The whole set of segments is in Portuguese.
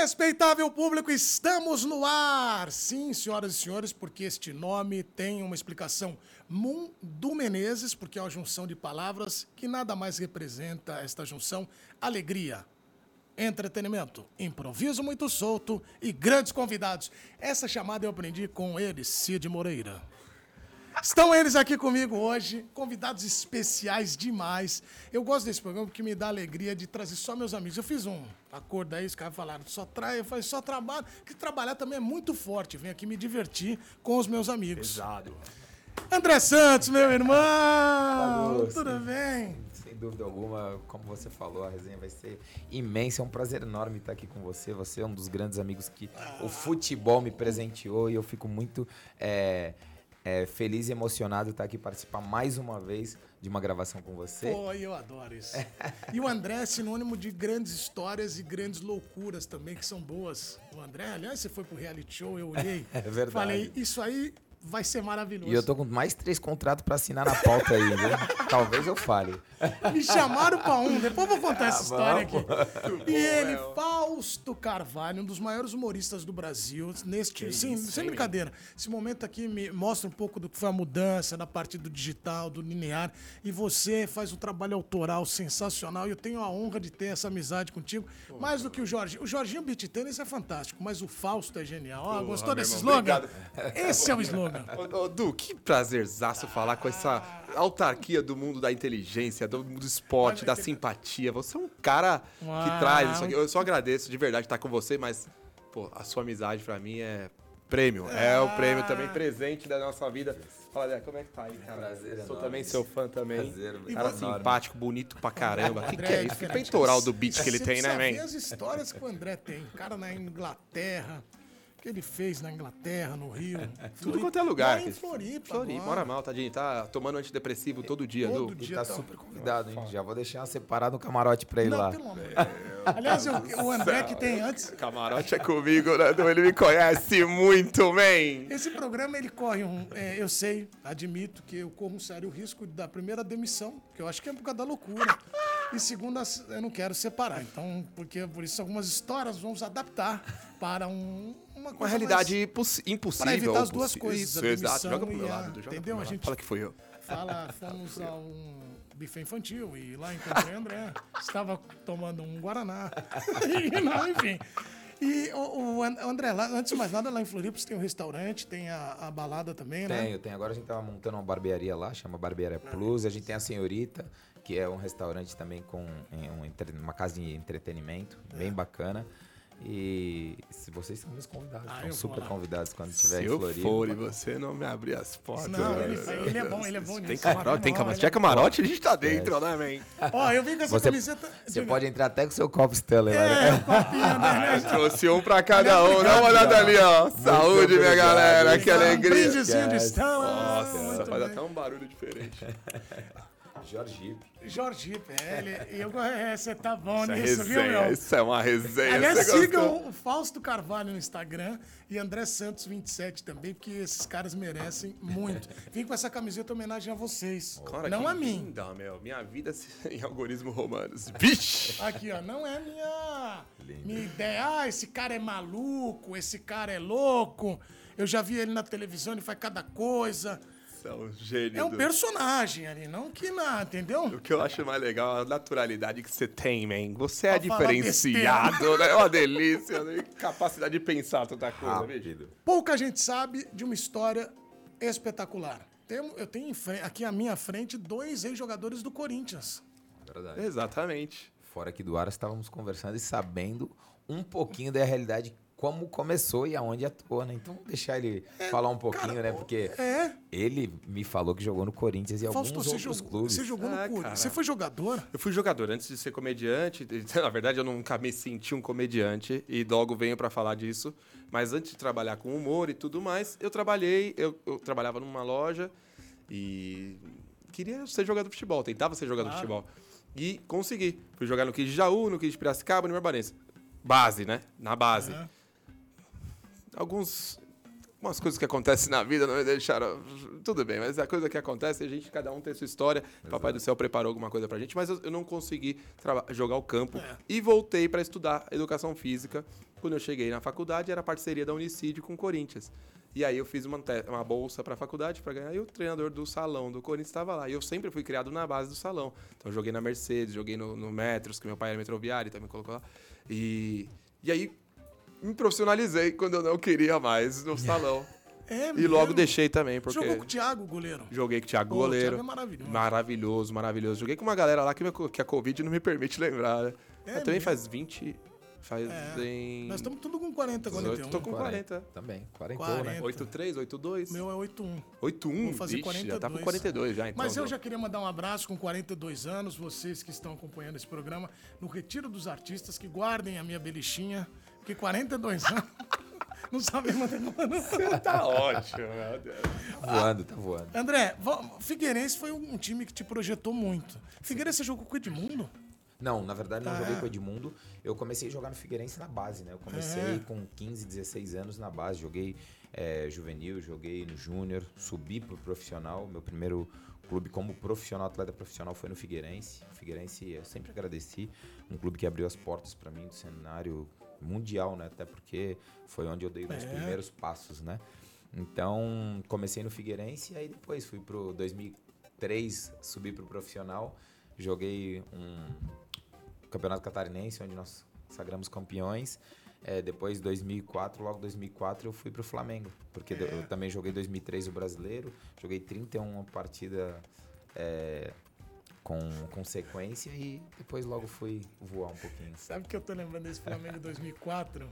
Respeitável público, estamos no ar! Sim, senhoras e senhores, porque este nome tem uma explicação. Mundo Menezes, porque é uma junção de palavras que nada mais representa esta junção: alegria, entretenimento, improviso muito solto e grandes convidados. Essa chamada eu aprendi com ele, Cid Moreira. Estão eles aqui comigo hoje, convidados especiais demais. Eu gosto desse programa porque me dá alegria de trazer só meus amigos. Eu fiz um acordo aí, os caras falaram, só trai, eu falei, só trabalho. Que trabalhar também é muito forte. Venho aqui me divertir com os meus amigos. Pesado. André Santos, meu irmão! Falou, Tudo sim. bem? Sem dúvida alguma, como você falou, a resenha vai ser imensa. É um prazer enorme estar aqui com você. Você é um dos grandes amigos que o futebol me presenteou e eu fico muito é, é, feliz e emocionado estar aqui participar mais uma vez de uma gravação com você. Pô, eu adoro isso. E o André é sinônimo de grandes histórias e grandes loucuras também, que são boas. O André, aliás, você foi pro reality show, eu olhei. É verdade. Falei, isso aí vai ser maravilhoso. E eu tô com mais três contratos para assinar na pauta aí, viu? Talvez eu fale. Me chamaram pra um, depois eu vou contar essa Ah, história aqui. E ele, Fausto Carvalho, um dos maiores humoristas do Brasil, neste, sim, sem brincadeira. Esse momento aqui me mostra um pouco do que foi a mudança na parte do digital, do linear, e você faz um trabalho autoral sensacional, e eu tenho a honra de ter essa amizade contigo, mais do que o Jorge. O Jorginho Beat Tênis é fantástico, mas o Fausto é genial. Ó, gostou desse irmão, slogan? obrigado. Esse é o slogan. Ô, ô, Du, que prazerzaço falar com essa autarquia do mundo da inteligência, do mundo do esporte, da simpatia. Você é um cara Uau. que traz isso aqui. Eu só agradeço de verdade estar com você, mas, pô, a sua amizade pra mim é prêmio. É o prêmio também presente da nossa vida. Fala, André, como é que tá aí, cara? Prazer Sou enorme. também seu fã também. Prazer, cara enorme. simpático, bonito pra caramba. Que que André é isso? Que peitoral do beat que ele tem, né, man? as histórias que o André tem. O cara na Inglaterra, o que ele fez na Inglaterra, no Rio. Tudo quanto é lugar. Mora em. Floripa. Floripa, mora mal, tadinho. Tá tomando antidepressivo todo dia, Todo Du. dia. E tá tá- super convidado, hein? Já vou deixar separado um camarote pra ir Não, lá. pelo amor. Aliás, o, o André que tem antes. Camarote é comigo, né? Du? Ele me conhece muito, man. Esse programa ele corre um. é, eu sei, admito que eu corro um sério risco da primeira demissão, que eu acho que é por causa da loucura. E segunda, eu não quero separar. Então, porque por isso algumas histórias vamos adaptar para um, uma coisa Uma realidade mais- impossível. Para evitar as duas coisas, Isso, exato. Joga pro meu a- lado, entendeu? A lado. gente- Fala que foi eu. Fala, fomos a um buffet infantil e lá encontrei o André. Estava tomando um Guaraná. E, não, enfim. E o, o And- André, lá, antes de mais nada, lá em Floripa você tem um restaurante, tem a, a balada também, né? Tenho, tem. Agora a gente tava montando uma barbearia lá, chama Barbearia Plus. A gente tem a Senhorita, que é um restaurante também com é, um uma casa de entretenimento, bem bacana. E se vocês são meus convidados, Ah, eu vou super lá. convidados quando Se estiver em eu Floripa. for e você não me abrir as portas. Não, né? ele, ele é bom, ele é bom Tem nisso. camarote, tem camarote. Se é é camarote, a gente tá dentro, né, man? Ó, eu vim com essa Você, camiseta. você de- pode entrar até com seu copo Stanley lá, É, né? o copinho, né? Trouxe um pra cada um. Dá uma olhada ali, ó. Saúde, minha galera. Que Um alegria. brindezinho de. Stella. Nossa, faz até um barulho diferente. Jorge. Jorge, é, ele, eu, é, você tá bom Isso é nisso, viu, resenha. meu? Isso é uma resenha. Aliás, gostou? sigam o Fausto Carvalho no Instagram e André Santos 27 também, porque esses caras merecem muito. Vim com essa camiseta em homenagem a vocês. Cara, não a mim. linda, meu. Minha vida em algoritmo romanos. Vixe! Aqui, ó, não é minha, minha ideia. Ah, esse cara é maluco, esse cara é louco. Eu já vi ele na televisão, ele faz cada coisa. Você é um gênio. É um do- personagem ali, não que nada, entendeu? O que eu acho mais legal é a naturalidade que você tem, man. Você é diferenciado, né? É uma delícia, né? Capacidade de pensar toda coisa. Rápido. Pouca gente sabe de uma história espetacular. Temo- Eu tenho aqui à minha frente dois ex-jogadores do Corinthians. Verdade. Exatamente. Fora aqui do ar, estávamos conversando e sabendo um pouquinho da realidade, como começou e aonde atuou, né? Então, vamos deixar ele falar um pouquinho, cara, né? Porque É, ele me falou que jogou no Corinthians e Fausto, alguns outros jogou, clubes. você jogou no Ah, Corinthians. cara. Você foi jogador? Eu fui jogador antes de ser comediante. Na verdade, eu nunca me senti um comediante e logo venho pra falar disso. Mas antes de trabalhar com humor e tudo mais, eu trabalhei, eu, eu trabalhava numa loja e queria ser jogador de futebol, tentava ser jogador de futebol. E consegui. Fui jogar no Kid de Jaú, no Kid de Piracicaba, no Barbarense. Base, né? Na base. É. Alguns umas coisas que acontecem na vida não me deixaram. Tudo bem, mas a coisa que acontece, a gente, cada um tem sua história. Papai do céu preparou alguma coisa pra gente, mas eu, eu não consegui jogar o campo. É. E voltei pra estudar educação física. Quando eu cheguei na faculdade, era parceria da Unicídio com o Corinthians. E aí eu fiz uma, uma bolsa pra faculdade pra ganhar, e o treinador do salão do Corinthians estava lá. E eu sempre fui criado na base do salão. Então eu joguei na Mercedes, joguei no, no Metros, que meu pai era metroviário, então me colocou lá. E, e aí me profissionalizei quando eu não queria mais no salão. É E logo mesmo? deixei também, porque... Jogou com o Thiago, goleiro. Joguei com o Thiago Pô, o Goleiro. Thiago é maravilhoso. Maravilhoso, maravilhoso. Joguei com uma galera lá que, meu- que a Covid não me permite lembrar, né? É Mas também mesmo? faz 20. Faz É. em. Nós estamos tudo com 40, 18, 41. tô com 40. Também, 40, 40. né? 83, 82. O meu é 81. 81. Vou fazer Vixe, já tá com 42. 42 já, então. Mas eu já queria mandar um abraço com 42 anos, vocês que estão acompanhando esse programa, no Retiro dos Artistas, que guardem a minha belichinha, porque 42 anos não sabem manter quando. Tá ótimo, meu Deus. Voando, tá voando. André, Figueirense foi um time que te projetou muito. Figueirense você jogou com o Edmundo? Não, na verdade não Ah. joguei com o Edmundo. Eu comecei a jogar no Figueirense na base, né? Eu comecei É. com 15, 16 anos na base. Joguei eh, juvenil, joguei no júnior, subi pro profissional. Meu primeiro clube como profissional, atleta profissional, foi no Figueirense. O Figueirense, eu sempre agradeci. Um clube que abriu as portas para mim do cenário mundial, né? Até porque foi onde eu dei meus É. primeiros passos, né? Então, comecei no Figueirense e aí depois fui pro 2003, subi pro profissional. Joguei um Campeonato Catarinense, onde nós sagramos campeões. É, depois, 2004, logo 2004, eu fui pro Flamengo. Porque É. eu também joguei 2003 o Brasileiro. Joguei 31 partida é, com, com sequência e depois logo fui voar um pouquinho. Sabe que eu tô lembrando desse Flamengo de 2004?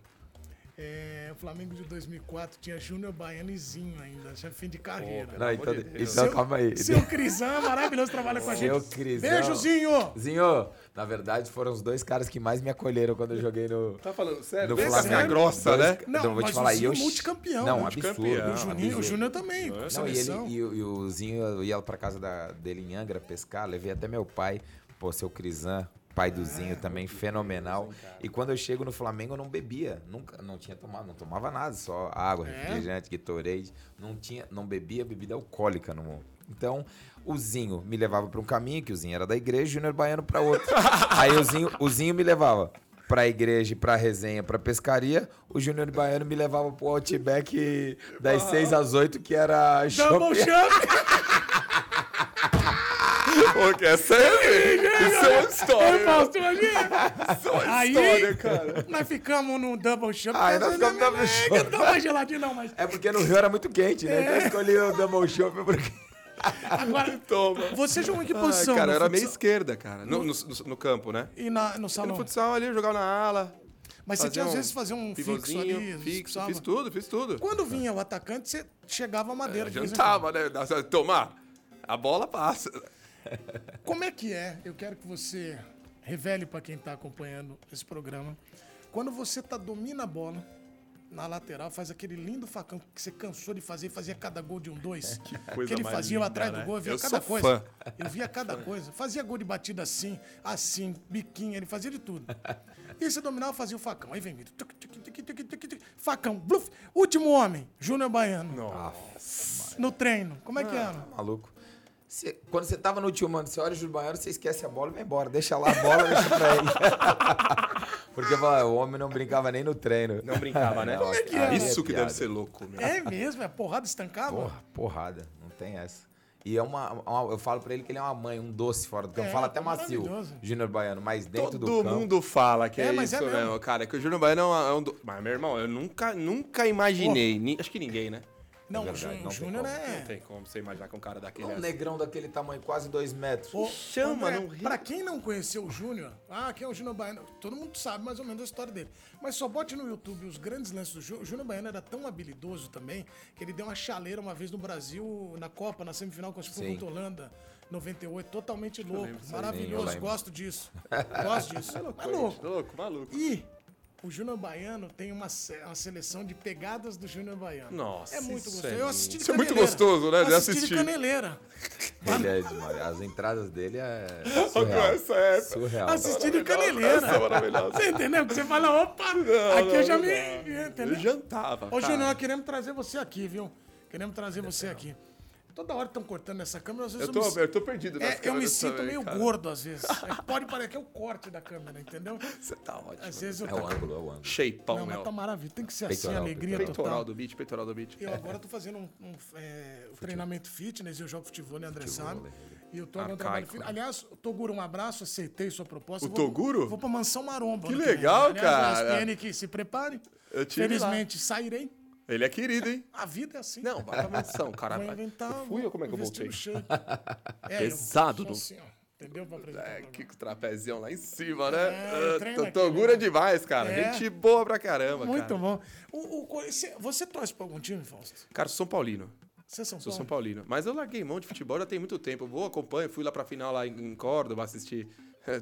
É, o Flamengo de 2004 tinha Júnior Baiano e Zinho ainda, já fim de carreira. Pelo Não, então, de então calma aí. Seu Crisan, maravilhoso, trabalha com a Seu gente. Crisão. Beijozinho! Zinho, na verdade foram os dois caras que mais me acolheram quando eu joguei no, Tá falando sério? no Flamengo. essa grossa, Dois- né? Não, Então, vou mas te falar. o Zinho eu, multicampeão, Não, multicampeão. absurdo. O Juninho, o. Júnior também, Não, Não, e, ele, e, o- e o Zinho, eu ia pra casa da, dele em Angra pescar, levei até meu pai, pô, seu Crisan, pai do Zinho também, fenomenal. E quando eu chego no Flamengo, eu não bebia, nunca, não tinha tomado, não tomava nada, só água, É? refrigerante, Gatorade, não tinha, não bebia bebida alcoólica no então, o Zinho me levava pra um caminho, que o Zinho era da igreja, o Júnior Baiano pra outro. Aí o Zinho, o Zinho me levava pra igreja, e pra resenha, pra pescaria. O Júnior Baiano me levava pro Outback das 6 às 8, que era. Champ! Pô, que essa é, isso é uma história. Fausto, imagina! Isso é uma Aí, história, cara. nós ficamos no Double Champ. Aí nós ficamos no Double É, que Não mais geladinho, não, mas... É porque no Rio era muito quente, né? Então eu escolhi o Double Chopp porque... Agora, Toma. você jogou em que Ai, posição? cara, no eu era meio esquerda, cara. No, no, no- campo, né? E na, no E no salão. futsal ali, eu jogava na ala. Mas você tinha, às um vezes, fazer um fixo ali. Fixo, fiz tudo, fiz tudo. Quando vinha o atacante, você chegava a madeira. em Jantava, né? Tomar. A bola passa. Como é que é? Eu quero que você revele para quem tá acompanhando esse programa. Quando você tá domina a bola na lateral, faz aquele lindo facão que você cansou de fazer, fazia cada gol de um dois. Que, coisa ele mais fazia linda, atrás do né? gol, eu via Eu cada coisa. fã. Eu via cada coisa. Fazia gol de batida assim, assim, biquinho, ele fazia de tudo. E você dominava, fazia o facão. Aí vem Vitor. Facão, bluf. Último homem, Júnior Baiano. No treino. Como é que era? Maluco. Você- quando você tava no último ano, você olha o Júlio Baiano, você esquece a bola e vai embora. Deixa lá a bola, deixa pra ele. Porque fala, o homem não brincava nem no treino. Não brincava, né? Como é que é? Isso que piada. deve ser louco, meu. É mesmo? É porrada estancada? Porra, porrada. Não tem essa. E é uma, uma- Eu falo pra ele que ele é uma mãe, um doce fora do campo. É, Fala até macio. Júnior Baiano, mas dentro Todo do campo. mundo fala que É, é, isso é mesmo. mesmo, cara. Que o Júnior Baiano é um, é um do... Mas, meu irmão, eu nunca, nunca imaginei. ni- Acho que ninguém, né? Não, É o verdade, não o Júnior como. é. Não tem como você imaginar com um cara daquele. Um assim. negrão daquele tamanho, quase dois metros. Ô, Chama, André, não ri. Pra quem não conheceu o Júnior, ah, quem é o Júnior Baiano? Todo mundo sabe mais ou menos a história dele. Mas só bote no YouTube os grandes lances do Júnior. O Júnior Baiano era tão habilidoso também que ele deu uma chaleira uma vez no Brasil, na Copa, na semifinal, que foi contra a Holanda. 98, totalmente louco, maravilhoso, gosto disso. Gosto disso. É louco. Louco, maluco. E o Júnior Baiano tem uma, uma seleção de pegadas do Júnior Baiano. Nossa, É muito gostoso. é Eu assisti de Isso é muito caneleira. gostoso, né, de Assisti de assistir. caneleira. Ele é demais. As entradas dele é surreal. essa época. Surreal. Assisti de Essa caneleira. é maravilhosa. Você entendeu? Que você fala, opa, Não, aqui não, eu já não me. Entendeu? Eu jantava. Ô, cara. Júnior, nós queremos trazer você aqui, viu? Queremos trazer você aqui. Toda hora estão cortando essa câmera, às vezes Eu eu, tô, me, eu tô perdido é, nas eu me sinto também, meio cara. gordo às vezes. É, pode parecer que é o corte da câmera, entendeu? Você tá ótimo. Às vezes eu É o ângulo, é o ângulo. Shapeão, Não, mas meu. tá maravilha. Tem que ser assim, Peitoral, alegria Peitoral total. do beat, peitoral do beat. Eu agora tô fazendo um, um, é, treinamento fitness, eu jogo futebol, né, André sabe? E eu tô agora trabalho Arcaico, fitness. Aliás, Toguro, um abraço, aceitei sua proposta. O Vou- Toguro? Vou pra Mansão Maromba. Que legal, Aliás, cara. O SPN que se prepare. Eu Felizmente, sairei. Ele é querido, hein? A vida é assim. Não, vai pra mansão, cara. Vou inventar. Eu fui ou como é que eu voltei? É, Pesado, eu, sou assim, ó, Entendeu? Pra apresentar É, o que trapezião lá em cima, né? É, Ah, Togura né? demais, cara. É. Gente boa pra caramba, Muito cara. bom. O, o, você, você torce pra algum time, Fausto? Cara, sou São Paulino. Você é São Sou Paulo? São Paulino. Mas eu larguei mão de futebol já tem muito tempo. Eu vou, acompanho. Fui lá pra final lá em em Córdoba assistir.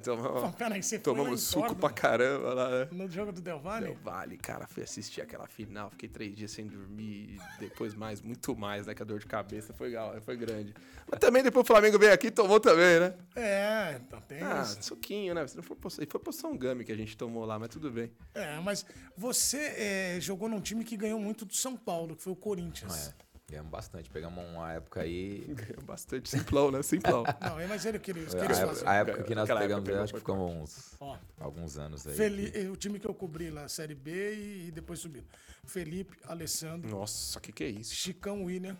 Tomamos, Peraí, você foi tomamos suco pra caramba lá, né? No jogo do Del Valle? Del Vale, cara, fui assistir aquela final, fiquei três dias sem dormir, e depois mais, muito mais, né? Que a dor de cabeça foi, foi grande. Mas também depois o Flamengo veio aqui e tomou também, né? É, então tem Ah, isso. suquinho, né? Se não e foi pro São Gami que a gente tomou lá, mas tudo bem. É, mas você é, jogou num time que ganhou muito do São Paulo, que foi o Corinthians. É, ganhamos bastante. Pegamos uma época aí. Ganhou bastante simplão, né? Simplão. Não, é, mas ele que eles, que A eles época, fazem. a época que nós Aquela pegamos, eu acho que ficamos uns, Ó, alguns anos aí. Feli- eh, o time que eu cobri lá, Série B e, e depois subindo. Felipe, Alessandro, Nossa, que que é isso? Chicão William,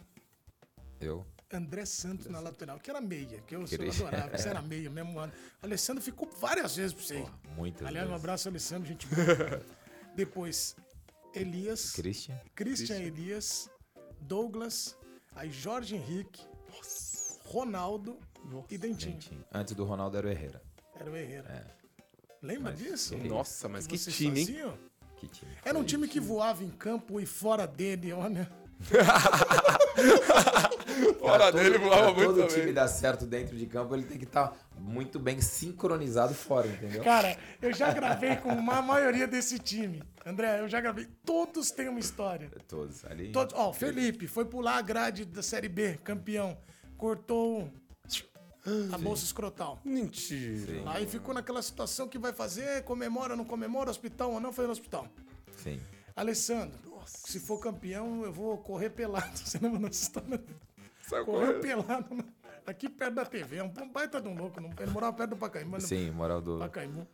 Eu. André Santos na lateral, que era meia, que eu, eu Queria- adorava, que você era meia mesmo ano. Alessandro ficou várias vezes pra você. ir. Muitas Aliás, um vezes. abraço, Alessandro, gente. Depois, Elias, Christian. Christian Elias, Douglas, aí Jorge Henrique, Ronaldo e Dentinho. Dentinho. Antes do Ronaldo era o Herrera. Era o Herrera. É. Lembra Mas disso? que Nossa, mas que vocês time, hein? Que time. Era um time que voava em campo e fora dele, olha. Fora dele todo- voava muito todo também. time dar certo dentro de campo, ele tem que estar muito bem sincronizado fora, entendeu? Cara, eu já gravei com uma maioria desse time. André, eu já gravei. Todos têm uma história. Todos ali. Todos. Ó, o Felipe foi pular a grade da Série B, campeão. Cortou a bolsa escrotal. Mentira. Aí ficou naquela situação que vai fazer, comemora, não comemora, hospital ou não, foi no hospital. Sim. Alessandro, se for campeão, eu vou correr pelado. Você lembra dessa história? Saiu correndo. pelado na- aqui perto da TV. É um baita de um louco. Não, ele morava perto do Pacaembu. mas no- Sim, moral do. Pacaembu.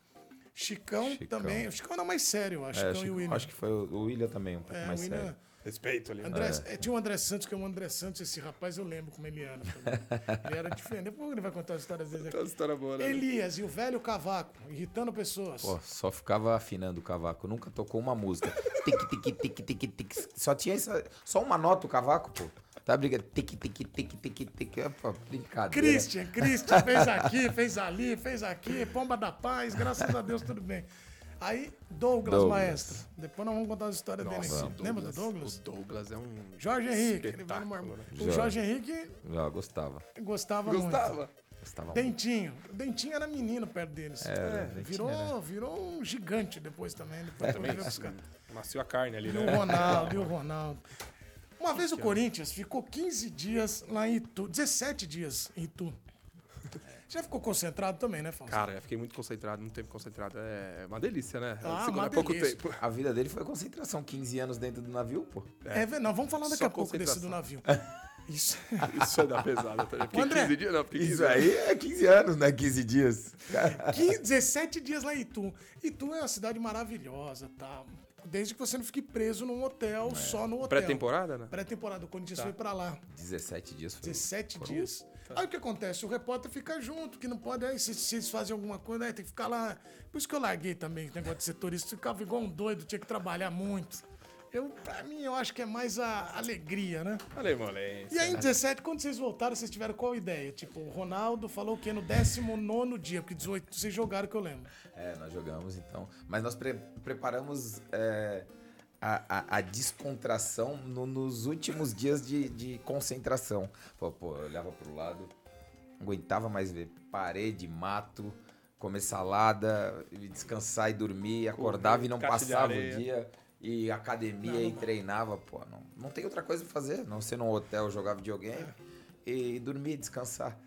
Chicão, Chicão. também. O Chicão era mais sério, eu acho. É, Chicão acho, e o que- William. acho que foi o, William também, um pouco É, mais William- sério. Respeito ali. né? André, é, Tinha o André Santos, que é o André Santos, esse rapaz eu lembro como ele era. ele era diferente. Depois ele vai contar as histórias dele Toda aqui. história boa, né? Elias e o velho cavaco, irritando pessoas. Pô, só ficava afinando o cavaco, nunca tocou uma música. Tic, tic, tic, tic, tic. Só tinha essa, só uma nota o cavaco, pô. Tá brigando. Tic, tic, tic, tic, tic. É, pô, brincadeira. Christian, Christian, fez aqui, fez ali, fez aqui, pomba da paz, graças a Deus, tudo bem. Aí, Douglas, Douglas. maestro. Depois nós vamos contar as histórias dele. Nossa, aqui. Lembra do Douglas? O Douglas é um. Jorge Henrique. Ele vai no né? O Jorge. Jorge Henrique Já gostava. gostava, muito. Gostava. Gostava muito. Dentinho. Dentinho era menino perto deles. Era, É, Dentinho virou, era. virou um gigante depois também. Depois também veio buscar. Macio a carne ali, E o né? Ronaldo, e o Ronaldo. Uma vez o Corinthians ficou 15 dias lá em Itu, 17 dias em Itu. Já ficou concentrado também, né, Fausto? Cara, eu fiquei muito concentrado, muito tempo concentrado. É uma delícia, né? Ah, Segura uma pouco delícia. tempo. A vida dele foi concentração, 15 anos dentro do navio, pô. É, ver- não, vamos falar daqui Só a pouco desse do navio. Isso. Isso é da pesada também. Fiquei André, 15 dias, não, fiquei 15 Isso aí é 15 anos, né? 15 dias. 15, 17 dias lá em Itu. Itu é uma cidade maravilhosa, tá? Desde que você não fique preso num hotel, só no hotel. Pré-temporada, né? Pré-temporada, o Corinthians foi pra lá. 17 dias foi. 17 foram- dias. Aí o que acontece? O repórter fica junto, que não pode. Aí se, se eles fazem alguma coisa, aí tem que ficar lá. Por isso que eu larguei também o negócio de setorista. Ficava igual um doido, tinha que trabalhar muito. Eu, pra mim, eu acho que é mais a alegria, né? Falei, molência. E aí, em 17, quando vocês voltaram, vocês tiveram qual ideia? Tipo, o Ronaldo falou que no 19 dia, porque 18 vocês jogaram, que eu lembro. É, nós jogamos então. Mas nós pre- preparamos é, a, a- a descontração no- nos últimos dias de, de concentração. Pô, pô, eu olhava pro lado, não aguentava mais ver parede, mato, comer salada, descansar e dormir, acordava e não passava o dia. E academia e treinava, pô, não, não tem outra coisa pra fazer, não ser num hotel jogar videogame e dormir, descansar.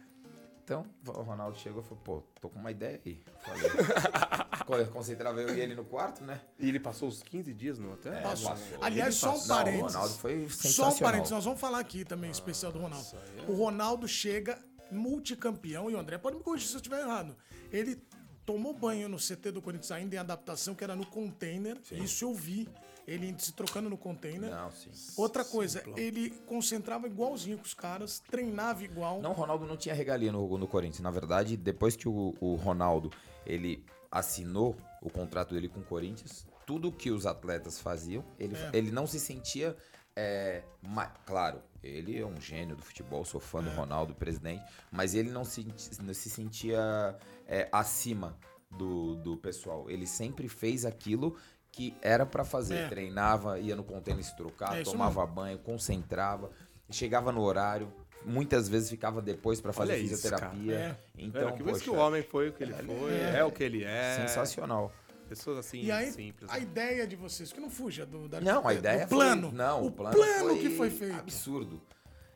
Então, o Ronaldo chegou e falou, pô, tô com uma ideia aí. Falei, co- concentrava eu e ele no quarto, né? E ele passou os 15 dias no hotel? Passou. passou. Aliás, Ele só um passou. Não, o parênteses. Ronaldo foi Só um sensacional. parênteses, nós vamos falar aqui também, especial do Ronaldo. O Ronaldo chega multicampeão, e o André pode me corrigir se eu estiver errado. Ele tomou banho no CT do Corinthians ainda em adaptação, que era no container. Isso eu vi. Ele se trocando no container. Não, sim. Outra coisa, ele concentrava igualzinho com os caras, treinava igual. Não, o Ronaldo não tinha regalia no, no Corinthians. Na verdade, depois que o, o Ronaldo ele assinou o contrato dele com o Corinthians, tudo que os atletas faziam, ele, É. ele não se sentia. É, ma- claro, ele é um gênio do futebol, sou fã do É. Ronaldo, presidente, mas ele não se, não se sentia é, acima do, do pessoal. Ele sempre fez aquilo que era pra fazer. É. Treinava, ia no container se trocar, É isso tomava banho, concentrava, chegava no horário. Muitas vezes ficava depois pra fazer Olha isso, fisioterapia. cara. É, Então, que isso que poxa, o homem foi o que ele foi, é, o que ele é. sensacional. Pessoas assim, E aí, simples. a ideia de vocês, que não fuja do da Não, a do ideia plano. foi, não, o o plano, foi que foi feito. absurdo.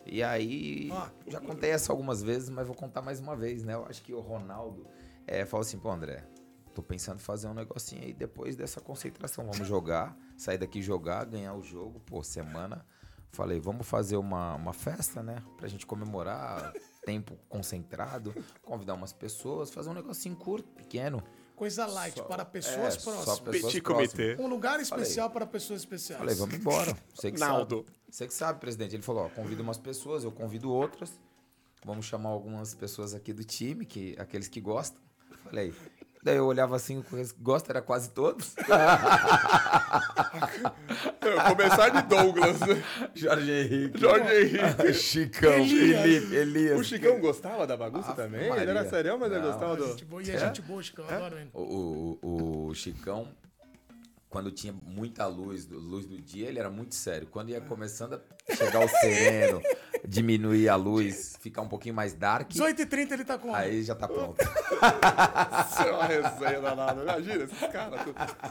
E aí, Ó. já contei essa algumas vezes, mas vou contar mais uma vez, né? Eu acho que o Ronaldo é, falou assim, pô, André, tô pensando em fazer um negocinho aí depois dessa concentração. Vamos jogar, sair daqui jogar, ganhar o jogo, pô, semana. Falei, vamos fazer uma, uma festa, né? Pra gente comemorar, tempo concentrado, convidar umas pessoas, fazer um negocinho curto, pequeno. Coisa light, Só- para pessoas é, só próximas. pessoas Petit comitê. Um lugar especial para pessoas especiais. Falei, vamos embora. Você que Naldo. sabe. Você que sabe, presidente. Ele falou, ó, convida umas pessoas, eu convido outras. Vamos chamar algumas pessoas aqui do time, que aqueles que gostam. Falei. Daí eu olhava assim, gostam era quase todos. Começar de Douglas. Jorge Henrique. Jorge Henrique. Chicão. Elias. Felipe, Elias. O Chicão gostava da bagunça Ave também? Ele era Maria. serião, mas ele Não, gostava do... Gente boa, e é gente boa, Chico, eu adoro ele. O, o, o- o Chicão, quando tinha muita luz, luz do dia, ele era muito sério. Quando ia começando a chegar o sereno, diminuir a luz, ficar um pouquinho mais dark, 18h30 ele tá com. aí já tá pronto. Isso é uma resenha danada. Imagina esses caras.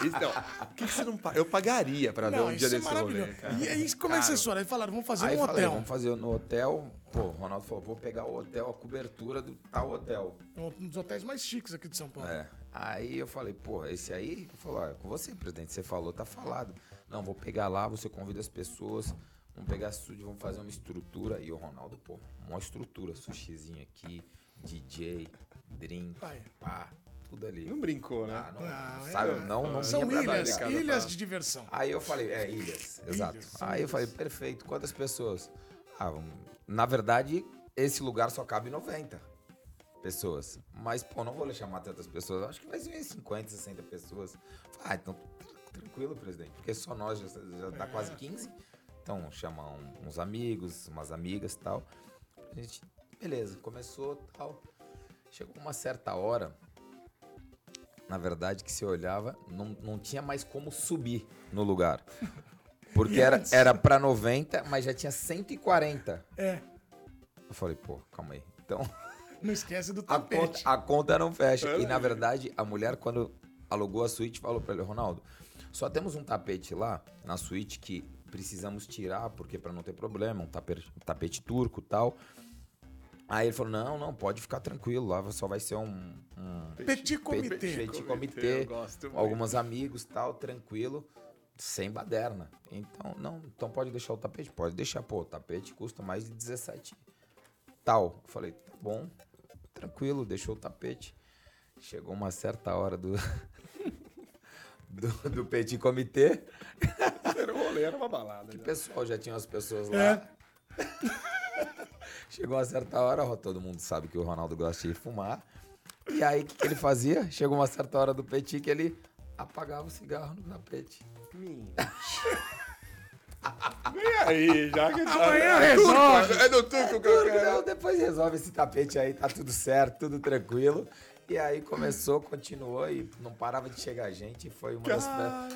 Então, o que, que você não paga? Eu pagaria pra ver Não, um isso dia é desse rolê, cara. E aí, como é que vocês foram? Aí falaram, vamos fazer Aí um falei, hotel. vamos fazer no hotel. Pô, o Ronaldo falou, vou pegar o hotel, a cobertura do tal hotel. Um dos hotéis mais chiques aqui de São Paulo. É. Aí eu falei, pô, esse aí, ele falou, ó, é com você, presidente, você falou, tá falado. Não, vou pegar lá, você convida as pessoas, vamos pegar estúdio, vamos fazer uma estrutura. E o Ronaldo, pô, uma estrutura, sushizinho aqui, DJ, drink, Vai. pá, tudo ali. Não brincou, né? Ah, não, Ah, sabe, é. não, não São ilhas, brincar. ilhas de diversão. Aí eu falei, é, ilhas, exato. são Aí eu ilhas. falei, perfeito, quantas pessoas? Ah, na verdade, esse lugar só cabe 90 pessoas. Mas, pô, não vou chamar tantas pessoas. Acho que vai ser umas 50, 60 pessoas. Ah, então, tr- tranquilo, presidente, porque só nós já, já dá quase 15. Então, chama um- uns amigos, umas amigas e tal. A gente, beleza, começou tal. Chegou uma certa hora, na verdade, que se olhava, não, não tinha mais como subir no lugar. Porque era, era pra 90, mas já tinha 140. É. Eu falei, pô, calma aí. Então, Não esquece do a conta, tapete. a conta não fecha. E na verdade, a mulher, quando alugou a suíte, falou pra ele, Ronaldo, só temos um tapete lá na suíte que precisamos tirar, porque pra não ter problema, um tapete, um tapete turco e tal. Aí ele falou, não, não, pode ficar tranquilo, lá só vai ser um... um Petit comitê. Petit comitê, alguns amigos tal, tranquilo, sem baderna. Então, não, então pode deixar o tapete? Pode deixar, pô, o tapete custa mais de 17 tal. Eu falei, tá bom, tranquilo, deixou o tapete. Chegou uma certa hora do, do, do petit comitê, Era um rolê, era uma balada. o já. pessoal já tinha as pessoas É. lá. Chegou uma certa hora, ó, todo mundo sabe que o Ronaldo gosta de fumar. E aí, o que, que ele fazia? Chegou uma certa hora do petit que ele apagava o cigarro no tapete. E aí, já que tá... Amanhã é resolve. turco, É do turco que eu Não, quero. depois resolve esse tapete aí, tá tudo certo, tudo tranquilo. E aí começou, continuou e não parava de chegar gente. Foi uma das,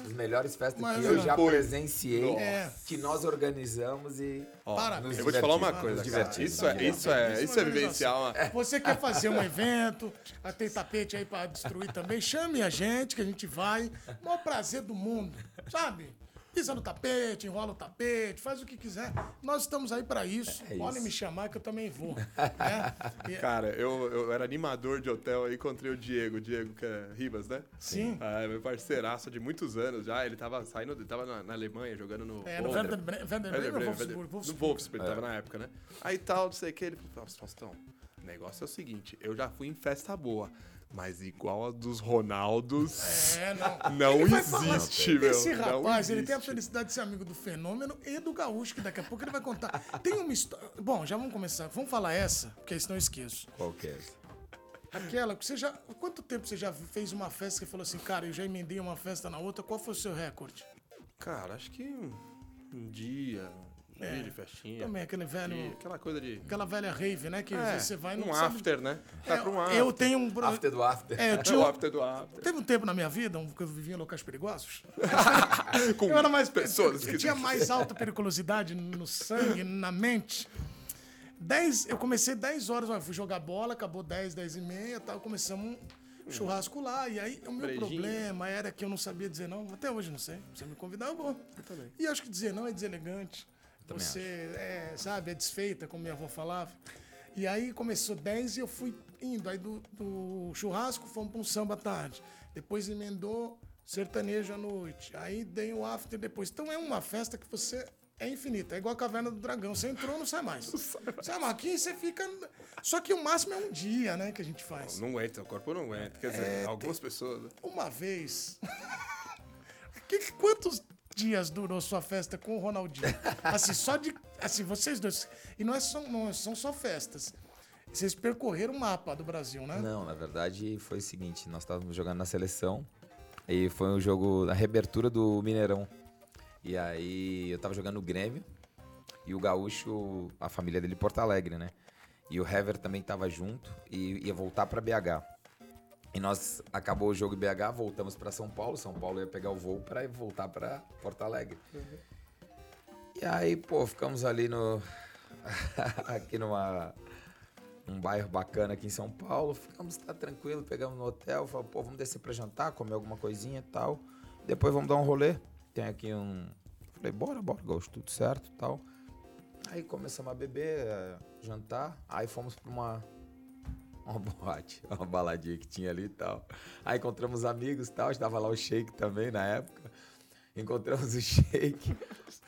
das melhores festas mas que eu já fui. presenciei, É. que nós organizamos e Parabéns. nos Eu vou te falar uma coisa, cara. Isso é, isso é, Isso é é vivenciar uma... Você quer fazer um evento, ah, tem tapete aí pra destruir também, chame a gente que a gente vai. O maior prazer do mundo, sabe? Pisa no tapete, enrola o tapete, faz o que quiser. Nós estamos aí para isso. É Podem isso. me chamar que eu também vou. né? E- Cara, eu, eu era animador de hotel aí, encontrei o Diego, o Diego que é Ribas, né? Sim. Ah, meu parceiraço de muitos anos já. Ele tava saindo, ele tava na, na Alemanha jogando no. É, no Wolfsburg. No Wolfsburg, tava na época, né? Aí tal, não sei o que. Ele falou, "Nossa, Faustão, o negócio é o seguinte: eu já fui em festa boa, mas igual a dos Ronaldos. É, não. Não Ele existe, meu. Esse rapaz, ele tem a felicidade de ser amigo do Fenômeno e do Gaúcho, que daqui a pouco ele vai contar. Tem uma história. Bom, já vamos começar. Vamos falar essa, porque senão eu esqueço. Qual que é essa? Aquela que você já. Quanto tempo você já fez uma festa que falou assim, cara, eu já emendei uma festa na outra, qual foi o seu recorde? Cara, acho que um dia, dia de festinha. Também, aquele velho. Aquela coisa de. Aquela velha rave, né? Que É, você vai não um sabe- after, né? Tá É, pra um after. eu tenho um. After do after. É, eu É tinha o um- after do after. Teve um tempo na minha vida um, que eu vivia em locais perigosos. Com Eu era mais pessoas eu que tinha mais alta periculosidade no sangue, na mente. 10, eu comecei 10 horas, eu fui jogar bola, acabou 10, 10 e meia, tal, começamos um churrasco lá. E aí o meu Brejinho. problema era que eu não sabia dizer não. Até hoje não sei. Se você me convidar, eu vou. também. E acho que dizer não é deselegante. Também Você é, sabe, é desfeita, como minha avó falava. E aí começou 10 e eu fui indo. Aí do, do churrasco fomos para um samba à tarde. Depois emendou sertanejo à noite. Aí dei o after depois. Então é uma festa que você é infinita. É igual a caverna do dragão. Você entrou, não sai mais. Sai mais. Aqui você fica. Só que o máximo é um dia, né, que a gente faz. Não aguenta, o corpo não aguenta. Quer dizer, algumas pessoas. né? Uma vez. que- quantos dias durou sua festa com o Ronaldinho? Assim, só de. Assim, vocês dois. E não, é só, não são só festas. Vocês percorreram o mapa do Brasil, né? Não, na verdade foi o seguinte, nós estávamos jogando na seleção e foi um jogo na reabertura do Mineirão. E aí eu tava jogando no Grêmio e o Gaúcho, a família dele Porto Alegre, né? E o Hever também tava junto e ia voltar para BH. E nós acabou o jogo em BH, voltamos para São Paulo, São Paulo ia pegar o voo para voltar para Porto Alegre. E aí, pô, ficamos ali no aqui numa um bairro bacana aqui em São Paulo. Ficamos tá tranquilo, pegamos no hotel, falamos, pô, vamos descer pra jantar, comer alguma coisinha e tal. Depois vamos dar um rolê. Tem aqui um. Falei, bora, bora, gosto, tudo certo e tal. Aí começamos a beber, eh, jantar. Aí fomos pra uma. Uma boate, uma baladinha que tinha ali e tal. Aí encontramos amigos e tal. Estava lá o Shake também na época. Encontramos o Shake.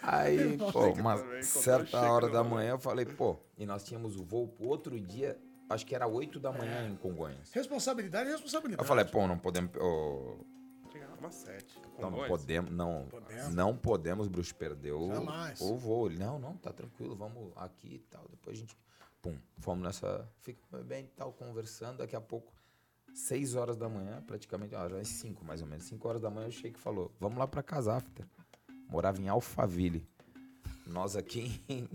Aí, pô, uma certa hora da manhã eu falei, pô, e nós tínhamos o voo pro outro dia, acho que era 8 da manhã em Congonhas. Responsabilidade é responsabilidade. Eu falei, pô, não podemos. umas sete. não, podemos, não, Podemos. não podemos, Bruxo, perder o, o voo. Ele, não, não, tá tranquilo, vamos aqui e tal. Depois a gente, pum, fomos nessa, ficamos bem tal, conversando. Daqui a pouco, 6 horas da manhã, praticamente, ó, já é 5 mais ou menos, 5 horas da manhã, o Sheik falou, vamos lá pra casa after. Morava em Alphaville. Nós aqui em...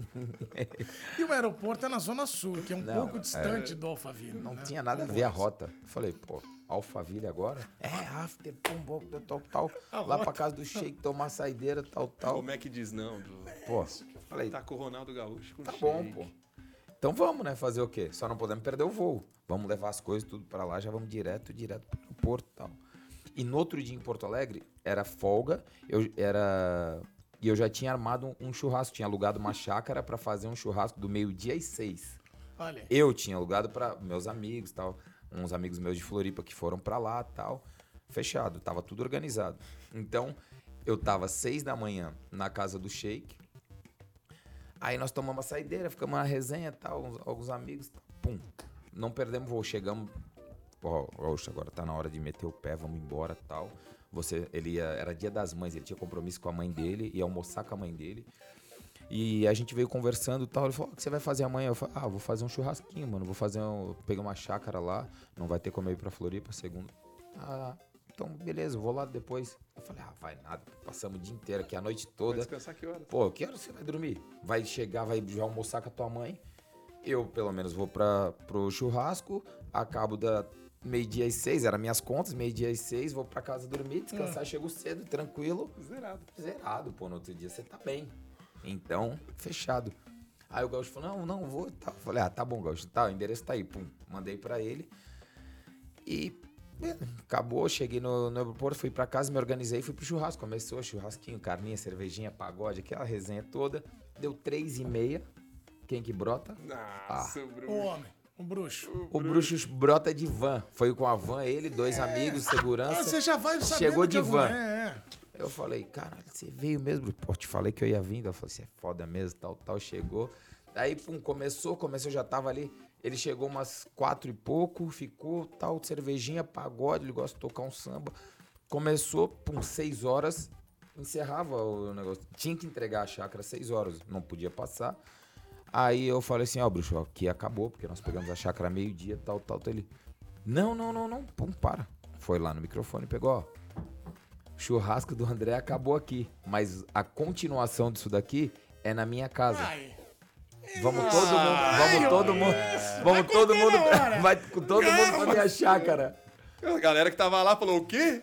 E o aeroporto é na Zona Sul, que é um Não, pouco distante do Alphaville. Não né? tinha nada a ver a rota. Eu falei, pô, Alphaville agora? É, after, pum, bom, tal, tal. A Lá rota. pra casa do Sheik, tomar saideira, tal, tal. Como é que diz não? Do... Pô, falei, Tá com o Ronaldo Gaúcho. Com tá o bom, pô. Então vamos, né? Fazer o quê? Só não podemos perder o voo. Vamos levar as coisas tudo pra lá, já vamos direto, direto pro aeroporto e tal. E no outro dia em Porto Alegre, era folga, eu era... E eu já tinha armado um, um churrasco, tinha alugado uma chácara pra fazer um churrasco do meio-dia às seis. Olha. Eu tinha alugado para meus amigos, tal, uns amigos meus de Floripa que foram para lá, tal. Fechado, tava tudo organizado. Então, eu tava seis da manhã na casa do Sheik. Aí nós tomamos a saideira, ficamos na resenha, tal, uns- alguns amigos, tal, pum. Não perdemos voo, chegamos. Pô, oxe, agora tá na hora de meter o pé, vamos embora, tal. Você, ele ia, era dia das mães, ele tinha compromisso com a mãe dele, ia almoçar com a mãe dele. E a gente veio conversando e tal. Ele falou: O que você vai fazer amanhã? Eu falei: Ah, vou fazer um churrasquinho, mano. Vou fazer um. Pegar uma chácara lá. Não vai ter como ir pra Floripa segunda. Ah, então beleza, eu vou lá depois. Eu falei: Ah, vai nada. Passamos o dia inteiro aqui, a noite Vai toda. descansar que horas? Pô, que hora você vai dormir? Vai chegar, vai almoçar com a tua mãe. Eu, pelo menos, vou para pro churrasco. Acabo da meio-dia às seis, eram minhas contas, meio-dia às seis, vou pra casa dormir, descansar, chego cedo, tranquilo. Zerado. Zerado, pô, no outro dia você tá bem. Então, fechado. Aí o Gaúcho falou, não, não, vou. e tal. Falei, ah, tá bom, Gaúcho, tá, o endereço tá aí. Pum, mandei pra ele. E Acabou, cheguei no, no aeroporto, fui pra casa, me organizei, fui pro churrasco. Começou churrasquinho, carninha, cervejinha, pagode, aquela resenha toda. Deu três e meia. Quem que brota? Nossa, O Bruno. homem, o bruxo. O bruxo brota de van. Foi com a van, ele, dois amigos, Ah, segurança. você já vai sabendo Chegou de vou- van. É, é. Eu falei, caralho, você veio mesmo? Pô, te falei que eu ia vindo. Eu falei, você é foda mesmo, tal, tal. Chegou. Daí, pum, começou, começou, já tava ali. Ele chegou umas quatro e pouco, ficou, tal, cervejinha, pagode, ele gosta de tocar um samba. Começou, pum, seis horas, encerrava o negócio. Tinha que entregar a chácara seis horas, não podia passar. Aí eu falei assim, ó, bruxo, aqui acabou, porque nós pegamos a chácara meio-dia, tal, tal, tal. Ele, não, não, não, não, pum, para. Foi lá no microfone e pegou, ó, churrasco do André acabou aqui, mas a continuação disso daqui é na minha casa. Ai, Vamos todo mundo, Ai, vamos todo mundo, vai vamos todo mundo, vai com todo mundo pra minha chácara. A galera que tava lá falou o quê?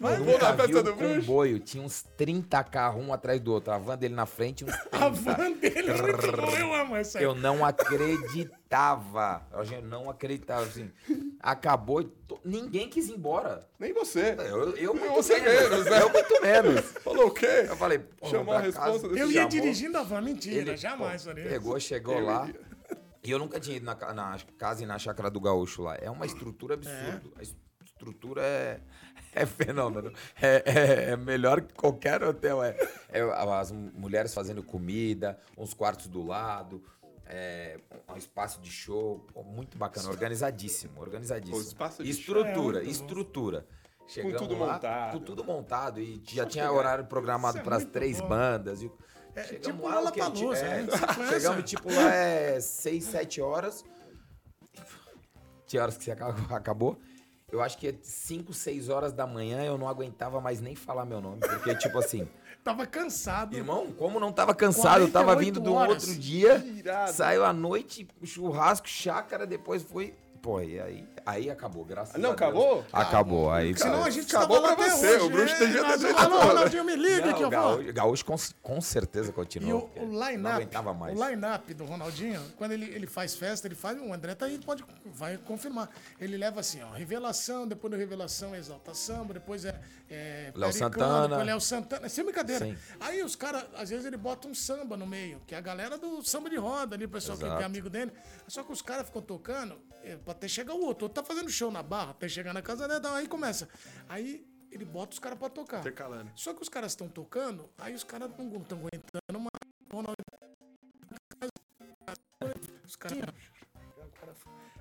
Vai Nunca na vi festa do bruxo? comboio, tinha uns 30 carros um atrás do outro, a van dele na frente, uns 30. a van dele é muito boa, eu amo essa aí. Eu não acreditava, eu não acreditava, assim, acabou, to- ninguém quis ir embora. Nem você. Eu, eu muito Você menos, menos, né? eu muito menos. Falou o quê? Eu falei, Chamou a casa. resposta desse Eu ia Chamou. dirigindo a van, mentira, Ele, jamais pô. Pegou, chegou Eu lá. iria. E eu nunca tinha ido na, na casa e na chácara do Gaúcho lá. É uma estrutura absurda. A es- estrutura é, é fenômeno. É, é- é melhor que qualquer hotel. É, é as mulheres fazendo comida, uns quartos do lado, é, um espaço de show. Pô, muito bacana, organizadíssimo, organizadíssimo. Pô, espaço de estrutura, show é estrutura. Chegamos tudo lá, montado. Com tudo montado. E já tinha horário programado é para as três bom. bandas. E, É, chegamos tipo lá, Lollapalooza, quê? né? É, Você conhece? chegamos, tipo, lá é 6, 7 horas. Tinha horas que você aca- acabou. Eu acho que é 5, 6 horas da manhã eu não aguentava mais nem falar meu nome. Porque, tipo assim, Tava cansado. irmão, como não tava cansado, eu tava 48 vindo de um outro dia. Irado. Saiu à noite, churrasco, chácara, depois foi. Pô, e aí, aí acabou, graças Não, a Deus. acabou? Acabou. Aí, Senão a gente Acabou pra você, hoje, o bruxo ter nós- feito Alô. Ronaldinho, me liga Não, que eu vou. Gaúcho, Gaúcho com, com certeza E continuou. o, porque o Não line-up, o line-up do Ronaldinho, quando ele, ele faz festa, ele faz. O André tá aí, pode, vai confirmar. Ele leva assim, ó, revelação, depois da revelação é exalta samba, depois é. é Léo Santana. Léo Santana. É sem brincadeira. Sim. Aí os caras, às vezes, ele bota um samba no meio, que é a galera do samba de roda ali, o pessoal que Exato. é amigo dele. Só que os caras ficam tocando é, pra até chegar o outro. O outro tá fazendo show na barra, até chegar na casa dele, aí começa. Aí ele bota os caras pra tocar. Intercalando. Só que os caras estão tocando, aí os caras não estão aguentando mais. Os caras.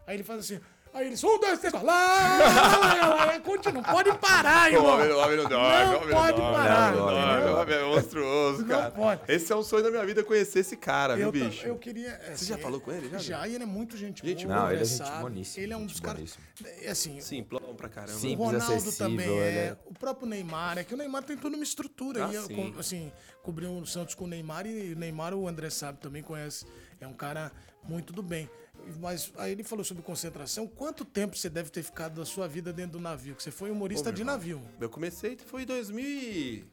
Aí ele faz assim. Aí eles. Um, dois, três. Lá, lá, lá, lá, Continua. Não pode parar, O irmão. homem, o homem não dorme, Não o homem pode dorme, parar, o homem não dorme, o homem é monstruoso, Não cara. pode. Esse é um sonho da minha vida, conhecer esse cara, viu, Eu, bicho? eu queria. é, Você já assim, falou com ele, já, Já, e ele é muito gente, Gente boa. Não, ele é gente boníssima, Ele é um dos caras. É assim, Simplão pra caramba. Sim. o Simples, Ronaldo acessível, também é. é- O próprio Neymar, é que o Neymar tem toda uma estrutura. Ah, e eu, assim, cobriu o Santos com o Neymar e o Neymar o André sabe também conhece. É um cara muito do bem. Mas aí ele falou sobre concentração. Quanto tempo você deve ter ficado da sua vida dentro do navio? Que você foi humorista de navio. Eu comecei, foi em 2000 e-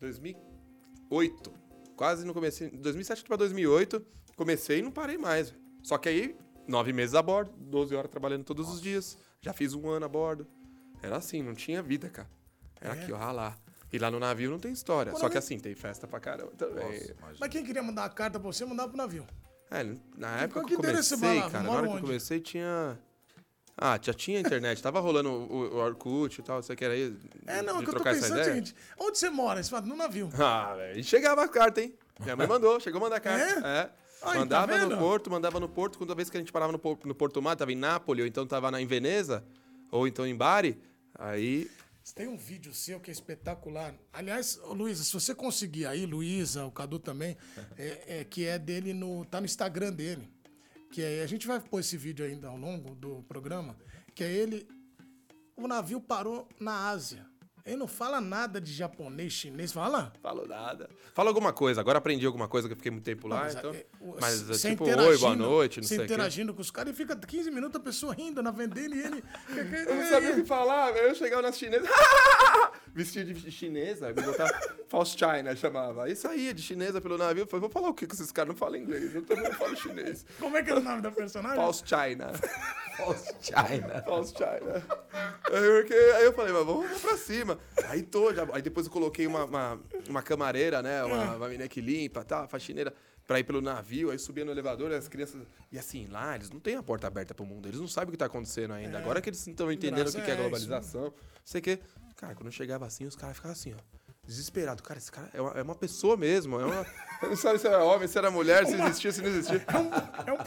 2008. Quase no começo. 2007 pra 2008. Comecei e não parei mais. Só que aí, nove meses a bordo, 12 horas trabalhando todos os dias. Já fiz um ano a bordo. Era assim, não tinha vida, cara. Era É? aqui, ó, ralar. E lá no navio não tem história. Só que assim, tem festa pra caramba também. Mas quem queria mandar uma carta pra você, mandava pro navio. É, na época qual que eu comecei, cara, na hora que eu onde? comecei tinha... Ah, já tinha internet, tava rolando o, o Orkut e tal, você quer aí É, não, o que eu tô pensando é o seguinte: onde você mora? Você fala, no navio. Ah, velho, e chegava a carta, hein? Minha mãe mandou, chegou a mandar carta. É? É. Aí, tá mandava no vendo? Porto, mandava no Porto. Toda vez que a gente parava no, no Porto Mar, tava em Nápoles, ou então tava na, em Veneza, ou então em Bari, aí... Tem um vídeo seu que é espetacular. Aliás, Luísa, se você conseguir aí, Luísa, o Cadu também, é, é, que é dele no. tá no Instagram dele. Que é, a gente vai pôr esse vídeo ainda ao longo do programa. Que é ele. O navio parou na Ásia. Ele não fala nada de japonês, chinês. Fala? Falou nada. Fala alguma coisa. Agora aprendi alguma coisa que eu fiquei muito tempo lá, Mas, então... é, Mas, é tipo, oi, boa interagindo- noite, não você sei o quê. interagindo com os caras e fica 15 minutos a pessoa rindo na vendendo e ele. Eu não sabia o que falar. Eu chegava nas chinesas. vestia de chinesa, me botava False China, chamava. Aí saía de chinesa pelo navio, eu falei, vou falar o quê que esses caras não falam inglês? Eu também não falo chinês. Como é que é o nome da personagem? False China. False China. False China. Aí, porque, aí eu falei, mas vamos, vamos pra cima. Aí tô, já, aí depois eu coloquei uma, uma, uma camareira, né? Uma, uma menina que limpa, tá, faxineira, pra ir pelo navio. Aí subia no elevador as crianças. E assim, lá eles não têm a porta aberta pro mundo. Eles não sabem o que tá acontecendo ainda. Agora que eles estão entendendo o que, que é Graças a globalização. Sei que. Cara, quando chegava assim, os caras ficavam assim, ó. Desesperado. Cara, esse cara é uma, é uma pessoa mesmo. É uma, eu não sabe se era homem, se era mulher, se existia, se não existia. É um...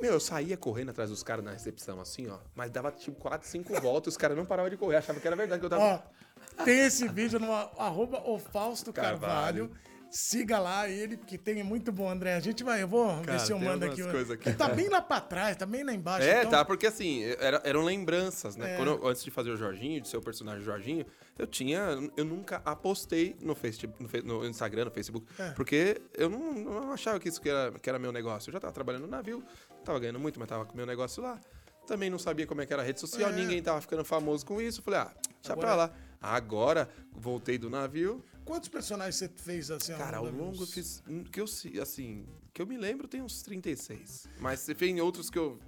Meu, eu saía correndo atrás dos caras na recepção, assim, ó. Mas dava tipo 4, 5 voltas os caras não paravam de correr. Achavam que era verdade que eu tava. Ó, tem esse vídeo no arroba o Fausto Carvalho. Carvalho. Siga lá ele, que tem muito bom, André. A gente vai, eu vou Cara, ver se eu mando aqui. aqui. Ele Tá bem lá pra trás, tá bem lá embaixo. É, então- tá, porque assim, era- eram lembranças, né? É. Quando eu- antes de fazer o Jorginho, de ser o personagem Jorginho, eu tinha. Eu nunca apostei no, face, no, no Instagram, no Facebook, É. porque eu não, não achava que isso que era, que era meu negócio. Eu já tava trabalhando no navio, tava ganhando muito, mas tava com meu negócio lá. Também não sabia como é que era a rede social, É. ninguém tava ficando famoso com isso. Falei, ah, deixa Agora- pra lá. Agora, voltei do navio. Quantos personagens você fez assim? Cara, ao longo eu fiz. Que eu, assim, que eu me lembro, tem uns 36. Mas se tem outros que eu,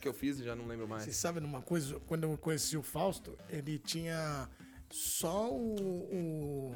que eu fiz e já não lembro mais. Você sabe numa coisa, quando eu conheci o Fausto, ele tinha só o, o,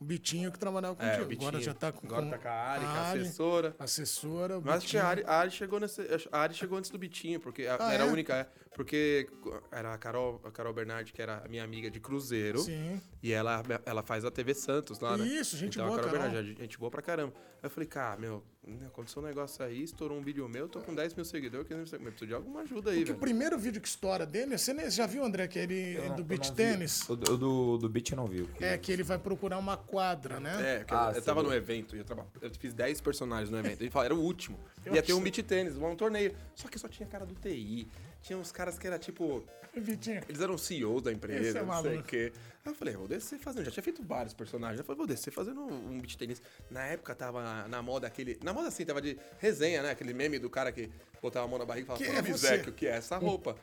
o Bitinho que trabalhava É, contigo. o Bitinho. Agora já tá com, Agora tá com a Ari, com a assessora. assessora. o Mas acho que a. Ari, a Ari chegou nesse, a Ari chegou antes do Bitinho, porque a- Ah, era é? a única. É, Porque era a Carol, a Carol Bernardi, que era a minha amiga de Cruzeiro. Sim. E ela, ela faz a TV Santos lá, né? Isso, gente então, boa, a Carol Carol. Bernardi, gente boa pra caramba. Aí eu falei, cara, meu, né, aconteceu um negócio aí, estourou um vídeo meu, tô com 10 mil seguidores, que eu preciso de alguma ajuda aí, Porque o velho. primeiro vídeo que estoura dele, você já viu, André, que ele Eu não- do beach vi. tênis? O do, do, beat eu não vi. o que- É que ele vai procurar uma quadra, né? É, que Ah, eu, eu tava no evento, eu, traba- eu fiz 10 personagens no evento. Ele falou, era o último. Eu Ia ter um beat tênis, um torneio. Só que só tinha cara do TI. Tinha uns caras que era tipo. Vitinho. Eles eram CEOs da empresa, é não sei o quê. Aí eu falei, vou descer fazendo. Já tinha feito vários personagens. Eu falei, vou descer fazendo um beat tênis. Na época tava na moda aquele. Na moda assim, tava de resenha, né? Aquele meme do cara que botava a mão na barriga e falava, Que "Fala, é você?" O que é essa roupa?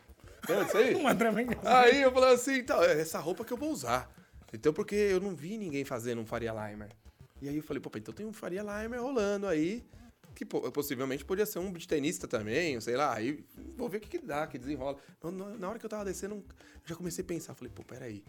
Lembra disso aí? Vem Aí eu falei assim, então, é essa roupa que eu vou usar. Então, porque eu não vi ninguém fazendo um Faria Limer. E aí eu falei, pô, então tem um Faria Limer rolando aí, que possivelmente podia ser um beat tenista também, sei lá, aí vou ver o que, que dá, que desenrola. Na- hora que eu tava descendo, já comecei a pensar, falei, pô, peraí.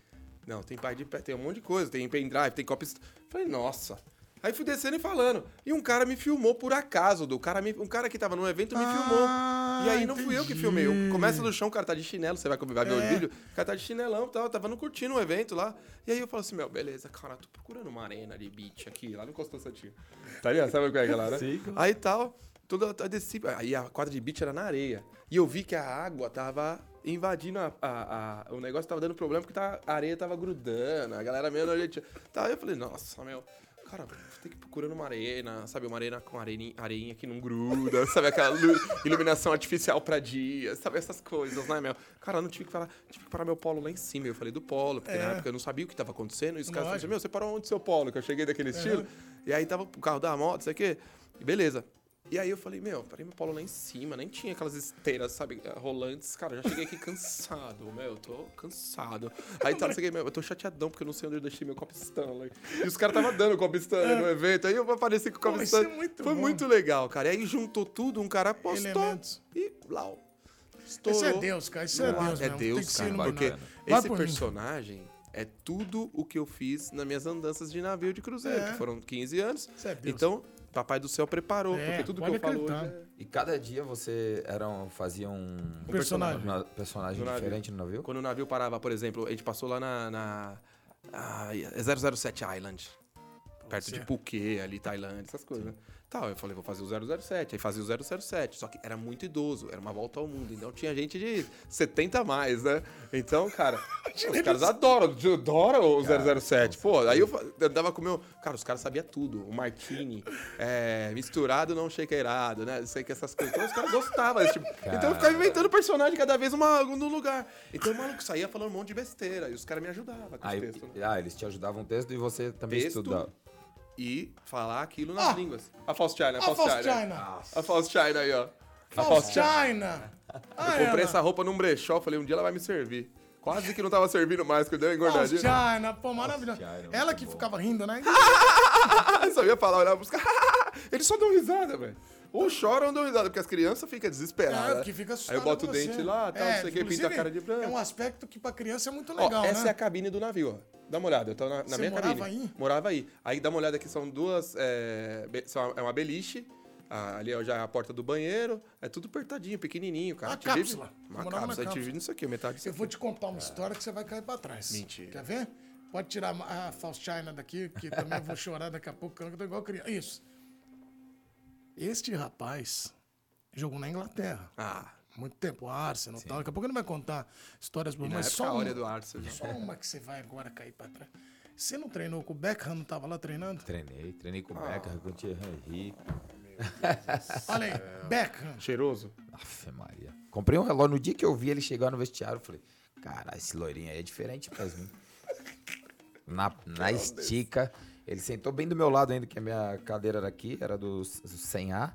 Não, tem pai de pé, tem um monte de coisa, tem pendrive, tem copy. Falei, nossa. Aí fui descendo e falando. E um cara me filmou por acaso. Do cara me- um cara que tava no evento me Ah, filmou. E aí não fui eu que filmei. Eu entendi. começa do chão, o cara tá de chinelo, você vai, vai ver o É. vídeo. O cara tá de chinelão e tal, tava no curtindo o evento lá. E aí eu falo assim, meu, beleza, cara, tô procurando uma arena de beach aqui, lá no Costa Santinho. Tá ligado? Sabe o que é aquela, né? Sim. Aí tal, toda eu desci, aí a quadra de beach era na areia. E eu vi que a água tava invadindo a, a- a- o negócio tava dando problema porque tá- a areia tava grudando, a galera meio. Tá, aí eu falei, nossa, meu, cara, vou ter que ir procurando uma arena, sabe, uma arena com areinha, areinha que não gruda, sabe, aquela lu- iluminação artificial pra dia, sabe, essas coisas, né, meu? Cara, eu não tive que falar, tive que parar meu polo lá em cima. Eu falei do polo, porque na É. época eu não sabia o que tava acontecendo, e os caras falaram assim, meu, você parou onde seu polo? Que eu cheguei daquele estilo. E aí tava o carro da moto, sei o quê. E beleza. E aí eu falei, meu, parei meu polo lá em cima, nem tinha aquelas esteiras, sabe, rolantes. Cara, já cheguei aqui cansado, meu, eu tô cansado. Aí tá, sei, meu, eu tô chateadão porque eu não sei onde eu deixei meu copo Stanley. E os caras tava dando copo Stanley no evento, aí eu apareci com o copo Pô, é Stanley. muito Foi bom. muito legal, cara. E aí juntou tudo, um cara postou Elementos. e lau. Estourou. Esse é Deus, cara. Isso é Deus, é mesmo. Deus, cara. Porque esse por mim. personagem é tudo o que eu fiz nas minhas andanças de navio de cruzeiro, É. que foram 15 anos. Isso é Deus. Então, Papai do Céu preparou, É, porque tudo que eu falo hoje é... E cada dia você era um, fazia um, personagem. uma personagem No navio. diferente no navio? Quando o navio parava, por exemplo, a gente passou lá na, na ah, 007 Island. Perto de. Phuket, ali, Tailândia, essas coisas, né? Tal, eu falei, vou fazer o 007. Aí fazia o 007. Só que era muito idoso, era uma volta ao mundo. Então tinha gente de 70 a mais, né? Então, cara, os caras adoram, adoram o 007. Pô, aí eu, dava com o meu. Cara, os caras sabiam tudo. O Martini, é, misturado, não shakerado, né? Sei que essas coisas. Então os caras gostavam desse tipo. Então eu ficava inventando personagem cada vez uma, no lugar. Então o maluco saía falando um monte de besteira. E os caras me ajudavam com Aí, textos. né? ah, eles te ajudavam o texto e você também Texto. estudava. E falar aquilo nas Ah! línguas. A False China, a A False False China. China. A False China aí, ó. A False China. Ah, Eu comprei essa roupa num brechó, falei, um dia ela vai me servir. Quase que não tava servindo mais, que eu dei uma False engordadinha. China, pô, maravilhoso. China, Ela que bom. ficava rindo, né? Só ia falar, olhava pros caras. Eles só dão risada, velho. Ou choram ou dão risada, porque as crianças ficam desesperadas. É, porque fica Aí assustado eu boto o você. dente lá, tal, não sei o que, pinta a cara de branco. É um aspecto que pra criança é muito Ó, legal, essa né? é a cabine do navio, ó. Dá uma olhada, eu tô na, na Você minha morava cabine. aí? Morava aí. Aí dá uma olhada aqui, são duas. É, são- é uma beliche. ah, ali ó, já é a porta do banheiro. É tudo apertadinho, pequenininho, cara. Uma A gente vive- cápsula. Uma cápsula. Cápsula. vive nisso aqui, metade disso Eu vou aqui. te contar uma história que você vai cair pra trás. Mentira. Quer ver? Pode tirar a false China daqui, que também eu vou chorar daqui a pouco, que eu tô igual criança. Isso. Este rapaz jogou na Inglaterra. Ah, Muito tempo, Arsenal e tal. Daqui a pouco ele vai contar histórias boas, na mas época só a uma, hora do Arsenal. só uma que você vai agora cair pra trás. Você não treinou com o Beckham, não tava lá treinando? Treinei, treinei com o Ah. Becker, com o Thierry Henry. Olha aí. Beckham. Cheiroso? Afe Maria. Comprei um relógio. No dia que eu vi ele chegar no vestiário, eu falei, cara, esse loirinho aí é diferente mesmo. hein?" Na, na estica, ele sentou bem do meu lado ainda, que a minha cadeira era aqui, era do 100A,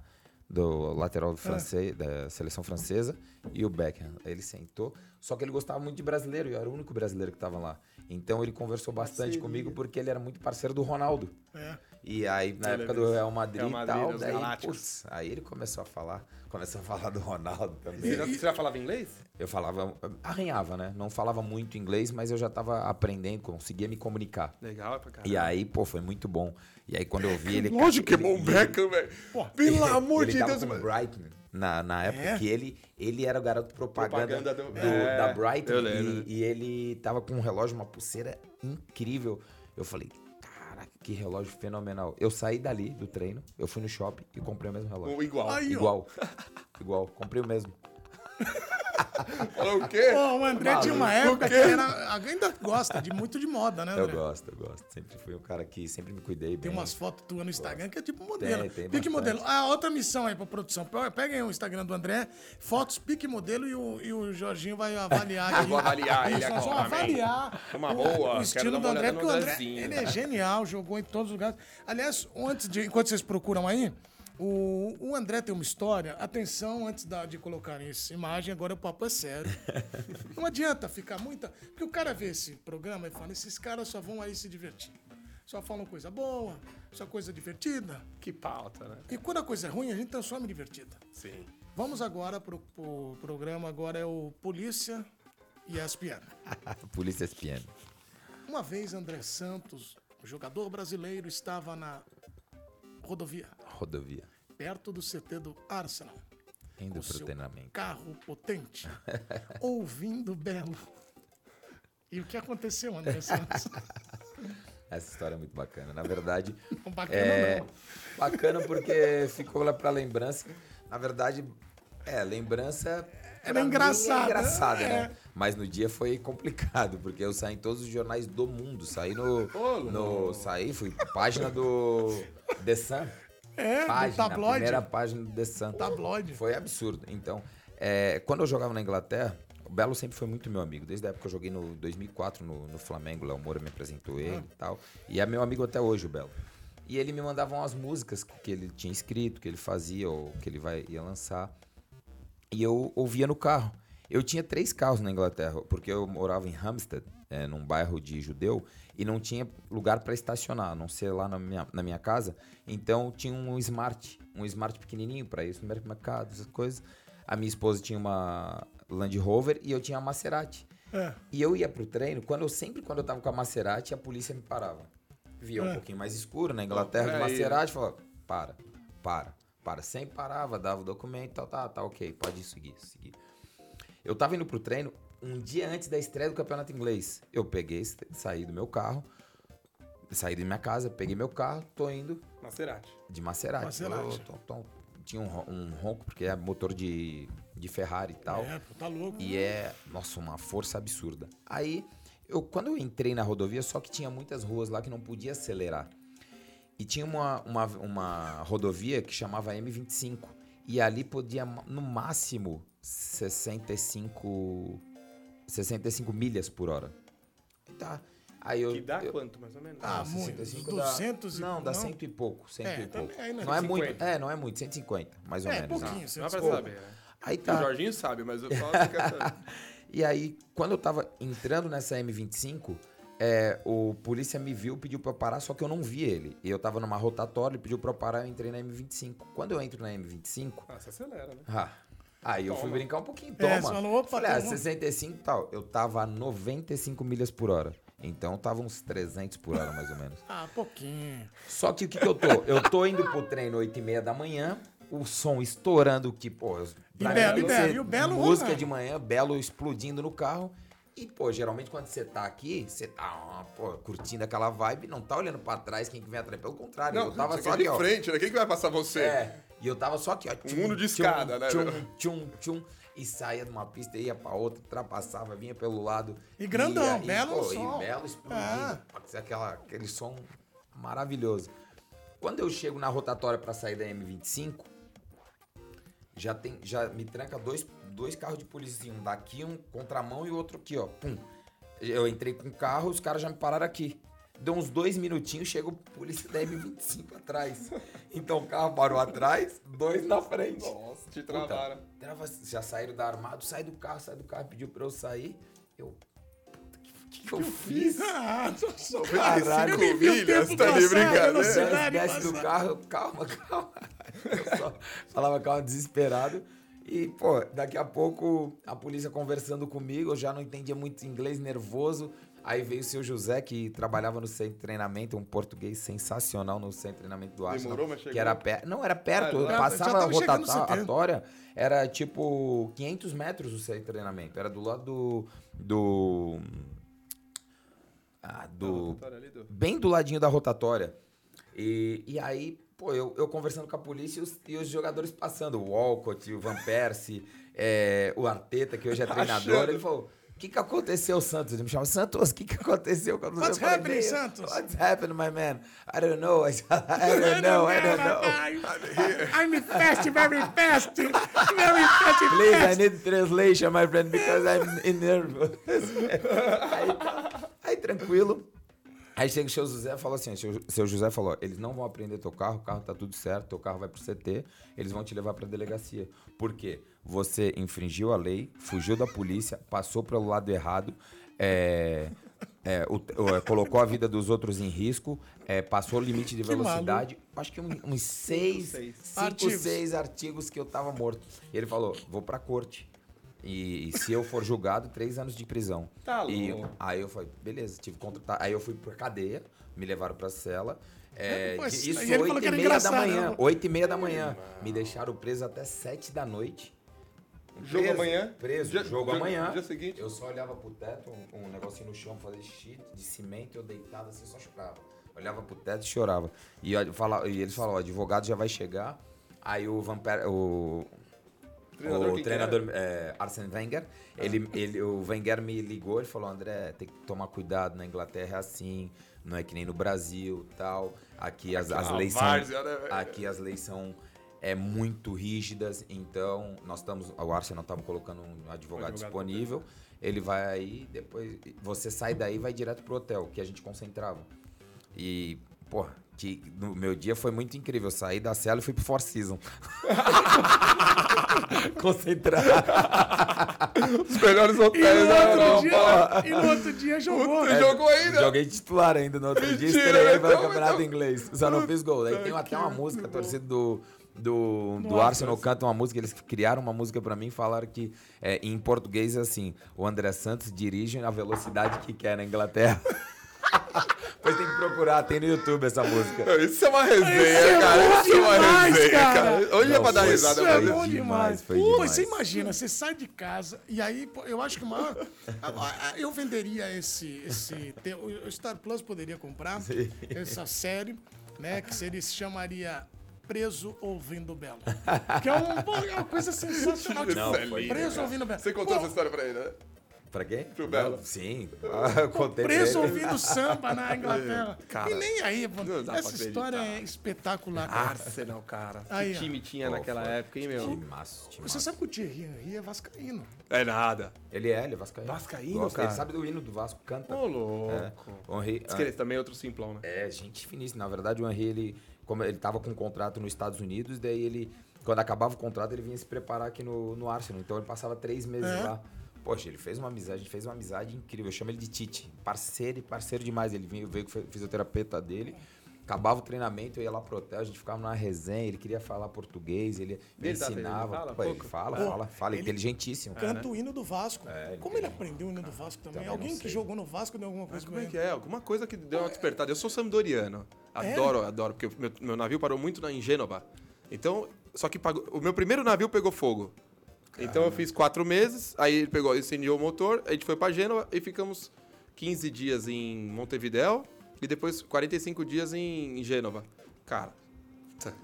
do lateral do francês, da seleção francesa, e o Beckham. Ele sentou, só que ele gostava muito de brasileiro, e eu era o único brasileiro que tava lá. Então ele conversou bastante comigo, porque ele era muito parceiro do Ronaldo. É. E aí, na Eu época do Real Madrid, Real e Madrid, tal, os daí, putz, aí ele começou a falar, começou a falar do Ronaldo também. Você já, você já falava inglês? Eu falava, arranhava, né? Não falava muito inglês, mas eu já tava aprendendo, conseguia me comunicar. Legal, é pra caralho. E aí, pô, foi muito bom. E aí, quando eu vi ele. Lógico que é bom Beckham, velho. Pelo amor ele de Deus, mano. Brighton na, na época É? que ele, ele era o garoto propaganda, Propaganda do, do- é, da Brighton e, e ele tava com um relógio, uma pulseira incrível. Eu falei, que relógio fenomenal. Eu saí dali do treino, eu fui no shopping e comprei o mesmo relógio. Igual. Aí. Igual. Igual, comprei o mesmo. Falou o quê? Pô, o André tinha uma época que era. Ainda gosta de muito de moda, né, Eu André? gosto, eu gosto. Sempre fui um cara que sempre me cuidei bem. Tem umas fotos tuas no Instagram que é tipo modelo. Tem, tem pique bastante. modelo. Ah, outra missão aí pra produção. Pe- Peguem o Instagram do André, fotos pique modelo e o, e o Jorginho vai avaliar aqui. Vou avaliar ele agora também. avaliar Uma o- boa, o estilo do uma André, porque o André, ele é genial, jogou em todos os lugares. Aliás, antes de, enquanto vocês procuram aí, o, o André tem uma história. Atenção, antes da- de colocarem essa imagem, agora o papo é sério. Não adianta ficar muita. Porque o cara vê esse programa e fala: esses caras só vão aí se divertir. Só falam coisa boa, só coisa divertida. Que pauta, né? E quando a coisa é ruim, a gente transforma em divertida. Sim. Vamos agora pro, pro programa, agora é o Polícia e ESPN. Polícia espiando. Uma vez André Santos, o jogador brasileiro, estava na rodovia, Rodovia. perto do CT do Arsenal. Indo pro seu treinamento. carro potente, ouvindo Belo. E o que aconteceu, André Santos? Essa história é muito bacana. Na verdade, bacana é não. bacana porque ficou lá pra lembrança. Na verdade, é, lembrança Era mim engraçada, É engraçada, é. né? Mas no dia foi complicado, porque eu saí em todos os jornais do mundo. Saí no. No saí, fui página do The Sun. É, Página, tabloide. primeira página do The Sun. Tabloide. Foi absurdo. Então, é, quando eu jogava na Inglaterra, o Belo sempre foi muito meu amigo. Desde a época que eu joguei no 2004 no, no Flamengo, o Léo Moura me apresentou ele e tal. E é meu amigo até hoje, o Belo. E ele me mandava umas músicas que ele tinha escrito, que ele fazia ou que ele vai, ia lançar. E eu ouvia no carro. Eu tinha três carros na Inglaterra, porque eu morava em Hampstead, é, num bairro de judeu, e não tinha lugar para estacionar, a não ser lá na minha, na minha casa. Então tinha um Smart, um Smart pequenininho para ir no mercado, essas coisas. A minha esposa tinha uma Land Rover e eu tinha uma Maserati. É. E eu ia pro treino, quando eu sempre quando eu tava com a Maserati, a polícia me parava. Via um pouquinho mais escuro na Inglaterra de peraí. Maserati, falava: "Para, para, para". Sempre parava, dava o documento, tal, tá, tá, OK, pode seguir, seguir. Eu tava indo pro treino um dia antes da estreia do campeonato inglês. Eu peguei, saí do meu carro, saí da minha casa, peguei meu carro, tô indo Maserati. de Maserati. Maserati. Tô- tô- tô- tinha um, um ronco, porque é motor de, de Ferrari e tal. É, tá louco. E é, nossa, uma força absurda. Aí, eu, quando eu entrei na rodovia, só que tinha muitas ruas lá que não podia acelerar. E tinha uma, uma, uma rodovia que chamava M25. E ali podia, no máximo, 65, 65 milhas por hora. Tá. Aí eu, Que dá eu, quanto, mais ou menos? Ah, muito. 65 dá- 200 e- Não, dá não? cento e pouco, cento É, e pouco. também, né? Não é muito, 150. é, não é muito, 150, mais ou É, menos. pouquinho. Não você dá pra saber, né? Aí O tá. Jorginho sabe, mas eu falo que saber. E aí, quando eu tava entrando nessa M25, é, o polícia me viu, pediu pra eu parar, só que eu não vi ele. E eu tava numa rotatória, ele pediu pra eu parar, eu entrei na M25. Quando eu entro na M25, Ah, você acelera, né? ah, aí eu fui Toma. brincar um pouquinho, É, toma. você falou, opa, Falei, ah, toma. 65 e tal. Eu tava a 95 milhas por hora. Então tava uns 300 por hora, mais ou menos. Ah, pouquinho. Só que o que, que eu tô? Eu tô indo pro treino 8 e meia da manhã, o som estourando, que, pô... pra Belo, e Belo, e o Belo Música rolando. de manhã, Belo explodindo no carro. E, pô, geralmente quando você tá aqui, você tá, pô, curtindo aquela vibe, não tá olhando pra trás quem que vem atrás. Pelo contrário, eu tava só aqui, de ó. frente, né? Quem que vai passar você? É, e eu tava só aqui, ó. tchum, mundo de tchum, escada, né, Tchum, tchum, tchum, e saía de uma pista, ia pra outra, ultrapassava, vinha pelo lado. E grandão, ia- belo pô, som. E belo explodindo. É. Pode ser aquela, aquele som maravilhoso. Quando eu chego na rotatória pra sair da M25, já, tem, já me tranca dois, dois carros de polícia, um daqui, um contramão e outro aqui, ó. Pum. Eu entrei com o carro, os caras já me pararam aqui. Deu uns dois minutinhos, chega o polícia da M25 atrás. Então o carro parou atrás, dois na frente. Nossa, te travaram. trava- já saíram da armado, sai do carro, sai do carro, pediu pra eu sair. Eu. Puta, que, que, que eu fiz? Ah, só. Caralho. Milhas, tá de passar, brincadeira. Desce, do carro, calma, calma. Eu só falava calma, desesperado. E, pô, daqui a pouco a polícia conversando comigo, eu já não entendia muito inglês, nervoso. Aí veio o seu José, que trabalhava no centro de treinamento, um português sensacional no centro de treinamento do Arsenal. Demorou, mas chegou? Que era perto. Não, era perto. Ah, passava a rotatória, era tipo 500 metros o centro de treinamento. Era do lado do. do ah, do, do- bem do ladinho da rotatória. E, e aí, pô, eu, eu conversando com a polícia e os, e os jogadores passando. O Walcott, o Van Persie, é, o Arteta, que hoje é treinador. Achando. Ele falou, o que que aconteceu, Santos? Ele me chamou, Santos, o que que aconteceu? Quando What's falei, happening, "Hey, Santos?" What's happening, my man? I don't know. I, don't know, I don't know. I'm fast, very fast. Very fast, Please, I need translation, my friend, because I'm nervous. aí, tá. aí, tranquilo. Aí chega o seu José e fala assim: seu, seu José falou, eles não vão aprender teu carro, o carro tá tudo certo, teu carro vai pro CT, eles vão te levar pra delegacia. Por quê? Você infringiu a lei, fugiu da polícia, passou pelo lado errado, é, é, o- o- é, colocou a vida dos outros em risco, é, passou o limite de Que velocidade. Acho que um- uns seis, Seis. cinco, Artigos. seis artigos que eu tava morto. E ele falou: vou pra corte. E, e se eu for julgado, três anos de prisão. Tá e louco. aí eu falei, beleza, tive que contratar. Aí eu fui pra cadeia, me levaram pra cela. É, Pô, de- isso- e falou oito e meia da manhã. né? Oito e meia da manhã. Me deixaram preso até sete da noite. Jogo Preso, amanhã? Preso. Dia- jogo dia- amanhã. dia seguinte? Eu só olhava pro teto, um, um negocinho no chão, fazer xixi de cimento, eu deitado assim, só chorava. Olhava pro teto e chorava. E, eu fala- e eles falaram, o advogado já vai chegar. Aí o Vampire, o, Treinador o treinador é, Arsene Wenger, ele, ele, o Wenger me ligou, ele falou, André, tem que tomar cuidado, na Inglaterra é assim, não é que nem no Brasil tal. Aqui as, as a leis são. né? Aqui as leis são é, muito rígidas, então nós estamos. O Arsenal estava colocando um advogado, disponível. Ele vai aí, depois. Você sai daí e vai direto pro hotel, que a gente concentrava. E, porra, que, no meu dia foi muito incrível. Eu saí da cela e fui pro Four Seasons. Concentrar. Os melhores E no hotéis da outro Europa. dia, e no outro dia jogou. Você jogou ainda? Joguei titular ainda no outro dia, Mentira, estreei pelo então, campeonato então. inglês. Só não fiz gol. Aí tem até uma música, a torcida do, do, do Arsenal canta uma música, eles criaram uma música pra mim e falaram que é, em português é assim: o André Santos dirige na velocidade que quer na Inglaterra. Pois tem que procurar, tem no YouTube essa música. Isso é uma resenha, Isso é cara. bom Isso é uma demais, resenha, cara. cara. Hoje é Não, pra dar risada. Isso é bom demais, demais. foi Pô, demais. você imagina, você sai de casa e aí, pô, eu acho que uma. Eu venderia esse. esse o Star Plus poderia comprar essa série, né? Que seria, se chamaria Preso Ouvindo Belo. Que é, um, é uma coisa sensacional. Tipo, Não, foi Preso. Ouvindo Belo. Você contou Pô, essa história pra ele, né? Pra quê? Pro Belo. Sim. Ah, eu contei pra Preso ouvindo samba na Inglaterra. Cara, e nem aí, pra Essa história é espetacular. cara. Arsenal, cara. Aí, que ó. time tinha Pô, naquela foi. época, hein, meu? Timaço, timaço. Você sabe que o Thierry Henry é vascaíno. É nada. Ele é, ele é vascaíno. Vascaíno, Gosta, cara? Ele sabe do hino do Vasco, canta. Ô, louco. É. Henry, Diz que ele também é outro simplão, né? é, gente finíssima. Na verdade, o Henry, ele, como ele tava com um contrato nos Estados Unidos, daí ele, quando acabava o contrato, ele vinha se preparar aqui no, no Arsenal. Então ele passava três meses É? lá. Poxa, ele fez uma amizade, a gente fez uma amizade incrível. Eu chamo ele de Tite. Parceiro e parceiro demais. Ele veio, veio com o fisioterapeuta dele. Acabava o treinamento, eu ia lá pro hotel, a gente ficava numa resenha, ele queria falar português, ele, me Ele tá- ele ensinava. fala Pô, ele fala, Pô, fala, fala, ele inteligentíssimo. Canta o hino do Vasco. É, ele Como ele aprendeu o hino do Vasco também? Também Alguém que jogou no Vasco deu alguma Mas coisa como com é ele? que é? Alguma coisa que deu uma despertada. Eu sou samdoriano. Adoro, adoro, porque meu, meu navio parou muito na, em Gênova. Então, só que pagou- o meu primeiro navio pegou fogo. Então eu fiz quatro meses, aí ele pegou, incendiou o motor, a gente foi pra Gênova e ficamos 15 dias em Montevidéu e depois 45 dias em, em Gênova. Cara,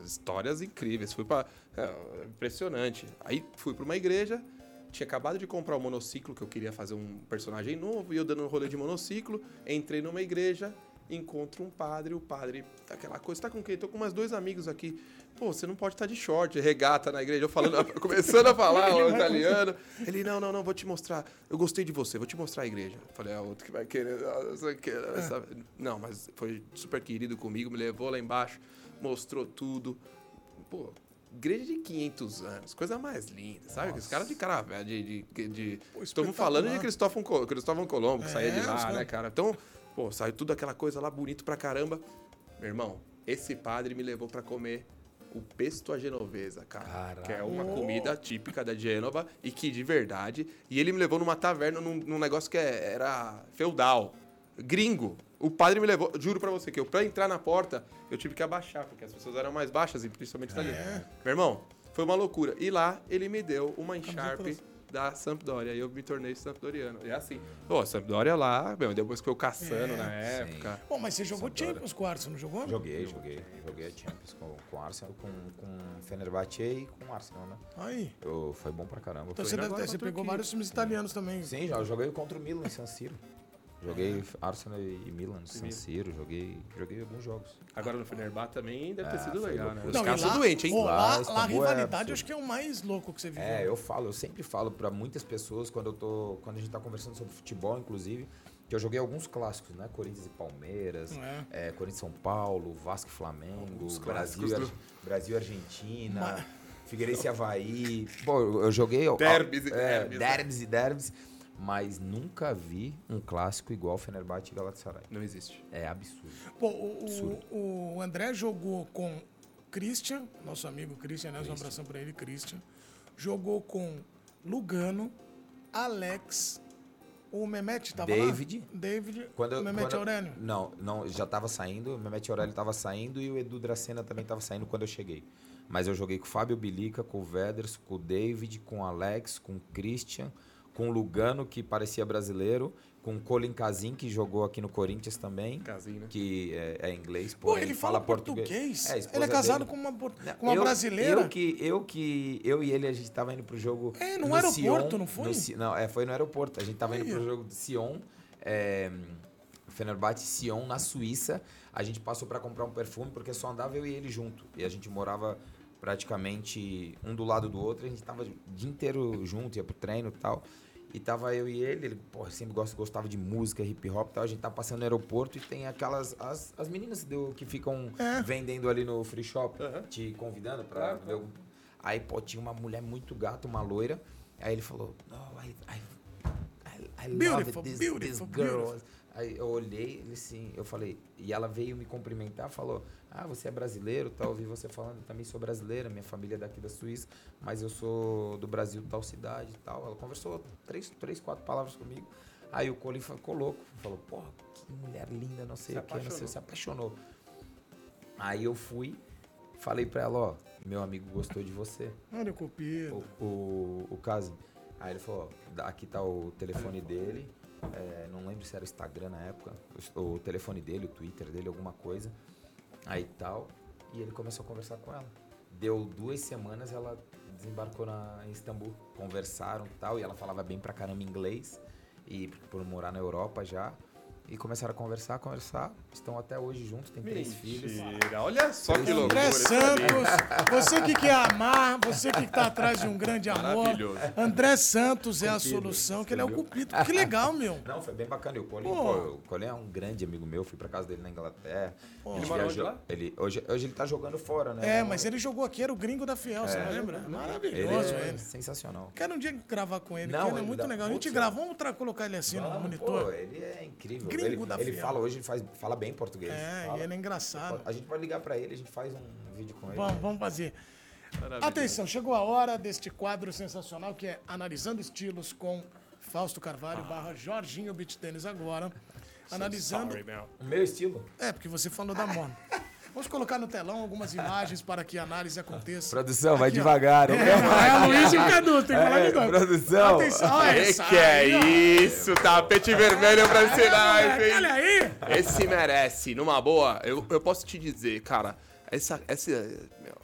histórias incríveis. Fui pra. é, impressionante. Aí fui pra uma igreja, tinha acabado de comprar um monociclo, que eu queria fazer um personagem novo, e eu dando um rolê de monociclo, entrei numa igreja, encontro um padre, o padre, aquela coisa, tá com quem? Tô com mais dois amigos aqui. Pô, você não pode estar de short, regata na igreja. Eu falando, começando a falar o italiano. Ele, não, não, não, vou te mostrar. Eu gostei de você, vou te mostrar a igreja. Eu falei, é outro que vai querer. ah, não mas foi super querido comigo, me levou lá embaixo, mostrou tudo. Pô, igreja de 500 anos, coisa mais linda, sabe? Os caras de cara de. de, de, Pô, Estamos falando de. Cristóvão, Cristóvão Colombo, que saía de É, lá, né, cara? Então, pô, saiu tudo aquela coisa lá bonito pra caramba. Meu irmão, esse padre me levou pra comer o pesto à genovesa, cara. Caralho. Que é uma comida típica da Gênova e que de verdade. E ele me levou numa taverna, num, num negócio que é- era feudal, gringo. O padre me levou, juro pra você, que eu, pra entrar na porta, eu tive que abaixar, porque as pessoas eram mais baixas, e principalmente italianas. Meu irmão, foi uma loucura. E lá ele me deu uma Sharp da Sampdoria. E eu me tornei sampdoriano. E é assim. Pô, a Sampdoria lá, meu, depois que eu caçando É, na sim. época. Bom, mas você jogou Sampdoria. Champions com o Arsenal, não jogou? Joguei, joguei. Joguei a Champions com, com Arsenal, com, com Fenerbahçe e com Arsenal, né? Aí. Eu, foi bom pra caramba. Então Foi- você, deve você pegou vários times italianos também. Sim, já joguei contra o Milan em San Siro. Joguei Arsenal e Milan no San Siro, joguei, joguei alguns jogos. Agora no Fenerbahçe também deve ter Ah, sido legal, né? Os Não, caras são lá, doentes, hein? pô, lá, Lá, lá a é rivalidade acho que é o mais louco que você viveu. É, eu falo, eu sempre falo pra muitas pessoas quando eu tô, quando a gente tá conversando sobre futebol, inclusive, que eu joguei alguns clássicos, né? Corinthians e Palmeiras, É. é, Corinthians e São Paulo, Vasco e Flamengo, Brasil, e do- Ar- Brasil e Argentina, Mas- Figueirense e Havaí. Pô, eu joguei Derbys e é, derbys, né? derbys e derbys, mas nunca vi um clássico igual Fenerbahçe e Galatasaray. Não existe. É absurdo. Pô, o, o, o André jogou com Christian, nosso amigo Christian, né? Um abração pra ele, Christian. Jogou com Lugano, Alex, o Mehmet tava David. lá? David. Quando, o Mehmet quando- Aurélio. Não, não, já tava saindo, o Mehmet Aurélio tava saindo e o Edu Dracena também tava saindo quando eu cheguei. Mas eu joguei com o Fábio Bilica, com o Veders, com o David, com o Alex, com o Christian, com o Lugano, que parecia brasileiro, com o Colin Kazin, que jogou aqui no Corinthians também, Casinho, né? que é, é inglês, Pô, porém ele fala português. É, a esposa ele é casado dele- com uma, com uma eu- brasileira. Eu que, eu que, eu e ele, a gente tava indo pro jogo. É, no no aeroporto, Sion, não foi? no não, é, foi no aeroporto. A gente tava indo pro jogo do Sion, é, Fenerbahçe Sion, na Suíça. A gente passou pra comprar um perfume, porque só andava eu e ele junto. E a gente morava praticamente um do lado do outro. A gente tava o dia inteiro junto, ia pro treino e tal. E tava eu e ele, ele porra, sempre gosta, gostava de música, hip hop e tal. A gente tá passando no aeroporto e tem aquelas. As, as meninas do, que ficam É. vendendo ali no free shop, Aham. te convidando pra Claro, ver o... Aí, pô, tinha uma mulher muito gata, uma loira. Aí ele falou, no, I, I, I, I love Beautiful, this, beautiful, this girl. beautiful. Aí eu olhei, ele assim, eu falei, e ela veio me cumprimentar, falou, ah, você é brasileiro, tal, ouvi você falando, eu também sou brasileira, minha família é daqui da Suíça, mas eu sou do Brasil, tal cidade e tal. Ela conversou três, três, quatro palavras comigo. Aí o Colin ficou louco, falou, porra, que mulher linda, não sei Se o que, não sei, se apaixonou. Aí eu fui, falei pra ela, ó, meu amigo gostou de você, Olha o cupido. o, o, o. Aí ele falou, ó, aqui tá o telefone dele, é, não lembro se era o Instagram na época, o, o telefone dele, o Twitter dele, alguma coisa, aí tal. E ele começou a conversar com ela. Deu duas semanas, ela desembarcou na, em Istambul. Conversaram tal, e ela falava bem pra caramba inglês, e por morar na Europa já. E começaram a conversar, conversar. Estão até hoje juntos, tem três filhos. Mentira, olha só que loucura. André. Santos, você que quer amar, você que está atrás de um grande amor. Maravilhoso. André Santos é a solução, que ele é o cupido. Que legal, meu. Não, foi bem bacana. E o Colin, Pô. pô, o Colin é um grande amigo meu. Fui pra casa dele na Inglaterra. Gente Ele mora onde viajou- lá? Ele, hoje, hoje ele tá jogando fora, né? É, mas ele jogou aqui, era o gringo da Fiel, você não lembra? Ele Maravilhoso é ele. sensacional. Quero um dia gravar com ele, Não, porque ele é ele muito dá- legal. A gente grava, vamos colocar ele assim no Vamos, monitor. Pô, ele é incrível. Gringo ele da ele Fiel. fala hoje, ele faz, fala bem português. É, Fala. e ele é engraçado. A gente pode ligar pra ele, a gente faz um vídeo com ele. Vamos, vamos fazer. Atenção, chegou a hora deste quadro sensacional que é Analisando Estilos com Fausto Carvalho barra Jorginho Beat Tênis agora. Analisando. Sorry, meu. O meu estilo. É, porque você falou da moda. Vamos colocar no telão algumas imagens para que a análise aconteça. Produção, vai Aqui, ó. devagar. É, é a Luiz e o Cadu, tem que falar É, de dois. produção. Atenção, olha essa que é aí, ó. isso? Tapete vermelho pra esse naipe, hein? Olha aí. Esse merece, numa boa. Eu, eu posso te dizer, cara, essa, essa, meu,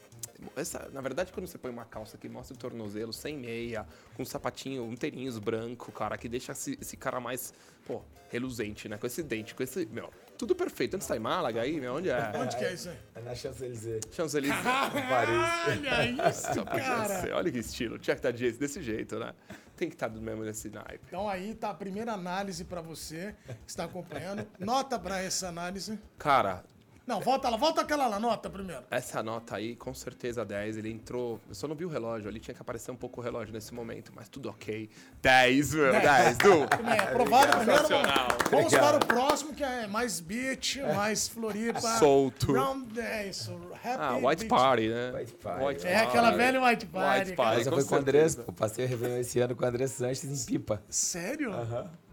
essa, na verdade, quando você põe uma calça que mostra o tornozelo sem meia, com um sapatinho, um tênis branco, cara, que deixa esse, esse cara mais, pô, reluzente, né? Com esse dente, com esse, meu, tudo perfeito. Onde você tá em Málaga aí, meu? Onde é? Onde que é isso aí? É na Champs-Élysées. Champs-Élysées. Olha isso, cara. ser. Olha que estilo. Tinha que estar de- desse jeito, né? Tem que estar do mesmo nesse naipe. Então aí tá a primeira análise para você que está acompanhando. Nota para essa análise. Cara, Não, volta lá, volta aquela lá, nota primeiro. Essa nota aí, com certeza 10. Ele entrou. Eu só não vi o relógio ali, tinha que aparecer um pouco o relógio nesse momento, mas tudo ok. 10, meu, 10, Du. Bem, aprovado primeiro. Sensacional. Vamos para o próximo, que é mais beat, mais Floripa. Solto. Round 10. Happy Ah, White Beach. Party, né? White Party. É aquela velha White Party. White cara. Party. Essa com foi com o André. certeza. Eu passei o Réveillon esse ano com o André Sanches em Pipa. Sério?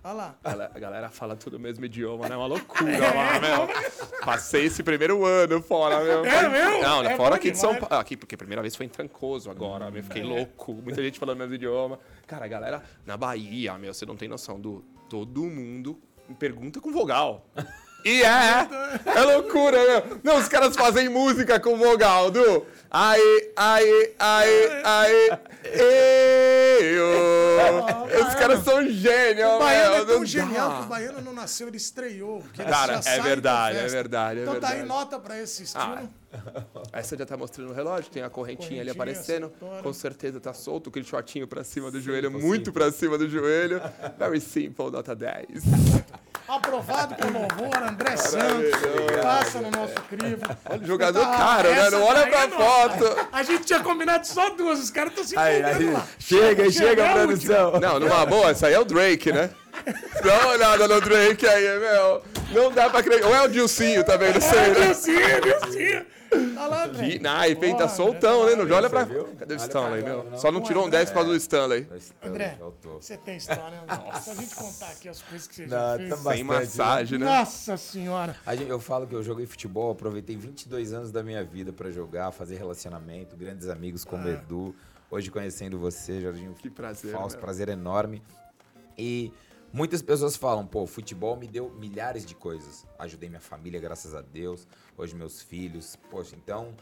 Olha lá. A galera- fala tudo o mesmo idioma, né? Uma loucura lá, meu. Passei esse primeiro ano fora, meu. É mesmo? Não, É fora aqui de São. Paulo. Aqui, porque a primeira vez foi em Trancoso agora, meu. Fiquei louco. Muita gente falando o mesmo idioma. Cara, a galera na Bahia, meu, você não tem noção do. Todo mundo me pergunta com vogal. E é! É loucura, meu. Não, os caras fazem música com vogal, Du. Aí, aí, aí, aí. Eu. Os caras são gênios, O baiano é tão genial que o baiano não nasceu, ele estreou. Cara, é verdade, é verdade, é Então tá aí nota pra esse estilo. Ah, Essa já tá mostrando o relógio, tem a correntinha, ali aparecendo. Com certeza tá solto, aquele shortinho pra cima do joelho, muito pra cima do joelho. Very simple, nota 10. Aprovado com louvor, André Santos. Passa no nosso crivo. Olha Jogador caro, né? Não olha pra foto. A gente tinha combinado só duas, os caras estão se Aí, aí. lá. Chega, chega, é a produção. Não, numa boa, essa aí é o Drake, né? Dá uma olhada no Drake aí, meu. Não dá pra acreditar. Ou é o Dilcinho, tá vendo? Sei, né? Dilcinho, Dilcinho. Olha lá, André. Que naipe, hein? Tá soltão, né? Não olha pra. Cadê o Stanley, meu? Só não tirou um 10 por causa do Stanley. André, você tem história, né? Se a gente contar aqui as coisas que você já Não, fez. tá Sem bastante, massagem, né? Nossa senhora. A gente- eu falo que eu joguei futebol, aproveitei 22 anos da minha vida pra jogar, fazer relacionamento, grandes amigos como Edu. Hoje conhecendo você, Jorginho. Que prazer, Fausto, meu. prazer enorme. E muitas pessoas falam, pô, futebol me deu milhares de coisas. Ajudei minha família, graças a Deus. Hoje meus filhos. Poxa, então.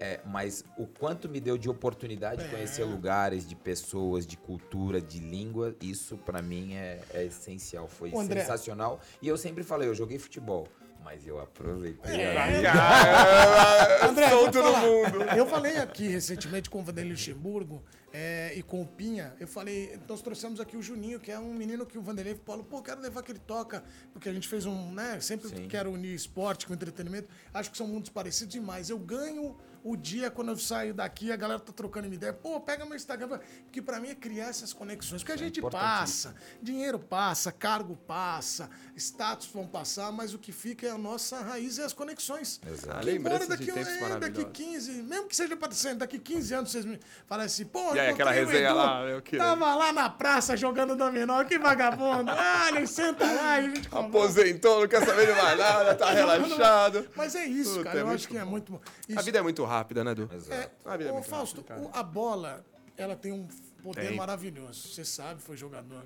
é, mas o quanto me deu de oportunidade de conhecer lugares, de pessoas, de cultura, de língua, isso pra mim é, é essencial. Foi André. sensacional. E eu sempre falei, eu joguei futebol, mas eu aproveitei. É, a- André, falar. mundo. Eu falei aqui recentemente com o Vanderlei Luxemburgo é, e com o Pinha. Eu falei, nós trouxemos aqui o Juninho, que é um menino que o Vanderlei falou, pô, quero levar que ele toca, porque a gente fez um, né? Sempre Sim. quero unir esporte com entretenimento. Acho que são mundos parecidos demais. Eu ganho o dia quando eu saio daqui, a galera tá trocando uma ideia. Pô, pega meu Instagram. Porque pra mim é criar essas conexões. Porque a gente passa, dinheiro passa, cargo passa, status vão passar, mas o que fica é a nossa raiz e as conexões. Exato. Embora Lembranças de daqui, tempos é, daqui maravilhosos. 15, mesmo que seja parecendo, daqui 15 anos vocês me falam assim, pô, E aí, aquela resenha Edu, lá, eu queria. Tava lá na praça jogando dominó, que vagabundo. Ah, ele senta lá e a gente. Aposentou, não quer saber de mais nada, tá relaxado. Mas é isso, Puta, cara. é eu muito acho que é bom. muito bom. A Isso- vida é muito rápida, né, Du? Exato. é, A vida é ô, muito Fausto, rápida, o- a bola, ela tem um poder Tem. maravilhoso. Você sabe, foi jogador.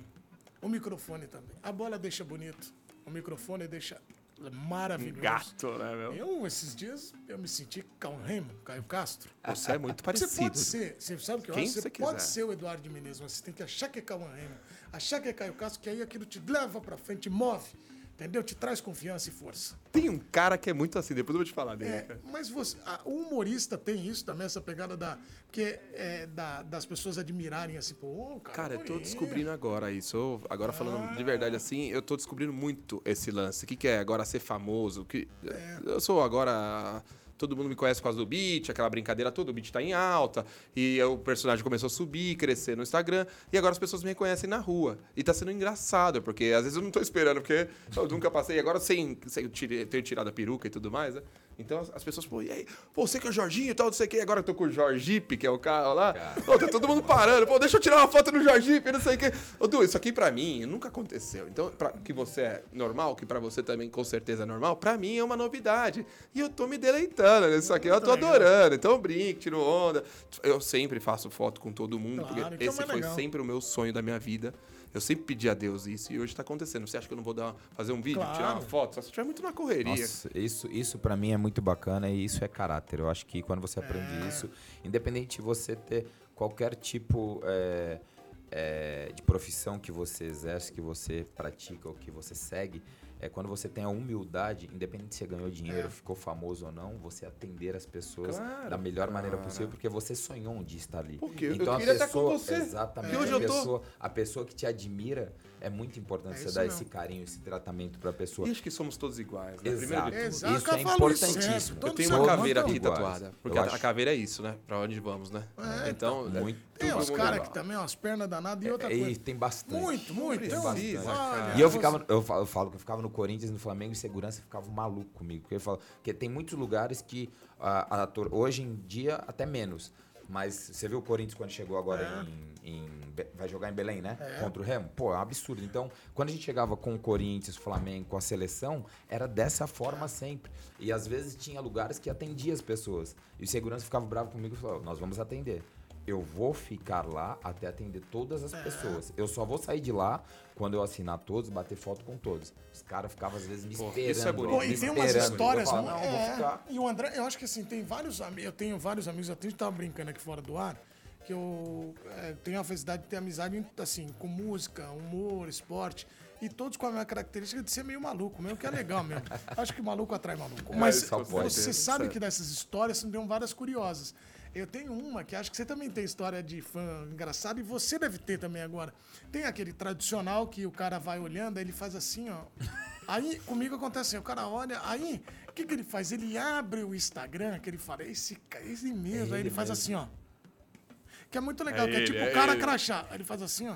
O microfone também. A bola deixa bonito. O microfone deixa maravilhoso. Gato, né, meu? Eu, esses dias, eu me senti Cal Remo, Caio Castro. Você é muito Você parecido. pode ser, você sabe o que eu Quem acho? Você você pode quiser. ser o Eduardo de Menezes, mas você tem que achar que é Cauã Remo, achar que é Caio Castro, que aí aquilo te leva pra frente, move. Entendeu? Te traz confiança e força. Tem um cara que é muito assim, depois eu vou te falar dele. É, cara. mas você, a- o humorista tem isso também, essa pegada da. Porque é, da- das pessoas admirarem assim, pô, cara. Cara, eu tô descobrindo agora isso. Eu- agora falando de verdade assim, eu tô descobrindo muito esse lance. O que, que é agora ser famoso? Que, Eu sou agora. Todo mundo me conhece por causa do beat, aquela brincadeira toda, o beat tá em alta. E o personagem começou a subir, crescer no Instagram. E agora as pessoas me reconhecem na rua. E tá sendo engraçado, porque às vezes eu não tô esperando, porque eu nunca passei. Agora sem, sem tenho tirado a peruca e tudo mais, né? Então as- as pessoas, pô, e aí? Pô, você que é o Jorginho e tal, não sei o quê. Agora eu tô com o Jorgipe, que é o carro lá. Pô, tá todo mundo parando. Pô, deixa eu tirar uma foto do Jorgipe, não sei o quê. Ô, Du, isso aqui pra mim nunca aconteceu. Então, pra, que você é normal, que pra você também com certeza é normal, pra mim é uma novidade. E eu tô me deleitando nisso aqui. Eu tô legal. adorando. Então eu brinco, tiro onda. Eu sempre faço foto com todo mundo, Claro, que porque é o esse foi legal. sempre o meu sonho da minha vida. Eu sempre pedi a Deus isso e hoje tá acontecendo. Você acha que eu não vou dar, fazer um vídeo, Claro. tirar uma foto? Só se estiver muito na correria. Nossa, isso, isso para mim é muito bacana e isso é caráter. Eu acho que quando você aprende É. isso, independente de você ter qualquer tipo é, é, de profissão que você exerce, que você pratica ou que você segue, é quando você tem a humildade, independente se você ganhou dinheiro, ficou famoso ou não, você atender as pessoas Claro, da melhor maneira cara. possível, porque você sonhou um dia estar ali. Porque eu então a queria estar pessoa, com você. exatamente, E hoje a eu tô. pessoa, a pessoa que te admira é muito importante É você dar mesmo. esse carinho, esse tratamento para a pessoa. E acho que somos todos iguais, né? Primeiro Exato. de tudo. Exato, Isso eu é isso importantíssimo. sempre, Eu tenho uma caveira aqui iguais. tatuada. Porque Eu a, a caveira é isso, né? Pra onde vamos, né? É, então, é muito Tem uns caras que também, umas pernas danadas e outra É, coisa. e tem bastante. Muito, muito. Tem bastante, olha, E eu ficava, eu falo, eu falo que eu ficava no Corinthians, no Flamengo, e segurança ficava maluco comigo. Porque, porque tem muitos lugares que a, a hoje em dia até menos. Mas você viu o Corinthians quando chegou agora É. em, em Vai jogar em Belém, né? Contra o Remo? Pô, é um absurdo. Então, quando a gente chegava com o Corinthians, Flamengo, com a seleção, era dessa forma sempre. E às vezes tinha lugares que atendia as pessoas. E o segurança ficava bravo comigo e falava: Nós vamos atender. Eu vou ficar lá até atender todas É. as pessoas. Eu só vou sair de lá quando eu assinar todos, bater foto com todos. Os caras ficavam às vezes me esperando. isso é bonito. Pô, me e tem umas histórias. Mu- não, é, ficar. E o André, eu acho que assim, tem vários amigos. Eu tenho vários amigos, até a gente tava brincando aqui fora do ar, que eu é, tenho a felicidade de ter amizade assim, com música, humor, esporte. E todos com a minha característica de ser meio maluco, mesmo que é legal mesmo. Acho que maluco atrai maluco. Mas isso só pode, você sabe que dessas histórias tem várias curiosas. Eu tenho uma que acho que você também tem história de fã engraçada e você deve ter também agora. Tem aquele tradicional que o cara vai olhando, aí ele faz assim, ó. Aí comigo acontece assim, o cara olha, aí o que, que ele faz? Ele abre o Instagram, que ele fala, esse, esse mesmo, aí ele faz assim, ó. Que é muito legal, É que é ele, tipo é o cara ele. crachá. Aí ele faz assim, ó.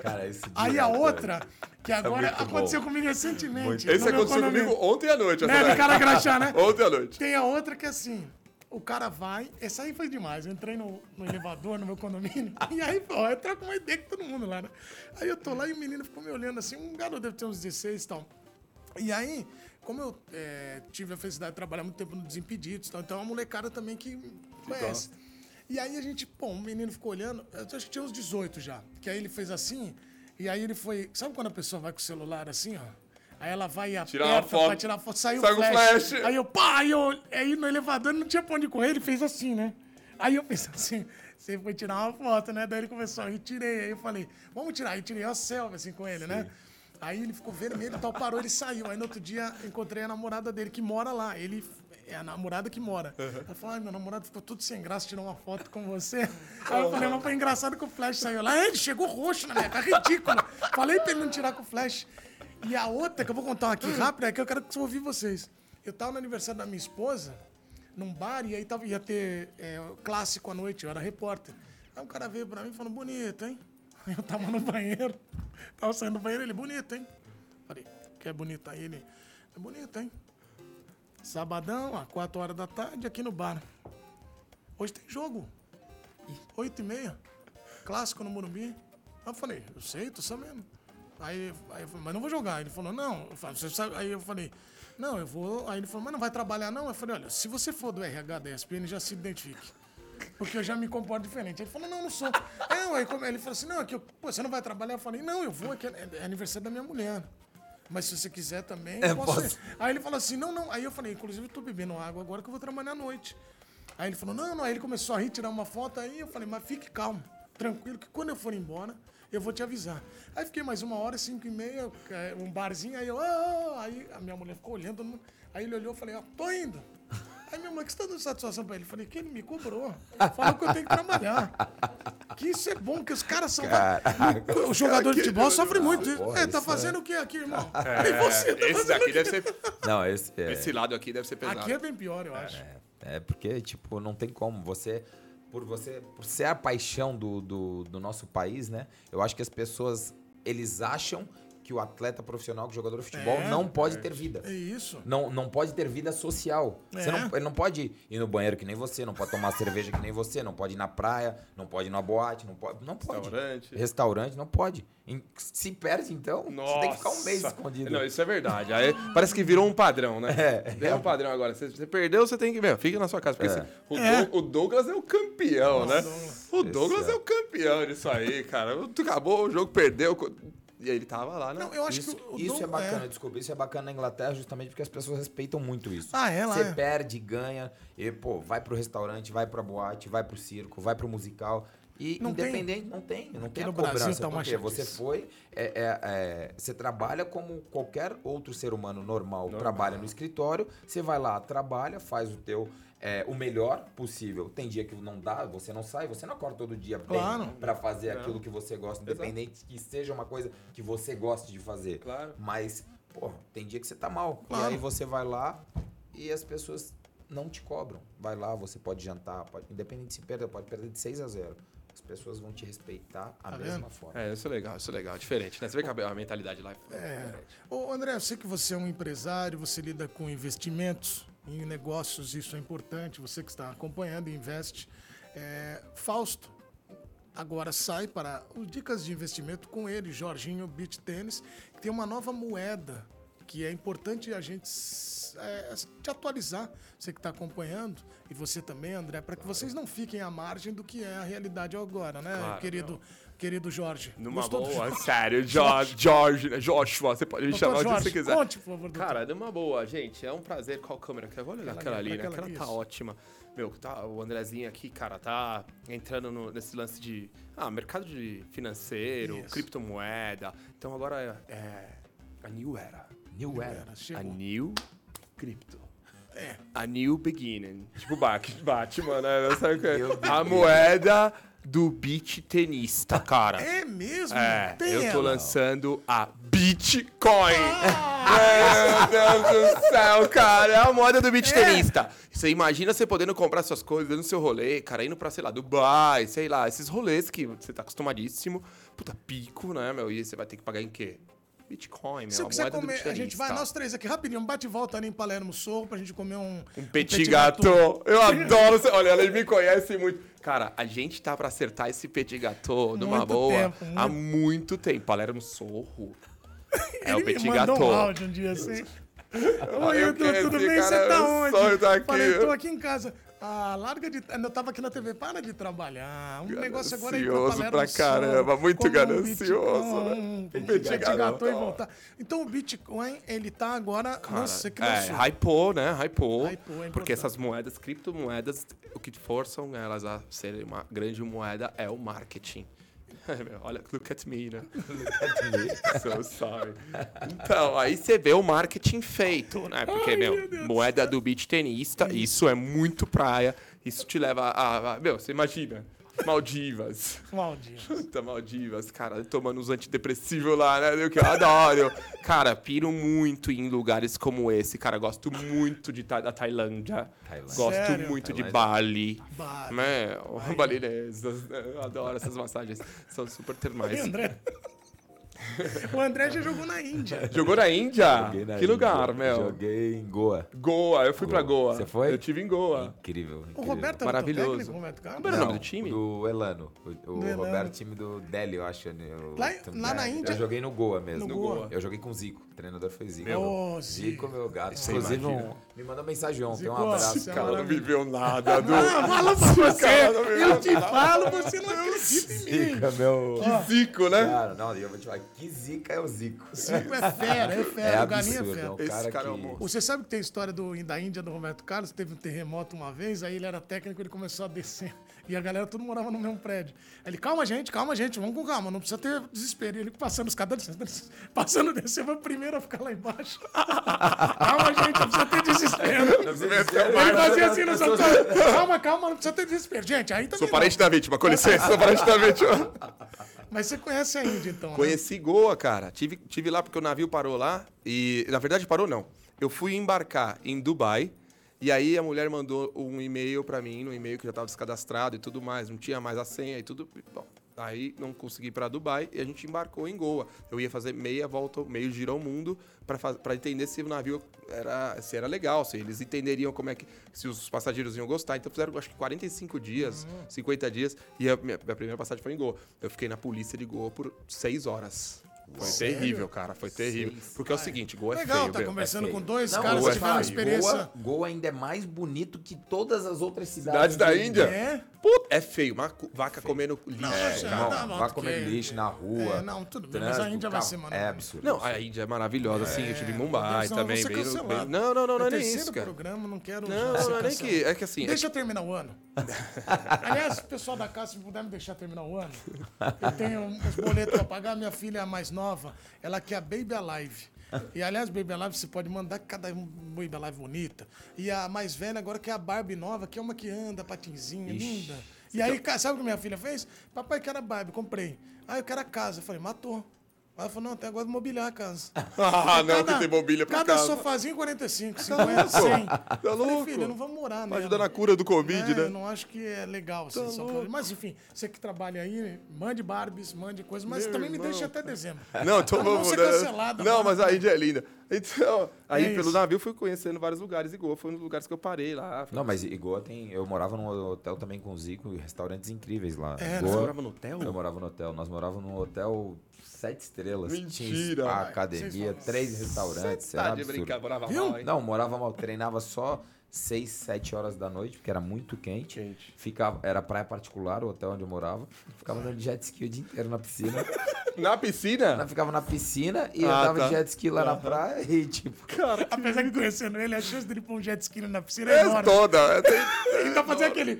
Cara, esse Aí dia, a cara. outra, que agora muito aconteceu bom. comigo recentemente. Esse no meu aconteceu condomínio. comigo ontem à noite. Né, do cara crachá, né? Ontem à noite. Tem a outra que é assim, o cara vai, essa aí foi demais, eu entrei no, no elevador, no meu condomínio, e aí, ó, eu troco uma ideia com todo mundo lá, né? Aí eu tô lá e o menino ficou me olhando assim, um garoto deve ter uns 16 e tal. E aí, como eu é, tive a felicidade de trabalhar muito tempo no Desimpedidos, tal, então é uma molecada também que conhece. E aí a gente, pô, o menino ficou olhando, eu acho que tinha uns 18 já, que aí ele fez assim, e aí ele foi, sabe quando a pessoa vai com o celular assim, ó? Aí ela vai e Tirar uma aperta foto. pra tirar foto, saiu Sai o flash. flash. Aí eu, pá, aí, eu, aí no elevador não tinha pra onde correr, ele fez assim, né? Aí eu pensei assim, você foi tirar uma foto, né? Daí ele começou a rir, tirei. Aí eu falei, vamos tirar. Aí tirei uma selfie assim com ele, né? Aí ele ficou vermelho e tal, parou, ele saiu. Aí no outro dia encontrei a namorada dele que mora lá. Ele é a namorada que mora. Ela falou, ai, meu namorado ficou tudo sem graça, tirou uma foto com você. Aí eu falei, mas foi engraçado que o flash saiu lá. Ele chegou roxo na minha cara, ridículo. Falei pra ele não tirar com o flash. E a outra que eu vou contar aqui rápido é que eu quero que ouvir vocês. Eu tava no aniversário da minha esposa, num bar, e aí tava, ia ter é, clássico à noite, eu era repórter. Aí um cara veio pra mim falando, bonito, hein? Eu tava no banheiro, tava saindo do banheiro, ele, bonito, hein? Falei, que é bonito? Aí ele, é bonito, hein? Sabadão, às 4 horas da tarde, aqui no bar. Hoje tem jogo. 8 e meia. Clássico no Morumbi. Aí eu falei, eu sei, tô sabendo. Aí, aí eu falei, mas não vou jogar. Ele falou, não. Eu falei? Aí eu falei, não, eu vou. Aí ele falou, mas não vai trabalhar, não? Eu falei, olha, se você for do RH da ESPN, já se identifique. Porque eu já me comporto diferente. Ele falou, não, não sou. É, aí como- ele falou assim, não, é que eu, pô, você não vai trabalhar? Eu falei, não, eu vou, é, que é, é aniversário da minha mulher. Mas se você quiser também, É, eu posso. posso. ir." Aí ele falou assim, não, não. Aí eu falei, inclusive eu tô bebendo água agora que eu vou trabalhar à noite. Aí ele falou, não, não. Aí ele começou a rir, tirar uma foto. Aí eu falei, mas fique calmo, tranquilo, que quando eu for embora, eu vou te avisar. Aí fiquei mais uma hora, cinco e meia, é, um barzinho, aí eu, ah, aí a minha mulher ficou olhando, aí ele olhou e falei, ó, tô indo. Aí minha mãe, que você tá dando satisfação pra ele? Eu falei, que ele me cobrou. Falou que eu tenho que trabalhar. Que isso é bom, que os caras são. O jogador de futebol sofre muito. porra, é, tá isso fazendo o que aqui, irmão? E você tá Esse daqui deve ser. Não, esse é. Esse lado aqui deve ser pesado. Aqui é bem pior, eu acho. É porque, tipo, não tem como. Você, por você, por ser a paixão do, do, do nosso país, né? Eu acho que as pessoas, eles acham que o atleta profissional, que o jogador de futebol, É, não pode ter vida. É isso. Não, não pode ter vida social. Você É. não, ele não pode ir no banheiro que nem você, não pode tomar cerveja que nem você, não pode ir na praia, não pode ir na boate, não pode. Não pode. Restaurante. Restaurante, não pode. Se perde, então, você tem que ficar um mês Nossa. escondido. Não, isso é verdade. Aí parece que virou um padrão, né? É. Virou um padrão agora. Você, você perdeu, você tem que. Meu, fica na sua casa. Porque É. esse- o, É. O Douglas é o campeão, né? Douglas. O Douglas Esse é. é o campeão disso aí, cara. Acabou o jogo, perdeu. E ele tava lá, né? Não, eu acho Isso, que o isso Dom- é bacana, eu descobri. Isso é bacana na Inglaterra justamente porque as pessoas respeitam muito isso. Ah, é lá, Você é? perde, ganha, e, pô, vai pro restaurante, vai pra boate, vai pro circo, vai pro musical. E Não tem. independente, não tem. Não tem a Brasil cobrança. tá porque você chatice. foi, é, é, é, você trabalha como qualquer outro ser humano normal, trabalha no escritório, você vai lá, trabalha, faz o teu. É, o melhor possível. Tem dia que não dá, você não sai, você não acorda todo dia bem Claro. pra fazer aquilo que você gosta, independente que seja uma coisa que você goste de fazer. Claro. Mas, porra, tem dia que você tá mal. Claro. E aí você vai lá e as pessoas não te cobram. Vai lá, você pode jantar, pode, independente se perder, pode perder de 6 a 0. As pessoas vão te respeitar da Tá mesma vendo? forma. É, isso é legal, isso é legal. Diferente, né? Você vê que a a mentalidade lá é É. Ô, André, eu sei que você é um empresário, você lida com investimentos em negócios, isso é importante. Você que está acompanhando e investe. É, Fausto agora sai para os dicas de investimento com ele, Jorginho Beach Tênis, que tem uma nova moeda que é importante a gente é, te atualizar, você que está acompanhando, e você também, André, para que vocês não fiquem à margem do que é a realidade agora, né, Claro, querido, querido Jorge? Numa Gostou boa, sério, Jorge, Jorge, né? Joshua, você pode me Doutor chamar o que Jorge, você quiser. conte, por favor, doutor. Cara, numa boa, gente, é um prazer. Qual câmera? que eu vou olhar Aquela aquela ali, né? aquela Aquela tá isso. ótima. Meu, tá, o Andrezinho aqui, cara, tá entrando no- nesse lance de. Ah, mercado de financeiro, Isso. criptomoeda. Então agora é. é a New Era. New Era. A Chegou. New Crypto. É. A New Beginning. Tipo Bat- Batman, né? Sabe o que é? New A moeda do beat tenista, cara. É mesmo? É, Tem eu tô ela? lançando a Bitcoin. Meu Deus do céu, cara. É a moda do beat tenista. Você imagina você podendo comprar suas coisas no seu rolê, cara, indo pra, sei lá, Dubai, sei lá, esses rolês que você tá acostumadíssimo. Puta, pico, né, meu? E você vai ter que pagar em quê? Bitcoin, meu. Se eu quiser comer, a gente vai nós três aqui rapidinho, bate e volta ali em Palermo Sorro pra gente comer um... Um petit gâteau. Eu adoro. Olha, ele me conhece muito. Cara, a gente tá pra acertar esse petit gâteau numa Muito boa tempo, há muito- tempo. Palermo Sorro. É Ele o petit gâteau. um áudio um dia assim. Oi, eu Edu, tudo bem? Você tá é onde? sonho tá aqui. Falei, tô aqui em casa. Ah, larga de... Eu tava aqui na TV, para de trabalhar. Um negócio agora é ir pra pra caramba, muito ganancioso, Um né? Bitcoin, gâteau. gâteau e voltar. Então o Bitcoin, ele tá agora... Nossa, que. É, hypou, né? Hypou. Hypou, é porque essas moedas, criptomoedas, o que forçam elas a serem uma grande moeda é o marketing. Olha, look at me, né? so sorry. Então, aí você vê o marketing feito, né? Porque, Ai, meu, meu moeda do beach tenista, isso é muito praia. Isso te leva a. a- meu, você imagina. Maldivas. Maldinho. Puta, Maldivas, cara, tomando uns antidepressivos lá, né? O que eu adoro. Cara, piro muito em lugares como esse, cara. Gosto muito de, Ta- da Tailândia. Tailândia. Gosto Sério? muito de Tailândia. Bali. Bali. Meu, balinesas. né? Eu adoro essas massagens. São super E termais. André? o André já jogou na Índia. Jogou na Índia? Joguei na que Índia. lugar, meu? Joguei em Goa. Goa, eu fui pra Goa. Você foi? Eu tive em Goa. Incrível, O incrível. Roberto era o teu Maravilhoso. técnico, Roberto Carlos? Era o nome do time? Do Elano. O, o Do Elano. Roberto, time do Delhi, eu acho. né, o- Lá lá na é, Índia- Eu joguei no Goa mesmo. No Goa. Eu joguei com o Zico. O treinador foi Zico. Ô, Zico, meu gato. Inclusive, imagina. um, me mandou mensagem ontem. Zico, um abraço. você é Cara, não viveu nada, do Ah, fala pra você. Eu te lembro. falo, você não acredita em mim. Zico é meu... Zico, né? Cara, não, eu vou te falar. Que Zica é o Zico. Zico é fera, é fera. É o galinha é absurdo. fera. É um Esse cara, cara é um que... monstro. Você sabe que tem a história do, da Índia do Roberto Carlos? Teve um terremoto uma vez, aí ele era técnico, ele começou a descer. E a galera tudo morava no mesmo prédio. Aí ele, calma, gente, calma, gente, vamos com calma, não precisa ter desespero. E ele passando os caras, passando descer, foi o primeiro a ficar lá embaixo. calma, gente, não precisa ter desespero. Ele fazia assim no seu Calma, calma, não precisa ter desespero. Gente, aí também. Sou não. parente da vítima, com licença, sou parente da vítima. Mas você conhece a Índia, então? né? Conheci Goa, cara. Tive, tive lá porque o navio parou lá. E, na verdade, parou não. Eu fui embarcar em Dubai. E aí a mulher mandou um e-mail pra mim, no e-mail que já tava descadastrado e tudo mais. Não tinha mais a senha e tudo. Bom, aí não consegui ir pra Dubai e a gente embarcou em Goa. Eu ia fazer meia volta, meio giro ao mundo pra entender se o navio era, se era legal, se eles entenderiam como é que. se os passageiros iam gostar. Então fizeram acho que 45 dias, 50 dias. E a minha, minha primeira passagem foi em Goa. Eu fiquei na polícia de Goa por seis horas. Foi Sério? terrível, cara. Foi terrível. Seis. Porque é o seguinte, Goa é Legal, feio, tá meu. conversando feio. com dois Não, caras Goa que é tiveram feio. experiência. Goa, Goa ainda é mais bonito que todas as outras cidades. Cidades da Índia? É? Puta, é feio. Uma vaca comendo lixo. Não, É, tá bom, vai porque- comer lixo na rua. É, não, tudo bem, mas a Índia vai ser, mano. É absurdo. Não, a Índia é maravilhosa, assim. Eu estive em Mumbai não, também. Bem, bem- Não, não, não, não É é nem isso, cara. programa, não quero. Não, não é nem que. É que assim. é Deixa eu terminar o ano. Aliás, pessoal da casa, se puder me deixar terminar o ano, eu tenho uns boletos para pagar. Minha filha é a mais nova, ela quer a Baby Alive. E aliás, Baby Alive você pode mandar cada um Baby Alive bonita. E a mais velha agora que é a Barbie nova, que é uma que anda, patinzinha, linda. E aí, sabe o que minha filha fez? Papai quer a Barbie, comprei. Ah, eu quero a casa. Eu falei, matou. Aí ela falou, não, até agora vou mobiliar a casa. Ah, não, que tem mobília pra Cada casa. sofazinho 45, 50, 100. Tá Eu falei, louco? filha, não vamos morar, né? Pra ajudar na cura do Covid, É, eu né? não acho que é legal assim, Tá só louco. pra- Mas enfim, você que trabalha aí, mande Barbies, mande coisas, mas Meu também me irmão. deixe até dezembro. Não, então não vamos. ser né? cancelado Não, mas a Índia é linda. Então, aí É pelo navio fui conhecendo vários lugares e Goa foi um dos lugares que eu parei lá. Não, mas e Goa tem. Eu morava num hotel também com o Zico e restaurantes incríveis lá. É, Goa, Você morava no hotel? Eu morava no hotel. Nós morávamos num hotel sete estrelas. Mentira. Tinha academia, três restaurantes. Tá Era de brincar, morava Viu? mal, hein? Não, morava mal. Treinava só 6, 7 horas da noite, porque era muito quente. Quente. Ficava, era praia particular, o hotel onde eu morava. Ficava andando de jet ski o dia inteiro na piscina. Na piscina? Eu ficava na piscina e Ah, andava tá. de jet ski lá na praia e tipo. Cara, Apesar que conhecendo ele, a chance dele pôr um jet ski na piscina é é enorme. toda. é, Ele tá fazendo aquele.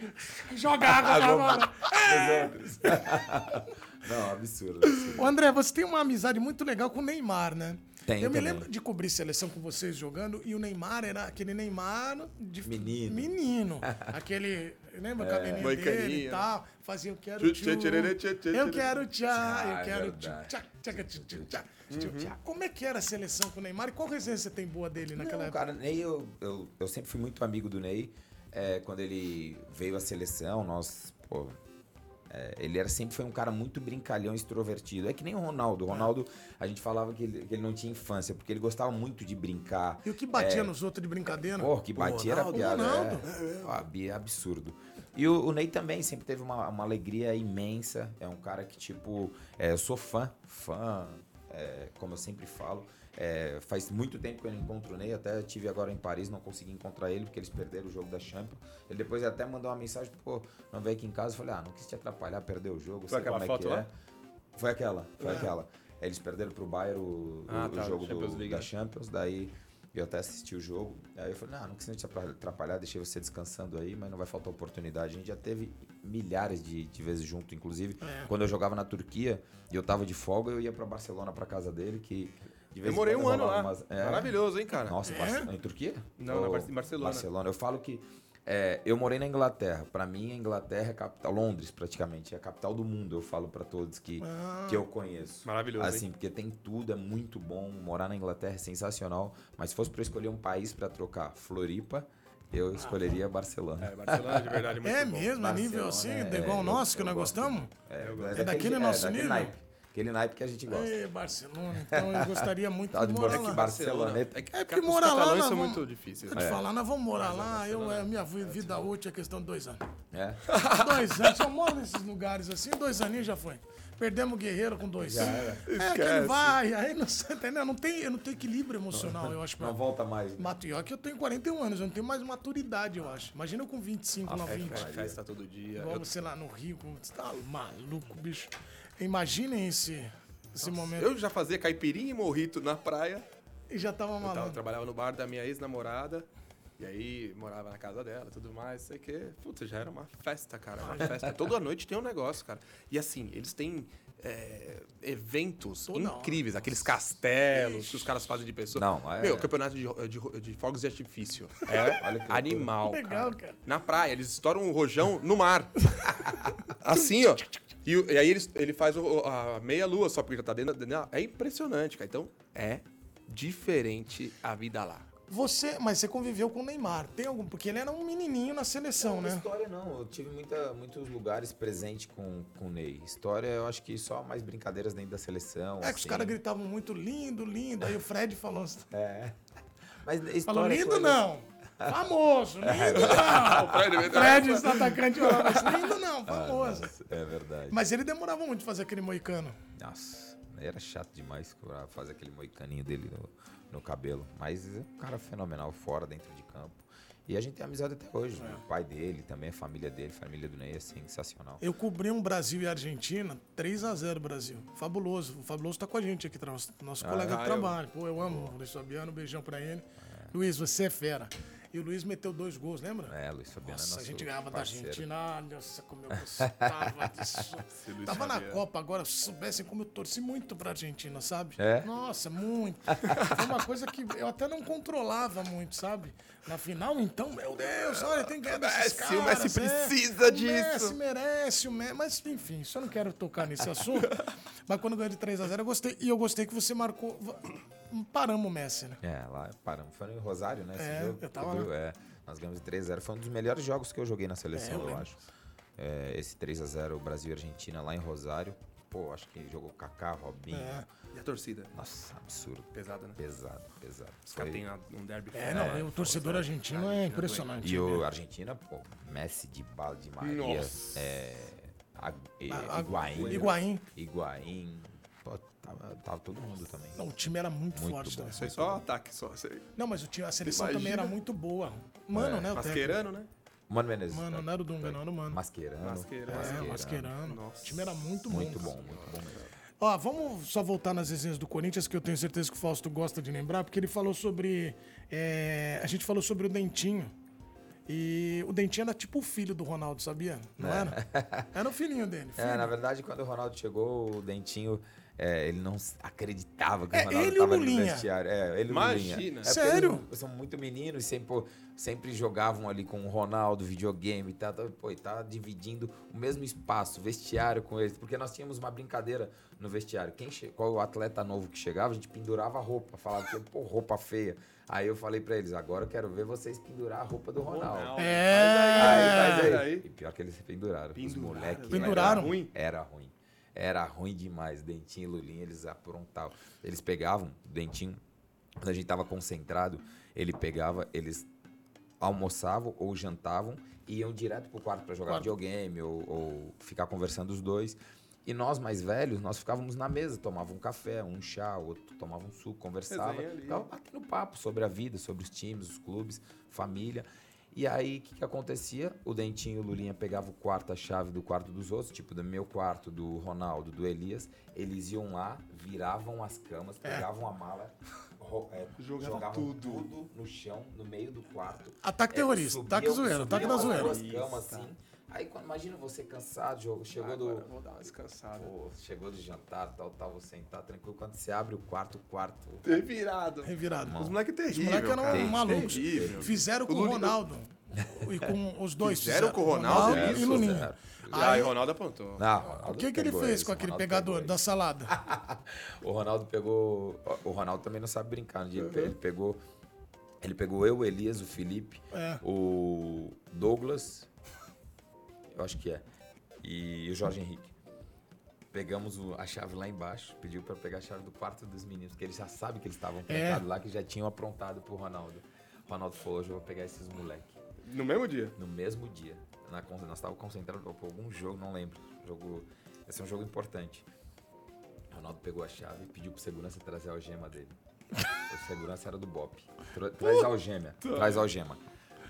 Joga água na bola. Não, absurdo. absurdo. Ô André, você tem uma amizade muito legal com o Neymar, né? Tenho Eu me também. lembro de cobrir seleção com vocês jogando e o Neymar era aquele Neymar de Menino. menino. Aquele, lembra o cabelinho dele e tal. Fazia eu quero tchu, eu tchu. quero tchá, Ah, eu é quero tchá, tchu, tchu, tchá, tchu, Uhum. tchá. Como é que era a seleção com o Neymar e qual resenha você tem boa dele naquela Não, época? cara, Ney, eu, eu, eu sempre fui muito amigo do Ney. É, quando ele veio à seleção, nós, pô, é, ele era, sempre foi um cara muito brincalhão, extrovertido. É que nem o Ronaldo. O Ronaldo, a gente falava que ele, que ele não tinha infância, porque ele gostava muito de brincar. E o que batia nos outros de brincadeira? Porra, que batia era Ronaldo, piada. Ronaldo. É, Ó, bi- absurdo. E o, o Ney também sempre teve uma, uma alegria imensa. É um cara que, tipo, é, eu sou fã, fã, é, como eu sempre falo. É, faz muito tempo que eu não encontro o Ney, até tive agora em Paris, não consegui encontrar ele, porque eles perderam o jogo da Champions. Ele depois até mandou uma mensagem, pô, não veio aqui em casa. Eu falei, ah, não quis te atrapalhar, perdeu o jogo, Foi sei como é que lá? é. Foi aquela, foi aquela. Eles perderam pro Bayern o, Ah, o- tá, jogo Champions do, da Champions, daí eu até assisti o jogo. Aí eu falei, não, não quis te atrapalhar, deixei você descansando aí, mas não vai faltar oportunidade. A gente já teve milhares de, de vezes junto, inclusive. É. Quando eu jogava na Turquia e eu tava de folga, eu ia pra Barcelona, pra casa dele, que Eu morei um ano lá. umas- é. Maravilhoso, hein, cara? Nossa, É? Em Turquia? Não, na Ou- em Barcelona. Barcelona. Eu falo que é, eu morei na Inglaterra. Pra mim, a Inglaterra é a capital, Londres praticamente, é a capital do mundo. Eu falo pra todos que, Ah. que eu conheço. Maravilhoso, Assim, hein? porque tem tudo, é muito bom. Morar na Inglaterra é sensacional. Mas se fosse pra eu escolher um país pra trocar Floripa, eu escolheria Barcelona. É, Barcelona de verdade muito É mesmo. mesmo, é nível Barcelona, assim, é, igual o eu- nosso que eu nós gostamos? É, É daquele nosso daquele nível? naipe. Aquele naipe que a gente gosta. Ei, Barcelona, então eu gostaria muito Tá de de morar lá. aqui, Barcelona. É que, É porque os morar lá, catalães nós são vamos- muito difíceis. Vou te né? falar, nós vamos morar lá. Eu, é, minha vi- vida útil é questão de dois anos. É. Dois anos, só moro nesses lugares assim, dois aninhos já foi. Perdemos o Guerreiro com dois. É, que ele vai, aí não, sei, entendeu? não tem, eu não tenho equilíbrio emocional, eu acho. pra- Não volta mais. né? Mato, que eu tenho 41 anos, eu não tenho mais maturidade, eu acho. Imagina eu com 25, novinho. É, festa todo dia. Igual Eu- você lá no Rio, com- você tá maluco, bicho. Imaginem esse, esse momento. Eu já fazia caipirinha e morrito na praia. E já tava Eu tava- maluco. trabalhava no bar da minha ex-namorada. E aí morava na casa dela, tudo mais, sei que. Putz, já era uma festa, cara. Uma festa. Toda noite tem um negócio, cara. E assim, eles têm é, eventos Toda hora. incríveis, aqueles castelos que os caras fazem de pessoa. Não, é- Meu, campeonato de, de, de fogos de artifício. É Olha que animal. Legal, cara. Na praia, eles estouram um rojão no mar. assim, ó. E, e aí eles, ele faz o- a meia-lua só porque já tá dentro, dentro. É impressionante, cara. Então, é diferente a vida lá. Você, mas você conviveu com o Neymar. Tem algum? Porque ele era um menininho na seleção, né? História não, eu tive muita, muitos lugares presente com, com o Ney. História, eu acho que só mais brincadeiras dentro da seleção. É que os assim. caras gritavam muito lindo, lindo. Aí o Fred falou, É. Mas história falou lindo coisa- não. Famoso, lindo não. O Fred meteu Fred, essa. esse atacante, falava, mas lindo não, Ah, famoso. nossa, é verdade. Mas ele demorava muito fazer aquele moicano. Nossa, era chato demais pra fazer aquele moicaninho dele no, no cabelo. Mas é um cara fenomenal, fora, dentro de campo. E a gente tem amizade até hoje. É. O pai dele, também a família dele, a família do Ney é sensacional. Eu cobri um Brasil e Argentina, 3 a 0 Brasil. Fabuloso. O Fabuloso tá com a gente aqui, nosso, nosso colega ah, de eu- trabalho. Pô, eu amo o Luiz Fabiano, um beijão pra ele. Luiz, você é fera. E o Luiz meteu dois gols, lembra? É, Luiz Fabiano é Nossa, a gente ganhava parceiro. da Argentina. Nossa, como eu gostava disso. Tava na Fabiano. Copa agora, se soubessem como eu torci muito pra Argentina, sabe? É? Nossa, muito. Foi uma coisa que eu até não controlava muito, sabe? Na final, então, meu Deus, olha, tem que ganhar desses Messi, caras. o Messi é. precisa O disso. Messi merece, o Messi. Mas, enfim, só não quero tocar nesse assunto. Mas quando ganhou de 3 a 0 eu gostei. E eu gostei que você marcou. Paramos o Messi, né? É, lá paramos. Foi em Rosário, né? Esse É, jogo. eu tava. É, nós ganhamos de 3x0. Foi um dos melhores jogos que eu joguei na É, seleção, eu eu, lembro. acho. É, esse 3x0 Brasil e Argentina lá em Rosário. Pô, acho que jogou Kaká, Robinho. É. E a torcida? Nossa, absurdo. Pesada, né? Pesado, pesado. Os caras Foi- têm um derby É, não, e o torcedor argentino é impressionante. E o Argentina, pô, Messi de bala de Maria. Nossa. É, a, A- a- Higuaín. Higuaín. Higuaín. Tava, todo mundo também. Não, o time era muito, Muito forte bom. também. Aí só ataque, só. Não, mas o time, a seleção Imagina. também era muito boa. Mano, né? O técnico. Masquerano, né? Mano Menezes. Mano, não era o Dunga, não era o Mano. Masquerano. Mascherano. É, Mascherano. Nossa. O time era muito bom. Muito bom, muito bom mesmo. Ó, vamos só voltar nas resenhas do Corinthians, que eu tenho certeza que o Fausto gosta de lembrar, porque ele falou sobre. é, a gente falou sobre o Dentinho. E o Dentinho era tipo o filho do Ronaldo, sabia? Não era? Era o filhinho dele. É, filho. na verdade, quando o Ronaldo chegou, o Dentinho, é, ele não acreditava que É, o Ronaldo ele e o estava no vestiário. É, ele Imagina. É Sério? Eles são muito meninos e sempre, sempre jogavam ali com o Ronaldo, videogame e tal. tal, Pô, e tá dividindo o mesmo espaço, vestiário com eles. Porque nós tínhamos uma brincadeira no vestiário. Quem che... Qual o atleta novo que chegava, a gente pendurava a roupa. Falava que, pô, roupa feia. Aí eu falei pra eles, agora eu quero ver vocês pendurar a roupa do Ronaldo. É. Aí, faz aí. aí. E pior que eles penduraram. Os Penduraram. moleques. Penduraram? Era ruim. Era ruim. Era ruim demais. Dentinho e Lulinha, eles aprontavam. Eles pegavam, o Dentinho, quando a gente tava concentrado, ele pegava, eles almoçavam ou jantavam e iam direto pro quarto para jogar Quarto. videogame ou, ou ficar conversando os dois. E nós, mais velhos, nós ficávamos na mesa, tomava um café, um chá, outro tomava um suco, conversava. Ficava batendo papo sobre a vida, sobre os times, os clubes, família. E aí, o que, que acontecia? O Dentinho e o Lulinha pegavam o quarto, a chave do quarto dos outros, tipo do meu quarto, do Ronaldo, do Elias. Eles iam lá, viravam as camas, pegavam a mala, é, Jogavam jogavam tudo. tudo. no chão, no meio do quarto. Ataque É, terrorista, ataque zoeiro, ataque da as zoeira. Isso, camas tá. assim. Aí, quando, imagina você cansado, jogo, chegou Agora do... eu vou dar uma descansada. Pô, chegou do jantar, tal, tal, você sentar tranquilo. Quando você abre o quarto, o quarto... Revirado. Revirado. Os moleques Os terríveis. moleques eram cara. malucos. Terrível. Fizeram com o Ronaldo. E com os dois. Fizeram com o Ronaldo? e Fizeram, Lulinha. fizeram. Ah, Aí, e o Ronaldo apontou. Não, Ronaldo o que, que ele fez eles, com aquele Ronaldo pegador da salada? O Ronaldo pegou. O Ronaldo também não sabe brincar. No dia ele pe- ele pegou. Ele pegou eu, o Elias, o Felipe, É. o Douglas, eu acho que é, e o Jorge Henrique. Pegamos o- a chave lá embaixo, pediu para pegar a chave do quarto dos meninos, porque eles já sabem que eles estavam plantados lá, que já tinham aprontado pro Ronaldo. O Ronaldo falou: hoje eu vou pegar esses moleques. No mesmo dia. No mesmo dia. Na, nós estávamos concentrados por algum jogo, não lembro. Jogo, esse é um jogo importante. O Ronaldo pegou a chave e pediu pro segurança trazer a algema dele. O segurança era do Bop. Tra- Traz a algema. Traz a algema.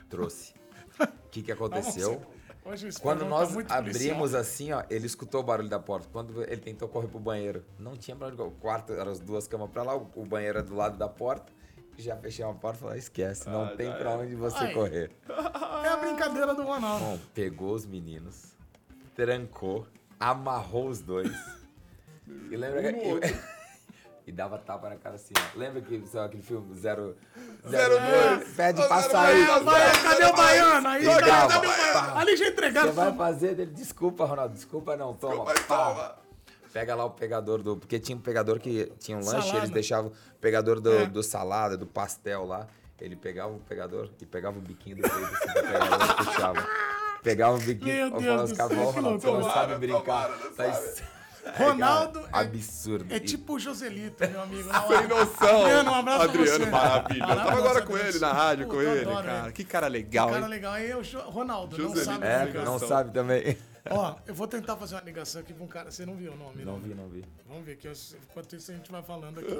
Trouxe. O que, que aconteceu? Hoje o Quando tá nós policial. abrimos assim, ó, ele escutou o barulho da porta. Quando ele tentou correr pro banheiro, não tinha pra onde correr. O quarto, eram as duas camas pra lá, o banheiro era do lado da porta. já fechei uma porta e falei, esquece, não Ah, tem pra é. onde você Ai. correr. É a brincadeira do Ronaldo. Bom, pegou os meninos, trancou, amarrou os dois. E lembra Um que. E dava tapa na cara assim, ó. Lembra que sabe, aquele filme Zero. Zero dois. Pede pra zero sair. cadê o baiano? Aí, cadê, o baiano? Ali já Você entregaram. vai fazer dele. Desculpa, Ronaldo. Desculpa não. Toma. Pá. toma. Pega lá o pegador do. Porque tinha um pegador que tinha um lanche, Salada. eles deixavam o pegador do, É. do salada, do pastel lá. Ele pegava o pegador e pegava o biquinho do peito assim, do pegador e puxava. Pegava o biquinho. Meu eu Deus falava, do céu, Ronaldo, você não sabe brincar. Tomara, não Mas- sabe. Ronaldo Cara, é- absurdo. É tipo o Joselito, meu amigo. Sem noção. Adriano, um abraço pra Adriano, você. maravilhoso. Eu tava agora com ele na rádio, com ele, cara. Que cara legal, Cara hein? legal. Aí o Jo- Ronaldo, não sabe É, não sabe também. Ó, eu vou tentar fazer uma ligação aqui pra um cara. Você não viu o nome, Não não? vi, não vi. Vamos ver aqui. eu- Enquanto isso a gente vai falando aqui.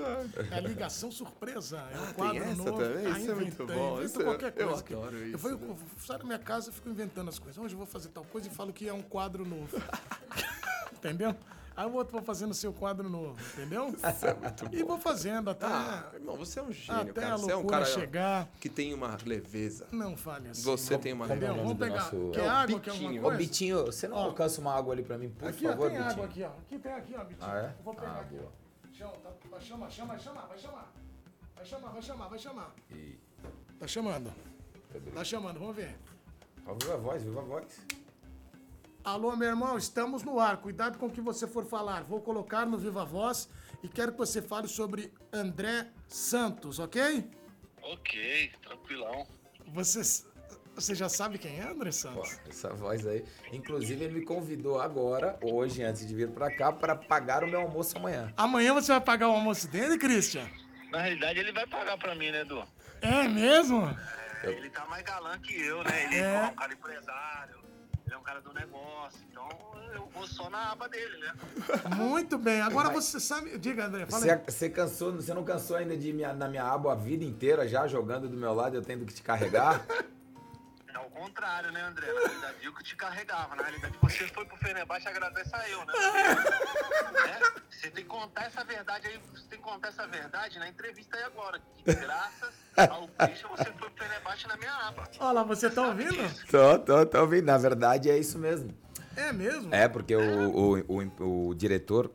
É a ligação surpresa. É um Ah, tem quadro essa novo. também? Ah, Isso é muito bom. Isso é- qualquer eu coisa aqui. adoro Eu isso. vou, eu saio da minha casa e fico inventando as coisas. Hoje eu vou fazer tal coisa e falo que é um quadro novo. Entendeu? Aí o outro vou fazendo o seu quadro novo, entendeu? Isso é muito E vou fazendo até, Ah, irmão, você é um gênio, até cara. a Você é um loucura cara chegar. que tem uma leveza. Não fale assim. Você tem uma é nome Vamos do pegar. nosso- Quer É água? Quer Bitinho. alguma Ô, coisa? Bitinho, você não Ó. alcança uma água ali pra mim, por Aqui, favor, tem Bitinho? água aqui, ó. Aqui tem aqui, ó, Bitinho. Ah, é? Eu vou pegar Ah, aqui, boa. ó. Chama, tá, vai chamar, chama, chama, vai chamar. Vai chamar, vai chamar, vai chamar. E... Tá chamando. Cadê? Tá chamando, vamos ver. Ó, Viva a voz, viva a voz. Alô, meu irmão, estamos no ar. Cuidado com o que você for falar. Vou colocar no Viva Voz e quero que você fale sobre André Santos, ok? Ok, tranquilão. Você, você já sabe quem é André Pô, Santos? essa voz aí. Inclusive, ele me convidou agora, hoje, antes de vir pra cá, pra pagar o meu almoço amanhã. Amanhã você vai pagar o almoço dele, Christian? Na realidade, ele vai pagar pra mim, né, Edu? É mesmo? Ele tá mais galã que eu, né? Ele É. é um cara empresário, ele é um cara do negócio. Então, eu vou só na aba dele, né? Muito bem. Agora você sabe. Diga, André, fala Você, aí. você cansou, você não cansou ainda de ir na minha aba a vida inteira já jogando do meu lado, eu tendo que te carregar? É o contrário, né, André? Na realidade, eu que te carregava. Na realidade, você foi pro Fenerbahçe e agradece a eu, né? Né? Você tem que contar essa verdade aí, você tem que contar essa verdade na entrevista aí agora. Que graças ao Christian, você foi pro Fenerbahçe na minha aba. Olha lá, você tá ouvindo? tô, tô, tô ouvindo. Na verdade, é isso mesmo. É mesmo? É, porque o, o, o, o diretor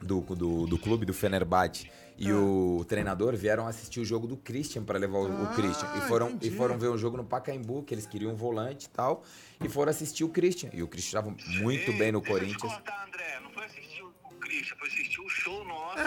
do, do, do clube, do Fenerbahçe, e o treinador vieram assistir o jogo do Christian para levar o, o Ah, Christian. E foram, e foram ver o jogo no Pacaembu, que eles queriam um volante e tal. E foram assistir o Christian. E o Christian estava muito Ei, bem no deixa eu te Corinthians. contar, André, não foi assistir o o Christian, foi assistir o show nosso.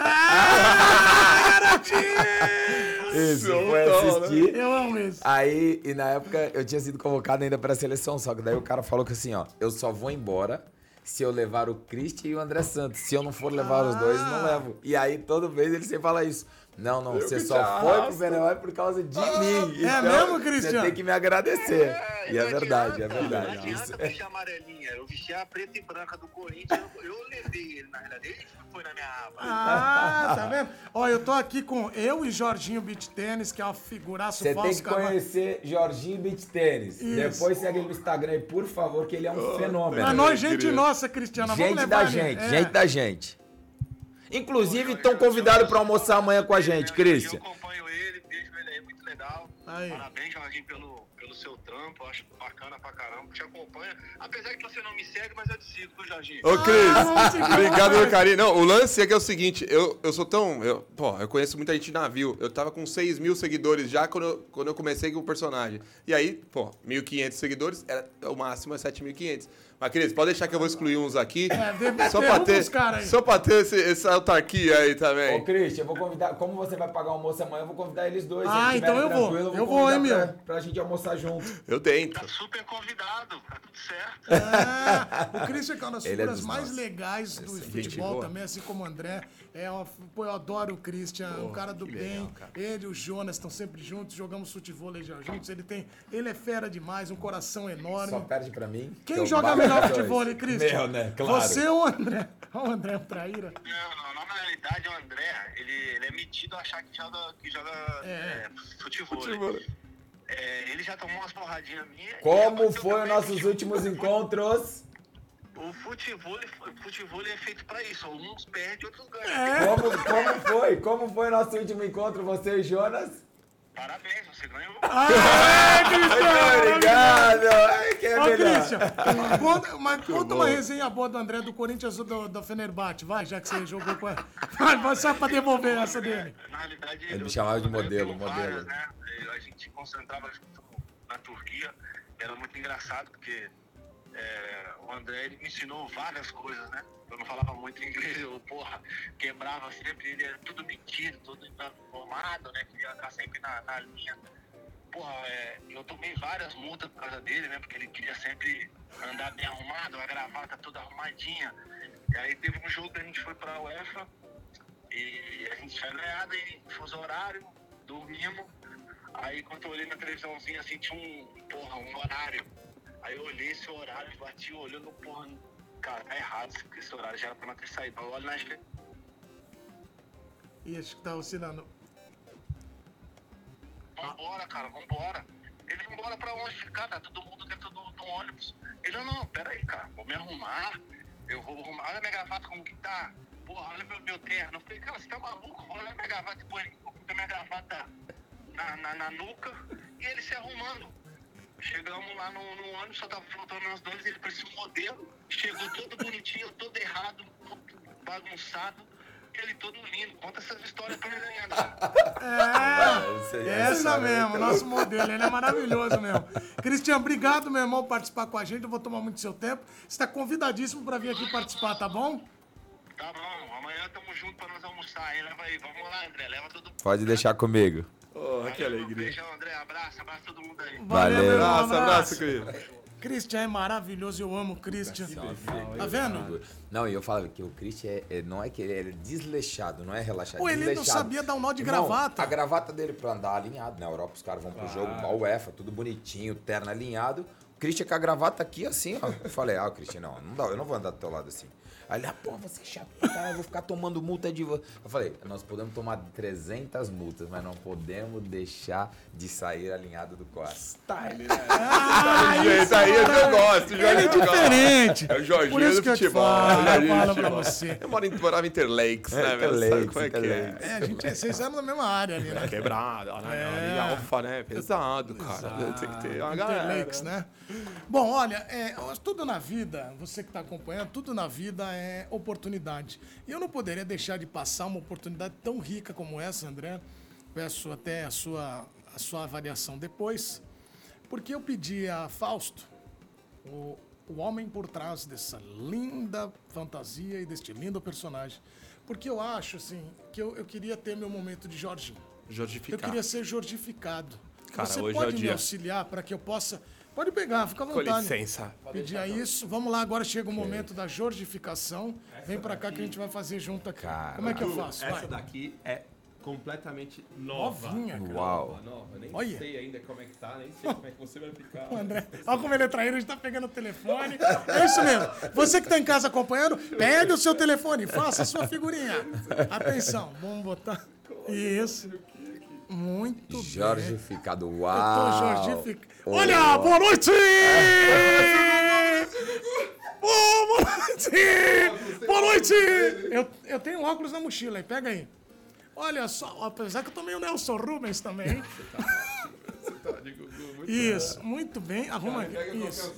Isso, Show, foi então, assistir. Eu amo isso. Aí, e na época eu tinha sido convocado ainda pra seleção, só que daí o cara falou que assim, ó, eu só vou embora se eu levar o Christian e o André Santos. Se eu não for levar os dois, não Ah. levo. E aí toda vez ele sempre fala isso. Não, não, você que só foi pro. Fenerbahçe por causa de mim. é mesmo, Christian? Você tem que me agradecer. e é não verdade, é adianta, Não verdade. adianta Isso. vestir a amarelinha. Eu vesti a preta e branca do Corinthians. Eu, eu levei ele, na realidade. Ele foi na minha aba. Ah, tá vendo? Ó, eu tô aqui com eu e Jorginho Beach Tênis, que é uma figuraça Você tem que conhecer Jorginho Beach Tênis. Isso. Depois segue ele no Instagram aí, por favor, que ele é um fenômeno. Pra nós, gente querido. nossa, Cristiana. Vamos Gente levar da gente, É. gente da gente. Inclusive, estão convidados para almoçar amanhã com a gente, Christian. Eu acompanho ele, beijo ele aí, muito legal. Aí. Parabéns, Jorginho, pelo, pelo seu trampo. Acho bacana pra caramba. Te acompanho. Apesar que você não me segue, mas eu te sigo, viu, Jorginho? Ô, Cris, seguir, obrigado pelo carinho. Não, o lance é que é o seguinte, eu, eu sou tão... Eu, pô, eu conheço muita gente de navio. Eu tava com 6 mil seguidores já quando eu, quando eu comecei com o personagem. E aí, pô, 1.500 seguidores, era, o máximo é 7.500. Mas, Cris, pode deixar que eu vou excluir uns aqui. É, só pra derruba ter, os caras aí. só pra ter esse, essa autarquia aí também. Ô, Christian, eu vou convidar. Como você vai pagar o almoço amanhã, eu vou convidar eles dois. Ah, eles então eu vou. Eu vou, hein, meu? Pra, pra gente almoçar junto. Eu tento. Tá super convidado. Tá tudo certo. É, o Christian é uma das é figuras dos mais legais do futebol boa. também, assim como o André. É uma, pô, eu adoro o Christian, um cara do bem. legal, cara. Ele e o Jonas estão sempre juntos, jogamos futebol já juntos. Ele tem, ele é fera demais, um coração enorme. Só perde pra mim. que Quem joga melhor futebol, hein, Christian? Meu, né? Claro. Você ou o André? Ó, O André é um traíra. Não, não, na realidade o André, ele, ele é metido a achar que joga, que joga É. é, futebol. Futebol. É, ele já tomou umas porradinhas minhas. Como aconteceu foi os também nossos últimos encontros? O futebol, o futebol é feito pra isso. Uns perdem, outros ganham. É. Como, como foi? Como foi nosso último encontro, você e Jonas? Parabéns, você ganhou. Obrigado! Ai, que é. Christian, conta, mas conta uma resenha boa do André do Corinthians ou do, do Fenerbahçe, vai, já que você jogou com ela. Vai, vai só pra devolver essa dele. Na realidade, Ele me chamava de modelo, modelo. várias, né? A gente concentrava junto na Turquia. Era muito engraçado porque é, o André ele me ensinou várias coisas, né? Eu não falava muito inglês, eu, porra, quebrava sempre, ele era tudo metido, tudo informado, né? Queria andar sempre na, na linha. Porra, é, eu tomei várias multas por causa dele, né? Porque ele queria sempre andar bem arrumado, a gravata toda arrumadinha. E aí teve um jogo que a gente foi pra UEFA e a gente tinha ganhado e fuso horário, dormimos. Aí quando eu olhei na televisãozinha assim, um, porra, um horário. Aí eu olhei esse horário, bati olhando, porra, cara, tá errado esse, esse horário, já era pra não ter saído. Eu olho na esquerda, Ih, acho que tá oscilando. vambora, cara, vambora. Ele, vambora pra onde? Cara, tá todo mundo dentro do, do ônibus. Ele, não, não, peraí, cara, vou me arrumar. Eu vou arrumar. Olha minha gravata como que tá. Porra, olha meu, meu terno. Eu falei, cara, você tá maluco? Olha minha gravata. Depois ele minha gravata na, na, na nuca e ele se arrumando. Chegamos lá no, no ônibus, só tava faltando nós dois, ele parecia um modelo. Chegou todo bonitinho, todo errado, todo bagunçado. Ele todo lindo. Conta essas histórias pra ele ainda. É, Essa aí é essa né? mesmo, nosso modelo, ele é maravilhoso mesmo. Cristian, obrigado, meu irmão, por participar com a gente, eu vou tomar muito seu tempo. Você está convidadíssimo para vir aqui participar, tá bom? Tá bom, amanhã tamo junto pra nós almoçar aí. Leva aí, vamos lá, André. Leva todo mundo. Pode deixar comigo. Que Valeu, alegria. Beijão, André. Abraço, abraço todo mundo aí. Valeu. irmão, Abraço, abraço, querido. Christian é maravilhoso, eu amo o Christian. Tá vendo? Não, e eu falo que o Christian é, é- não é que ele é desleixado, não é relaxado. Pô, ele não desleixado. sabia dar um nó de Irmão, gravata. A gravata dele pra andar alinhado. Na Europa os caras vão pro jogo, a UEFA, tudo bonitinho, terno alinhado. O Christian com a gravata aqui assim, ó. Eu falei, ah, Christian, não, não dá, eu não vou andar do teu lado assim. Aí ele, ah, pô, você é chato, caralho, eu vou ficar tomando multa de você. Eu falei, nós podemos tomar 300 multas, mas não podemos deixar de sair alinhado do quarto. Style, né? Ah, jeito aí é que eu gosto. Ele é Jorginho. diferente. É o Jorginho Por isso do que eu te futebol. falo, é o eu Jorginho do falo pra futebol. você. Eu moro em, morava em Interlakes, né, É, velho? Sabe Interlakes, como é que é? É, a gente, é- vocês eram da mesma área ali, né? Quebrado, ó, né? É. Alfa, né? Pesado, cara. Tem que ter uma galera. Interlakes, né? Bom, olha, é, tudo na vida, você que está acompanhando, tudo na vida é oportunidade. E eu não poderia deixar de passar uma oportunidade tão rica como essa, André. Peço até a sua, a sua avaliação depois. Porque eu pedi a Fausto, o, o homem por trás dessa linda fantasia e deste lindo personagem. Porque eu acho, assim, que eu, eu queria ter meu momento de Jorginho. Eu Jorgificar. queria ser jordificado. Cara, Você hoje é pode o me dia. auxiliar para que eu possa. Pode pegar, fica à Com vontade. licença. Pedir isso. Vamos lá, agora chega o momento da jordificação. Vem para cá que a gente vai fazer junto aqui. Cara. Como é que eu faço? Essa Vai. daqui é completamente nova. Novinha, cara. Uau. Nova, nova. Nem Olha. sei ainda como é que tá, nem sei como é que você vai ficar. André, olha como ele é traído, a gente tá pegando o telefone. É isso mesmo. Você que tá em casa acompanhando, pegue o seu telefone, faça a sua figurinha. Atenção, vamos botar. Isso. Muito bem. Jorgificado, Eu tô uau. jordific... Olha, boa noite! Boa, noite! Boa noite! Eu, eu tenho óculos na mochila aí, pega aí. Olha só, apesar que eu tomei o Nelson Rubens também, hein? Isso, muito bem. Arruma aqui. Isso.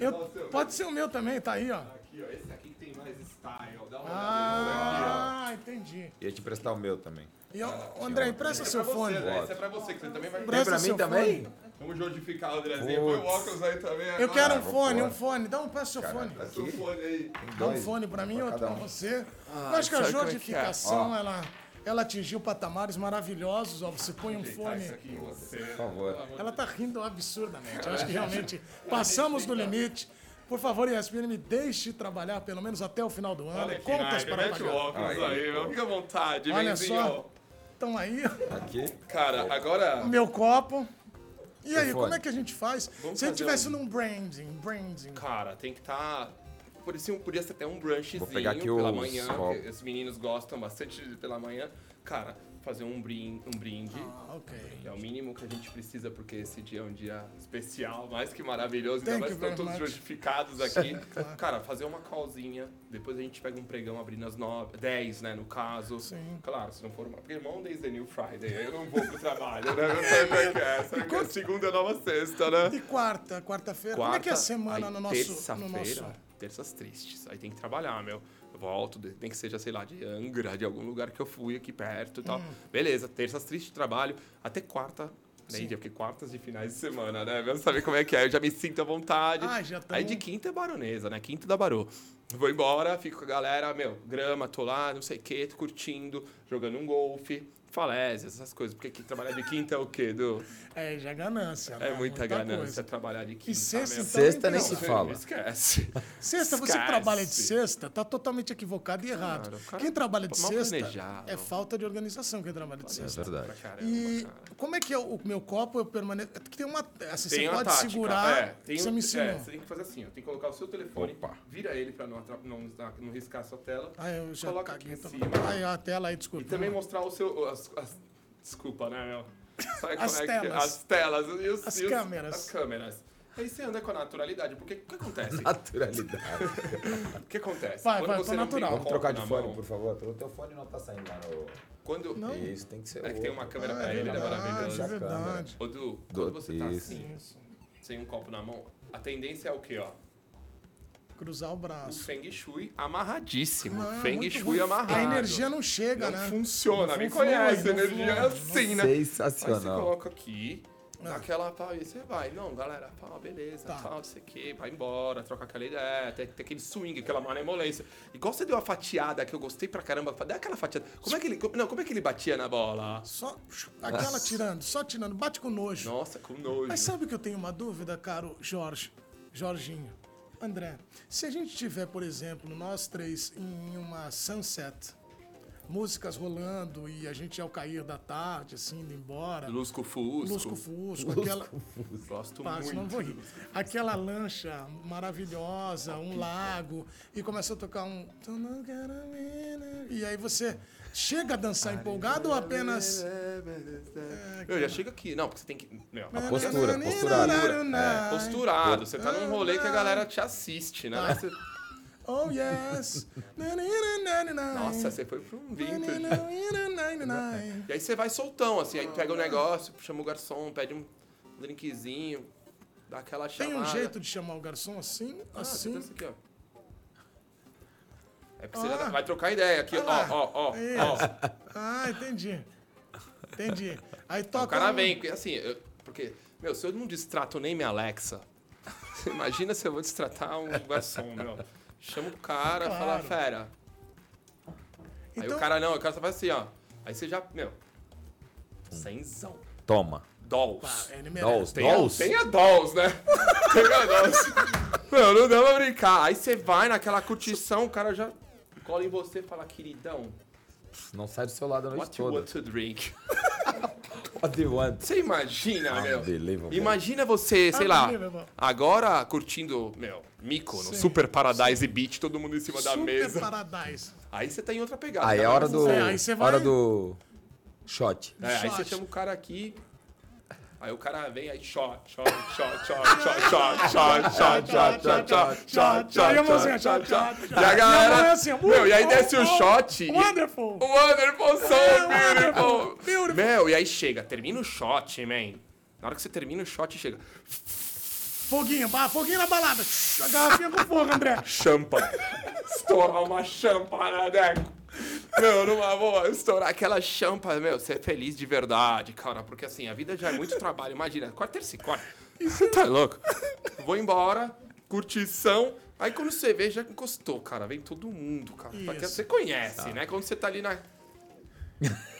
Eu, pode ser o meu também, tá aí, ó. Aqui, ó, esse aqui mais style. Dá uma Ah, entendi. Ia te emprestar o meu também. E, ó, André, empresta seu fone. Esse é pra você, que você também vai... Empresta pra mim seu também? fone. Vamos jordificar o Andrezinho. Põe o óculos aí também. Eu agora. quero um vou fone, um fone. Dá um peço seu fone. Aqui, O fone aí. Dá um fone pra mim e outro pra você. Eu acho que a como é é? ela, ela atingiu patamares maravilhosos. Ó, você põe um fone. Por favor. Ela tá rindo absurdamente. Eu acho que realmente passamos do limite. Por favor, ESPN, me deixe trabalhar pelo menos até o final do ano. Contas para Mete o pagar. óculos Aí, aí, meu. Fica à vontade, Olha Benzinho. só. Estão aí, Aqui. Cara, agora... meu copo. E aí, como é que a gente faz? Se a gente fazer tivesse um- num branding, branding. Cara, tem que estar Podia, podia ser até um brunchzinho pegar aqui pela os manhã, copos. que os meninos gostam bastante de- pela manhã. Cara, fazer um brinde, um brinde Ah, ok. é o mínimo que a gente precisa, porque esse dia é um dia especial, mais que maravilhoso. Thank Ainda mais estão todos much. justificados aqui. Cara, fazer uma calzinha, depois a gente pega um pregão abrindo às 9, 10, né, no caso. Sim. Claro, se não for uma... Porque Monday's the new Friday, eu não vou pro trabalho, né? Eu não sei como é que é. Sabe é segunda é nova sexta, né? E quarta, quarta-feira, como é que é a semana no nosso, no terça-feira, nosso... terças tristes. Aí tem que trabalhar, meu. Volto, nem que seja, sei lá, de Angra, de algum lugar que eu fui aqui perto e tal. Hum. Beleza, terças tristes trabalho. Até quarta, nem dia, porque quartas de finais de semana, né? Vamos saber como é que é. Eu já me sinto à vontade. Ah, já tamo- Aí de quinta é baronesa, né? Quinta da barô. Vou embora, fico com a galera, meu, grama, tô lá, não sei o quê, tô curtindo, jogando um golfe, falésias, essas coisas. Porque aqui trabalhar de quinta é o quê, Du? É, já é ganância. né? É muita, ganância coisa. trabalhar de quinta. E sexta, meu. então, Sexta nem então, se fala. Esquece. Sexta, você que Esquece. trabalha de sexta, tá totalmente equivocado e errado. Cara, Quem trabalha de mal sexta planejado. é falta de organização quem trabalha de É sexta. verdade. Pra caramba, E cara. como é que é o meu copo? Eu permaneço. é Tem uma. Assim, Tem você uma pode tática. segurar. é, tem você um- me ensinou. É, você tem que fazer assim, ó. Tem que colocar o seu telefone, Opa. vira ele pra não, não, não riscar a sua tela. Ah, eu já Coloca caguei. aqui em cima. Aí a tela aí, desculpa. E também mostrar o seu. As, as- desculpa, né, meu? Sabe As como é que telas. As telas. E os, As e os- câmeras. As câmeras. Aí você anda com a naturalidade, porque o que acontece? Naturalidade. O que acontece? Vai, Quando vai, você tô não natural. Vamos trocar de fone, mão, por favor. O teu fone não tá saindo lá no... Quando. Não. Isso, tem que ser É que o tem uma outro. câmera Ah, pra é ele, ele é maravilhoso. é verdade. Ô, Du, quando você tá Isso. assim, sem um copo na mão, a tendência é o quê, ó? Cruzar o O braço. Feng Shui amarradíssimo. Não, Feng Shui ruim. amarrado. A energia não chega, não né? funciona. Não Me conhece, a não energia é assim, né? Aí você Sensacional. coloca aqui, dá aquela pau e você vai. Não, galera, fala, beleza, Tá. tal, não sei o quê, vai embora, troca aquela ideia, tem, tem aquele swing, aquela malemolência. Igual você deu a fatiada que eu gostei pra caramba, dá aquela fatiada. Como é que ele, não, como é que ele batia na bola? Só aquela tirando, só tirando, bate com nojo. Nossa, com nojo. Mas sabe que eu tenho uma dúvida, caro Jorge, Jorginho, André? Se a gente tiver, por exemplo, nós três em uma sunset, músicas rolando e a gente ao cair da tarde, assim, indo embora, Lusco Fusco. lusco fusco, aquela, Gosto Pá, muito. eu vou rir. Aquela lancha maravilhosa, um lago, e começa a tocar um. "Tu não quero ver", E aí você chega a dançar empolgado ou apenas. Eu já chego aqui. Não, porque você tem que. Meu, A postura, posturado. É, posturado. Você tá num rolê que a galera te assiste, né? Tá. Você- Oh yes! Nossa, você foi pra um vintage. Tem E aí você vai soltão, assim, aí pega o negócio, chama o garçom, pede um drinkzinho, dá aquela chamada. um jeito de chamar o garçom assim? Ah, você assim? dança aqui, ó. É porque você Ah. já vai trocar ideia aqui, ó, Ah ó, ó, ó. Isso. Ah, entendi. Entendi. Aí toca. O cara um- vem, assim, eu- porque, meu, se eu não distrato nem minha Alexa, imagina se eu vou distratar um garçom, meu. Chama o cara, Claro. fala, fera. Aí Então- o cara não, o cara só faz assim, ó. Aí você já, meu, cenzão. Toma. Dolls. Ah, ele Dolls. Tem, a, Dolls? tem a Dolls, né? tem a Dolls. Meu, não dá pra brincar. Aí você vai naquela curtição, o cara já cola em você e fala, queridão, Não sai do seu lado a noite what you toda. want to drink? What do you want? Você imagina, meu? Unbelievable. Imagina você, sei lá, agora curtindo, meu, Mykonos, Sim. Super Paradise Beach, todo mundo em cima da Super mesa. Paradise. Aí você tá em outra pegada. Aí é Agora hora do... É, aí você vai- Hora do... Shot. É, aí você shot. chama o cara aqui. Aí o cara vem, aí shot, shot, shot, shot, shot, shot, shot, shot, shot, shot, shot, shot, shot, shot, shot, shot. shot, E a shot. E a galera. mão é assim, ó, Meu, e aí oh, desce o oh, shot. e- Wonderful. Wonderful, so É, beautiful. wonderful, beautiful. Meu, e aí chega, termina o shot, man. Na hora que você termina o shot, chega. Foguinho, ba- foguinho na balada. A garrafinha com fogo, André. Champa. Estourar uma champa deco. Meu, numa boa, estourar aquela champa, meu, ser feliz de verdade, cara. Porque assim, a vida já é muito trabalho. Imagina, quarta, terça e quarta. Você tá louco? Vou embora, curtição. Aí quando você vê, já encostou, cara. Vem todo mundo, cara. Porque você conhece, né? Quando você tá ali na.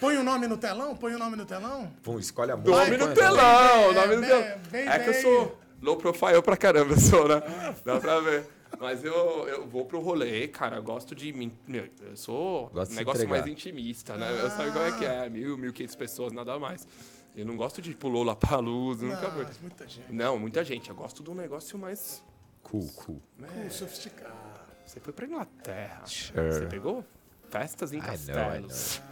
Põe o nome no telão? Põe o nome no telão? Pum, escolhe a música. Nome no telão, bem, nome no bem, telão. bem, É que eu bem. sou low profile pra caramba, eu sou, né? Dá pra ver. Mas eu, eu vou pro rolê, cara, eu gosto de... me- Meu, eu sou Gosta de um negócio mais intimista, né? Eu sei como é que é, mil, mil quinhentas pessoas, nada mais. Eu não gosto de pulou lá pra luz, nunca Não, fui. muita gente. Não, muita gente. Eu gosto de um negócio mais... Cool, cool. Cool, sofisticado. Você foi pra Inglaterra. Sure. Você pegou festas em I know, I castelos.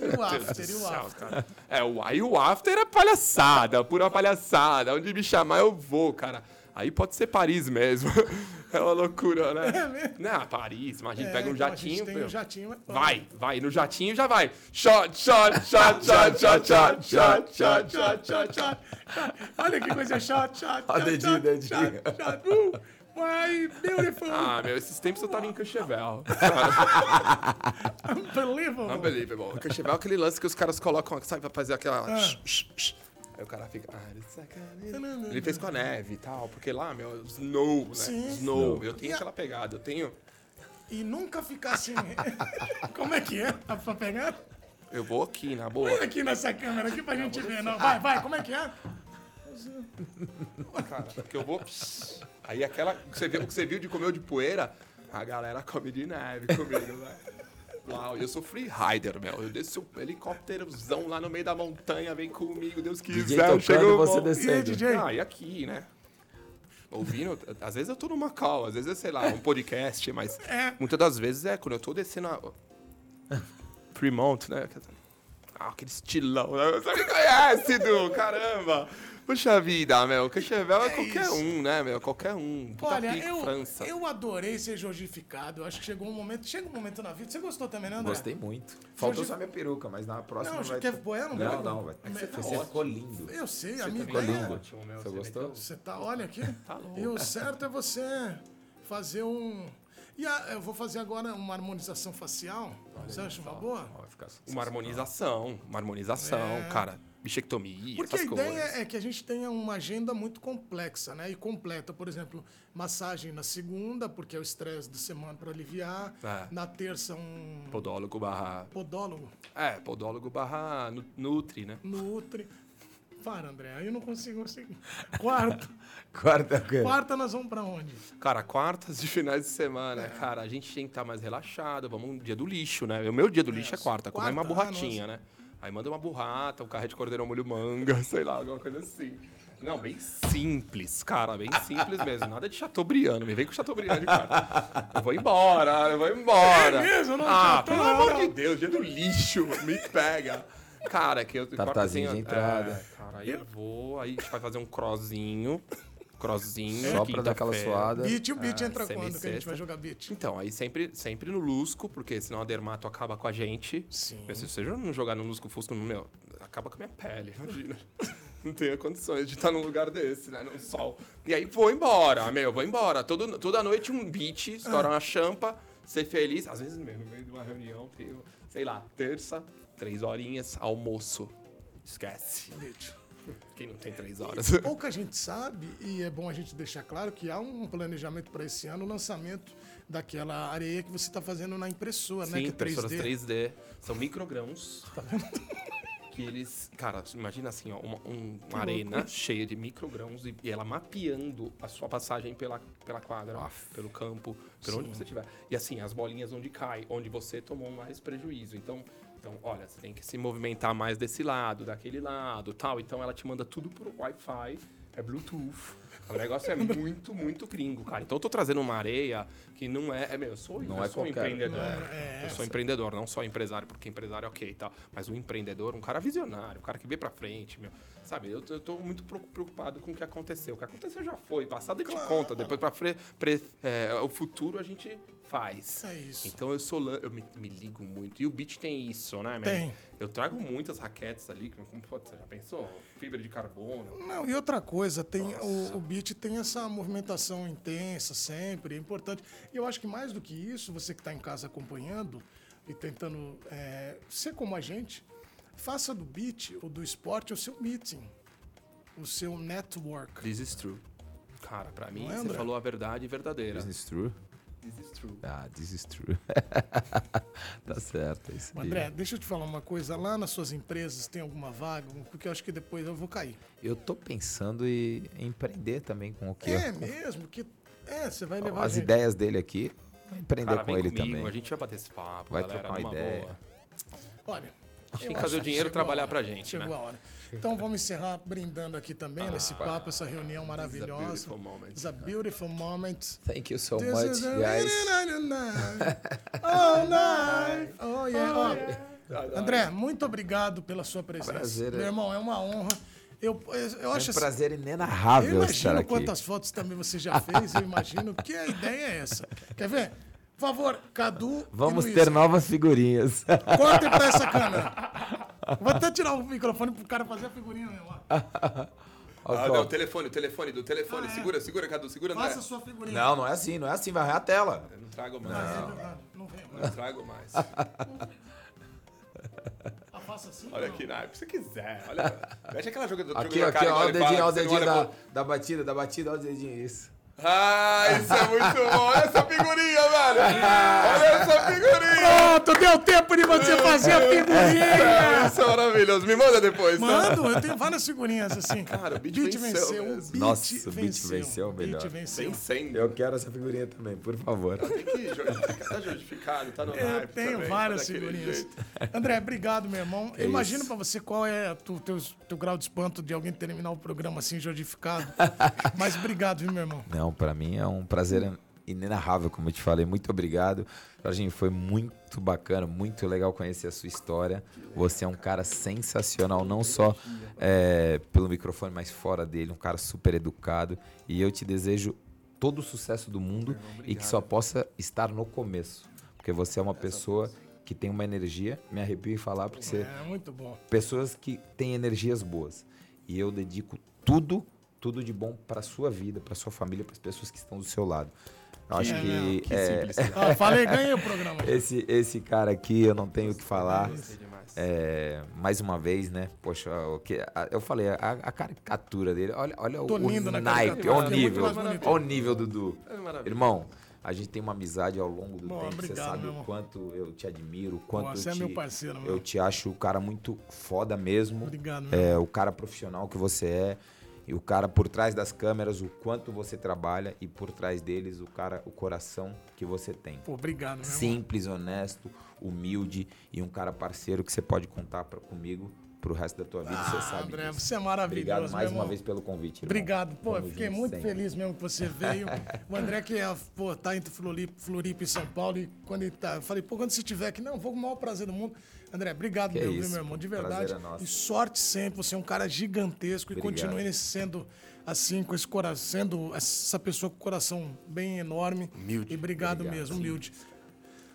E o after, e o after. É, o, aí o after é palhaçada, pura palhaçada. Onde me chamar eu vou, cara. Aí pode ser Paris mesmo. É uma loucura, né? É mesmo? Não, Paris, imagina, É, pega um então a gente jatinho. tem um jatinho, mas- Vai, vai, no jatinho já vai. Shot, shot, shot, shot, shot, shot, shot, shot, shot, shot, shot. Olha que coisa shot, shot, Ó, shot, dedinho, shot, dedinho. shot, shot. Uh, my beautiful, Ah, meu, esses tempos eu tava em Courchevel. unbelievable. Unbelievable. Courchevel é aquele lance que os caras colocam, sabe, pra fazer aquela... Ah. Aí o cara fica... "Ah, a- Ele fez com a neve e tal, porque lá, meu, snow, né? Sim. Snow. Eu tenho E a- aquela pegada, eu tenho... E nunca ficar assim. Como é que é? Dá pra pegar? Eu vou aqui, na boa. Olha aqui nessa câmera aqui pra gente ver. Não. Vai, vai, como é que é? cara, porque eu vou. Aí aquela. que Você viu, o que você viu de comer de poeira, a galera come de neve comigo, velho. Uau, eu sou free rider, meu. Eu desço um helicópterozão lá no meio da montanha, vem comigo, Deus DJ quiser. eu tocando chego e você bom. descendo. E aí, DJ? Ah, e aqui, né? Ouvindo, às vezes eu tô numa call, às vezes é, sei lá, um podcast, mas É. muitas das vezes é quando eu tô descendo a. Fremont, né? Ah, aquele estilão, né? Você me conhece, Du? Caramba! Puxa vida, meu. Cascavel é, É qualquer isso. um, né, meu? Qualquer um. Puta Olha, pico, eu, França. eu adorei ser jorgificado. Eu acho que chegou um momento. Chega um momento na vida. Você gostou também, né, André? Gostei muito. Faltou Jorge- só minha peruca, mas na próxima Não, vai... quer boiar? Não, Não, vai? não, vai. Mas- Você ficou lindo. Eu sei, amigo. ficou é. lindo. Ótimo, meu. Você gostou? Você tá, olha aqui. Tá louco. E o certo é você fazer um. E a- eu vou fazer agora uma harmonização facial. Você acha uma boa? Ó, vai ficar Uma harmonização. Uma harmonização, É. cara. Bichectomia, Porque a essas ideia coisas. é que a gente tenha uma agenda muito complexa, né? E completa. Por exemplo, massagem na segunda, porque é o estresse da semana para aliviar. É. Na terça, um Podólogo barra. podólogo, É, podólogo barra nu- Nutri, né? Nutri. Para, André, aí eu não consigo seguir. Quarto. Quarta coisa. Quarta, nós vamos para onde? Cara, quartas de finais de semana, cara, a gente tem que estar mais relaxado. Vamos um dia do lixo, né? O meu dia do lixo é quarta, comer uma quarta, ah, borratinha, né? Aí manda uma burrata, um carré de cordeiro ao molho manga, sei lá, alguma coisa assim. Não, bem simples, cara, bem simples mesmo. Nada de Chateaubriand, me vem com Chateaubriand de cara. Eu vou embora, eu vou embora. É mesmo? Não, ah, não, pelo amor de Deus, dia do lixo, me pega. Cara, que eu... Tartazinho quarta de entrada. É, cara, aí eu vou, aí a gente vai fazer um crossinho. Crossinho, Só pra dar aquela suada. Beat, o beat Ah, entra quando que a gente vai jogar beat? Então, aí sempre, sempre no Lusco, porque senão a Dermato acaba com a gente. Sim. Mas se você não jogar no Lusco Fusco, meu, acaba com a minha pele, imagina. não tenho condições de estar num lugar desse, né? No sol. E aí vou embora, meu, vou embora. Todo, toda noite um beat, estourar uma champa, ser feliz. Às vezes, meu, no meio de uma reunião, tenho, sei lá, terça, três horinhas, almoço. Esquece. Beat. Quem não tem três horas? Pouca gente sabe, e é bom a gente deixar claro que há um planejamento para esse ano, o lançamento daquela areia que você está fazendo na impressora, né? Sim, Que é impressoras 3D. 3D. São microgrãos. que eles. Cara, imagina assim, ó, uma, um- uma arena cheia de microgrãos e, e ela mapeando a sua passagem pela, pela quadra, pelo campo, por onde você estiver. E assim, as bolinhas onde cai, onde você tomou mais prejuízo. Então. Então, olha, você tem que se movimentar mais desse lado, daquele lado, tal. Então ela te manda tudo por Wi-Fi, é Bluetooth. O negócio é muito, muito gringo, cara. Então eu tô trazendo uma areia que não é. É meu, eu sou, Não eu é sou qualquer. empreendedor. É, eu sou empreendedor, não só empresário, porque empresário é ok e tal. Mas um empreendedor, um cara visionário, um cara que vê pra frente, meu. Sabe, eu, tô- eu tô muito preocupado com o que aconteceu. O que aconteceu já foi, passado a gente conta, depois pra frente, o futuro a gente faz. É isso. Então eu sou eu me, me ligo muito. E o beat tem isso, né, man? Tem. Eu trago muitas raquetes ali, que- como pode, você já pensou? Fibra de carbono. Não, e outra coisa, tem o, o beat tem essa movimentação intensa sempre, é importante. E eu acho que mais do que isso, você que está em casa acompanhando e tentando é, ser como a gente, faça do beat ou do esporte o seu meeting, o seu network. This is true. Cara, pra mim, Não é, você André? falou a verdade verdadeira. Business true? This is true. Ah, this is true. tá certo, é isso aí. André, deixa eu te falar uma coisa. Lá nas suas empresas tem alguma vaga? Porque eu acho que depois eu vou cair. Eu tô pensando em empreender também com o que É mesmo? Que, é, você vai levar as ideias dele aqui. Empreender Cara, com vem ele comigo, também. a gente vai bater esse papo, Vai galera, trocar uma ideia. boa. Olha, Tem que Eu fazer o acho dinheiro a trabalhar pra gente, Chegou né? a hora. Então vamos encerrar brindando aqui também nesse papo, essa reunião maravilhosa. beautiful moment. It's a beautiful moment. Thank you so This much, a guys. night, all night. Oh, yeah. Ó, André, muito obrigado pela sua presença. Prazer, é. Meu irmão, é uma honra. Eu, eu, eu É acho um assim, prazer eu inenarrável estar imagino aqui. quantas fotos também você já fez, eu imagino que a ideia é essa. Quer ver? Por favor, Cadu. Vamos e Luiz, ter novas figurinhas. Cortem pra essa câmera. Vou até tirar o microfone pro cara fazer a figurinha mesmo. Ah, não, o telefone, o telefone, do telefone. Segura, segura, Cadu, segura. Faça a sua figurinha. Não, não é assim, não é assim, vai arranhar a tela. Eu não trago mais. É verdade, não vem. Não trago mais. Ah, faça assim. Olha aqui, naipe, se você quiser. Olha, mexe aquela jogadora Aqui, jogadora aqui, cara ó, o dedinho, ó, o não dedinho olha da, da batida, da batida, ó o dedinho, isso. Ah, isso é muito bom. Olha essa figurinha, velho. Olha essa figurinha. Pronto, deu tempo de você fazer a figurinha. Isso é maravilhoso. Me manda depois, tá? Mando, eu tenho várias figurinhas assim. Cara, o beat venceu O mesmo. beat Nossa, o beat venceu. venceu, O beat melhor. venceu. Vencendo. Eu quero essa figurinha também, por favor. Tem que justificar, tá justificado, tá no Eu tenho também, várias tá figurinhas. André, obrigado, meu irmão. Eu imagino isso. pra você qual é o teu, teu, teu grau de espanto de alguém terminar o programa assim, jordificado. Mas obrigado, viu, meu irmão? Não, pra mim é um prazer inenarrável, como eu te falei. Muito obrigado. Jorginho, foi muito bacana, muito legal conhecer a sua história. Você é um cara sensacional, não só é, pelo microfone, mas fora dele. Um cara super educado. E eu te desejo todo o sucesso do mundo e que só possa estar no começo. Porque você é uma pessoa que tem uma energia, me arrepio em falar, porque você É, muito bom. pessoas que têm energias boas. E eu dedico tudo, tudo de bom para sua vida, para sua família, para as pessoas que estão do seu lado. Eu acho que, Que é. Ah, falei, ganhei o programa. esse esse cara aqui eu não tenho o que falar. É, mais uma vez, né? Poxa, o que, a- eu falei, a, a caricatura dele, olha, olha o, Tô o na naipe, olha o é nível, olha o nível, Dudu. É. Irmão, a gente tem uma amizade ao longo do Bom, tempo. Você obrigado, sabe meu o quanto eu te admiro, o quanto você eu é te, meu parceiro, meu. eu te acho o cara muito foda mesmo. Obrigado, meu É, o cara profissional que você é. E o cara por trás das câmeras, o quanto você trabalha e por trás deles o cara, o coração que você tem. Pô, obrigado, meu irmão. Simples, honesto, humilde e um cara parceiro que você pode contar pra, comigo pro resto da tua vida, você sabe Ah, André, disso. você é maravilhoso, Obrigado mais uma irmão. vez pelo convite. irmão. Obrigado, pô, Tamo fiquei muito sempre. feliz mesmo que você veio. O André que é, pô, tá entre Floripa, Floripa e São Paulo e quando ele tá, eu falei, pô, quando você estiver aqui, não, vou com o maior prazer do mundo. André, obrigado Que meu, viu, isso, meu irmão, de verdade. é. E sorte sempre, você é um cara gigantesco e Obrigado. continue sendo assim, com esse coração, sendo essa pessoa com o coração bem enorme. Humilde. E obrigado, Obrigado, mesmo, sim. humilde.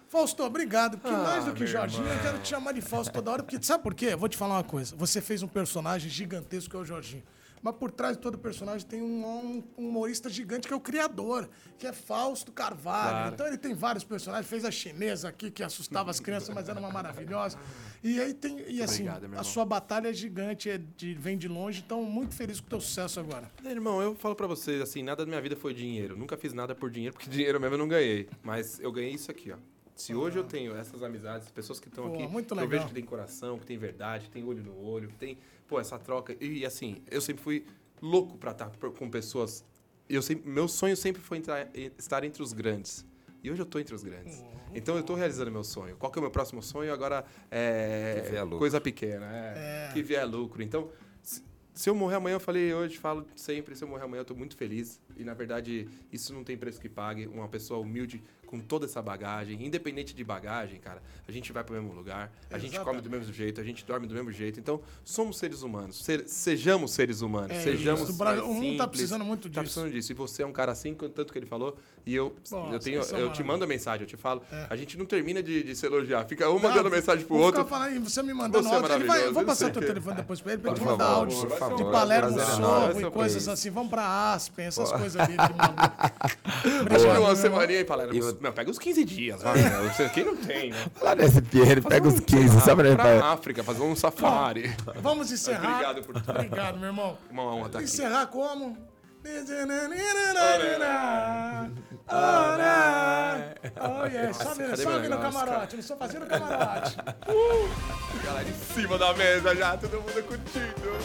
Fausto, obrigado. Que mais do que Jorginho, eu quero te chamar de Fausto toda hora, porque sabe por quê? Eu vou te falar uma coisa. Você fez um personagem gigantesco que é o Jorginho. Mas por trás de todo personagem tem um, um- um humorista gigante que é o criador, que é Fausto Carvalho. Claro. Então ele tem vários personagens. Fez a chinesa aqui, que assustava as crianças, mas era uma maravilhosa. E aí tem. E assim, Obrigado, meu a sua batalha é gigante, é de, vem de longe. Então, muito feliz com o teu sucesso agora. É, Irmão, eu falo pra vocês, assim, nada da minha vida foi dinheiro. Nunca fiz nada por dinheiro, porque dinheiro mesmo eu não ganhei. Mas eu ganhei isso aqui, ó. Se hoje eu tenho essas amizades, pessoas que estão aqui, muito que eu vejo que tem coração, que tem verdade, que tem olho no olho, que tem, pô, essa troca. E assim, eu sempre fui louco pra estar com pessoas. Eu sempre, meu sonho sempre foi entrar- estar entre os grandes. E hoje eu tô entre os grandes. Então eu tô realizando meu sonho. Qual que é o meu próximo sonho? Agora é Que vier lucro. coisa pequena, é, que vier lucro. Então, se, se eu morrer amanhã, eu falei hoje, falo sempre, se eu morrer amanhã, eu tô muito feliz. E na verdade, isso não tem preço que pague. Uma pessoa humilde com toda essa bagagem, independente de bagagem, cara, a gente vai pro mesmo lugar, a gente come Exatamente. do mesmo jeito, a gente dorme do mesmo jeito. Então, somos seres humanos. Ser- sejamos seres humanos. É sejamos isso. O o mundo tá precisando muito Tá disso. precisando disso. E você é um cara assim, tanto que ele falou. E eu, Nossa, eu, tenho, isso é eu te mando a mensagem, eu te falo. A gente não termina de, de se elogiar. Fica um mandando Não, mensagem pro outro. Falando, você me mandando Você é áudio. Ele vai, eu vou eu passar teu que- telefone depois pra ele, pra ele mandar áudio de Palermo é Sorro nosso, e pô. coisas assim. Vamos pra Aspen, essas coisas ali. de maluco. Obrigado, uma meu semaninha aí, Palermo. Eu- Não, pega uns 15 dias. vai, Quem não tem, né? Lá nesse Pierre, pega os 15, só pra ele. Pra África, fazer um safari. Vamos encerrar. Obrigado por tudo. Obrigado, meu irmão. Uma honra aqui. Encerrar como? Olá! Oh, yeah. Só, Cadê só meu no negócio, camarote, não estou fazendo camarote. Galera em cima da mesa já, todo mundo curtindo.